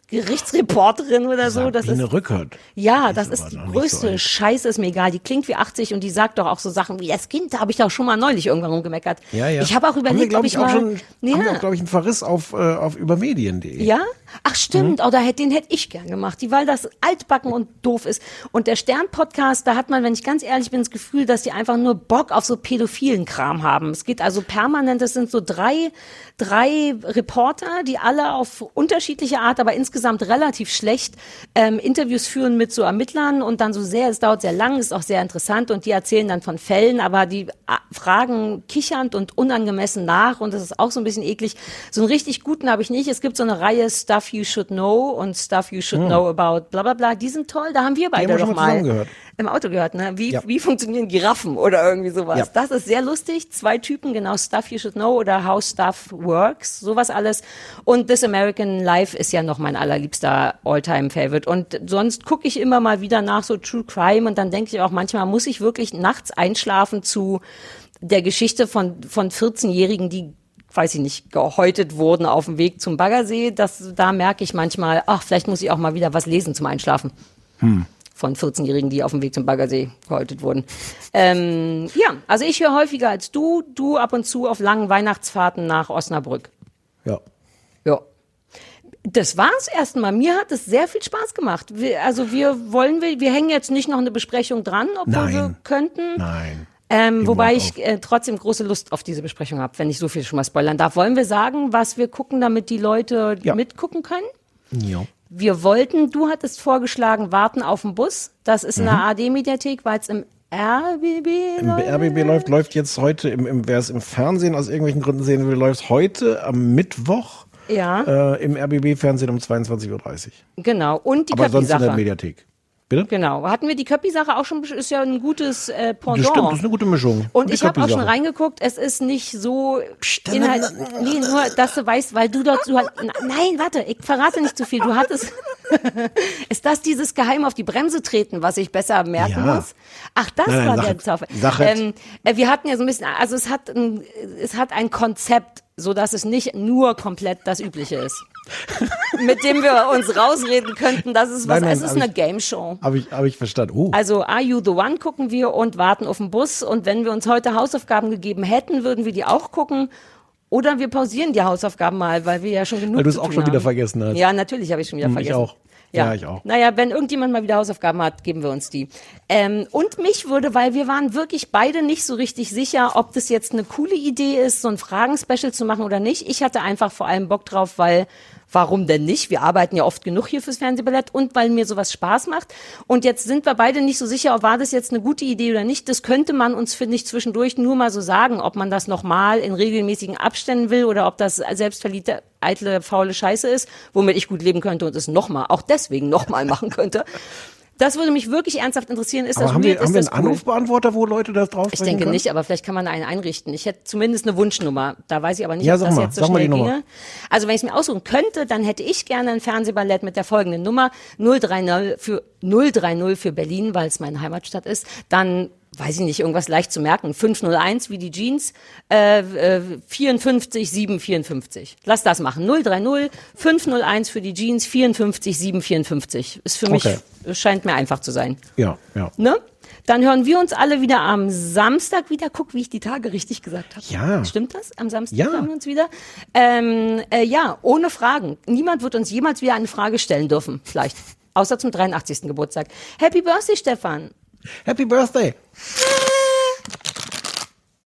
Gerichtsreporterin oder so. Das ist Rückert. ja, das ist die so größte alt. Scheiße, ist mir egal. Die klingt wie 80 und die sagt doch auch so Sachen wie, das Kind, da habe ich doch schon mal neulich irgendwann rumgemeckert. Ja, ja. Ich habe auch Haben wir, überlegt, glaub ob ich auch mal... schon, ja. haben wir auch, glaube ich, einen Verriss auf, äh, auf übermedien.de. Ja? Ach stimmt, Mhm. oh, da hätte, den hätte ich gern gemacht, die, weil das altbacken und doof ist. Und der Stern-Podcast, da hat man, wenn ich ganz ehrlich bin, das Gefühl, dass die einfach nur Bock auf so pädophilen Kram haben. Es geht also permanent, es sind so drei, drei Reporter, die alle auf unterschiedliche Art, aber insgesamt relativ schlecht ähm, Interviews führen mit so Ermittlern und dann so sehr, es dauert sehr lang, ist auch sehr interessant und die erzählen dann von Fällen, aber die ah, fragen kichernd und unangemessen nach und das ist auch so ein bisschen eklig. So einen richtig guten habe ich nicht. Es gibt so eine Reihe Stuff You Should Know und Stuff You Should Hm. Know About bla bla bla. Die sind toll, da haben wir beide haben wir doch schon mal mal im Auto gehört, ne? Wie, Ja. wie funktionieren Giraffen oder irgendwie sowas. Ja. Das ist sehr lustig. Zwei Typen, genau, Stuff You Should Know oder How Stuff Works, sowas alles. Und This American Life ist ja noch mein allerliebster All-Time-Favorite. Und sonst gucke ich immer mal wieder nach so True Crime und dann denke ich auch, manchmal muss ich wirklich nachts einschlafen zu der Geschichte von, von 14-Jährigen, die weiß ich nicht, gehäutet wurden auf dem Weg zum Baggersee. Das, da merke ich manchmal, ach, vielleicht muss ich auch mal wieder was lesen zum Einschlafen Hm. von 14-Jährigen, die auf dem Weg zum Baggersee gehäutet wurden. Ähm, ja, also ich höre häufiger als du, du ab und zu auf langen Weihnachtsfahrten nach Osnabrück. Ja. Ja. Das war's erstmal. Mir hat es sehr viel Spaß gemacht. Wir, also wir wollen, wir, wir hängen jetzt nicht noch eine Besprechung dran, obwohl wir Nein. könnten. Nein. Ähm, wobei Geben ich äh, trotzdem große Lust auf diese Besprechung habe, wenn ich so viel schon mal spoilern darf. Wollen wir sagen, was wir gucken, damit die Leute mitgucken können? Ja. Wir wollten, du hattest vorgeschlagen, warten auf den Bus. Das ist in der AD-Mediathek, weil es im RBB Im RBB läuft, läuft jetzt heute, im, im, wer es im Fernsehen aus irgendwelchen Gründen sehen will, läuft heute am Mittwoch Ja, äh, im RBB-Fernsehen um 22.30 Uhr. genau. Und die Aber sonst in der. Mediathek. Bitte? Genau. Hatten wir die Köppi-Sache auch schon, ist ja ein gutes äh, Pendant. Das stimmt, das ist eine gute Mischung. Und Die ich habe auch schon reingeguckt, es ist nicht so Inhalt, nee, nur, dass du weißt, weil du dort halt- na- nein, warte, ich verrate nicht zu viel, du hattest, (laughs) ist das dieses Geheim auf die Bremse treten, was ich besser merken Ja. muss? Ach, das Nein, nein, war der. Zauber. Ähm, äh, wir hatten ja so ein bisschen, also es hat ein, es hat ein Konzept, so dass es nicht nur komplett das Übliche ist. Mit dem wir uns rausreden könnten, das ist was, Nein, nein, es ist eine ich- Game Show. Habe ich, hab ich verstanden. Oh. Also Are You the One gucken wir und warten auf den Bus. Und wenn wir uns heute Hausaufgaben gegeben hätten, würden wir die auch gucken. Oder wir pausieren die Hausaufgaben mal, weil wir ja schon genug Weil du es auch schon wieder haben. vergessen hast. Ja, natürlich habe ich schon wieder Hm, ich vergessen. auch. Ja, ich auch. Naja, wenn irgendjemand mal wieder Hausaufgaben hat, geben wir uns die. Ähm, und mich würde, weil wir waren wirklich beide nicht so richtig sicher, ob das jetzt eine coole Idee ist, so ein Fragen-Special zu machen oder nicht. Ich hatte einfach vor allem Bock drauf, weil Warum denn nicht? Wir arbeiten ja oft genug hier fürs Fernsehballett und weil mir sowas Spaß macht. Und jetzt sind wir beide nicht so sicher, ob war das jetzt eine gute Idee oder nicht. Das könnte man uns, finde ich, zwischendurch nur mal so sagen, ob man das nochmal in regelmäßigen Abständen will oder ob das selbstverliebte, eitle, faule Scheiße ist, womit ich gut leben könnte und es nochmal, auch deswegen nochmal machen könnte. Das würde mich wirklich ernsthaft interessieren. Ist Aber das haben weird? wir, haben ist wir das einen cool? Anrufbeantworter, wo Leute das drauf Ich denke nicht, aber vielleicht kann man einen einrichten. Ich hätte zumindest eine Wunschnummer. Da weiß ich aber nicht, Ja, ob das mal, jetzt so schnell ginge. Also wenn ich es mir aussuchen könnte, dann hätte ich gerne ein Fernsehballett mit der folgenden Nummer 030 für 030 für Berlin, weil es meine Heimatstadt ist. Dann weiß ich nicht, irgendwas leicht zu merken. 501 wie die Jeans, äh, äh, 54 754. Lass das machen. 030 501 für die Jeans, 54 754. Ist für mich, Okay. scheint mir einfach zu sein. Ja, ja. Ne? Dann hören wir uns alle wieder am Samstag wieder. Guck, wie ich die Tage richtig gesagt habe. Ja. Stimmt das? Am Samstag Ja. hören wir uns wieder. Ähm, äh, ja, ohne Fragen. Niemand wird uns jemals wieder eine Frage stellen dürfen. Vielleicht. Außer zum 83. Geburtstag. Happy Birthday, Stefan. Happy Birthday.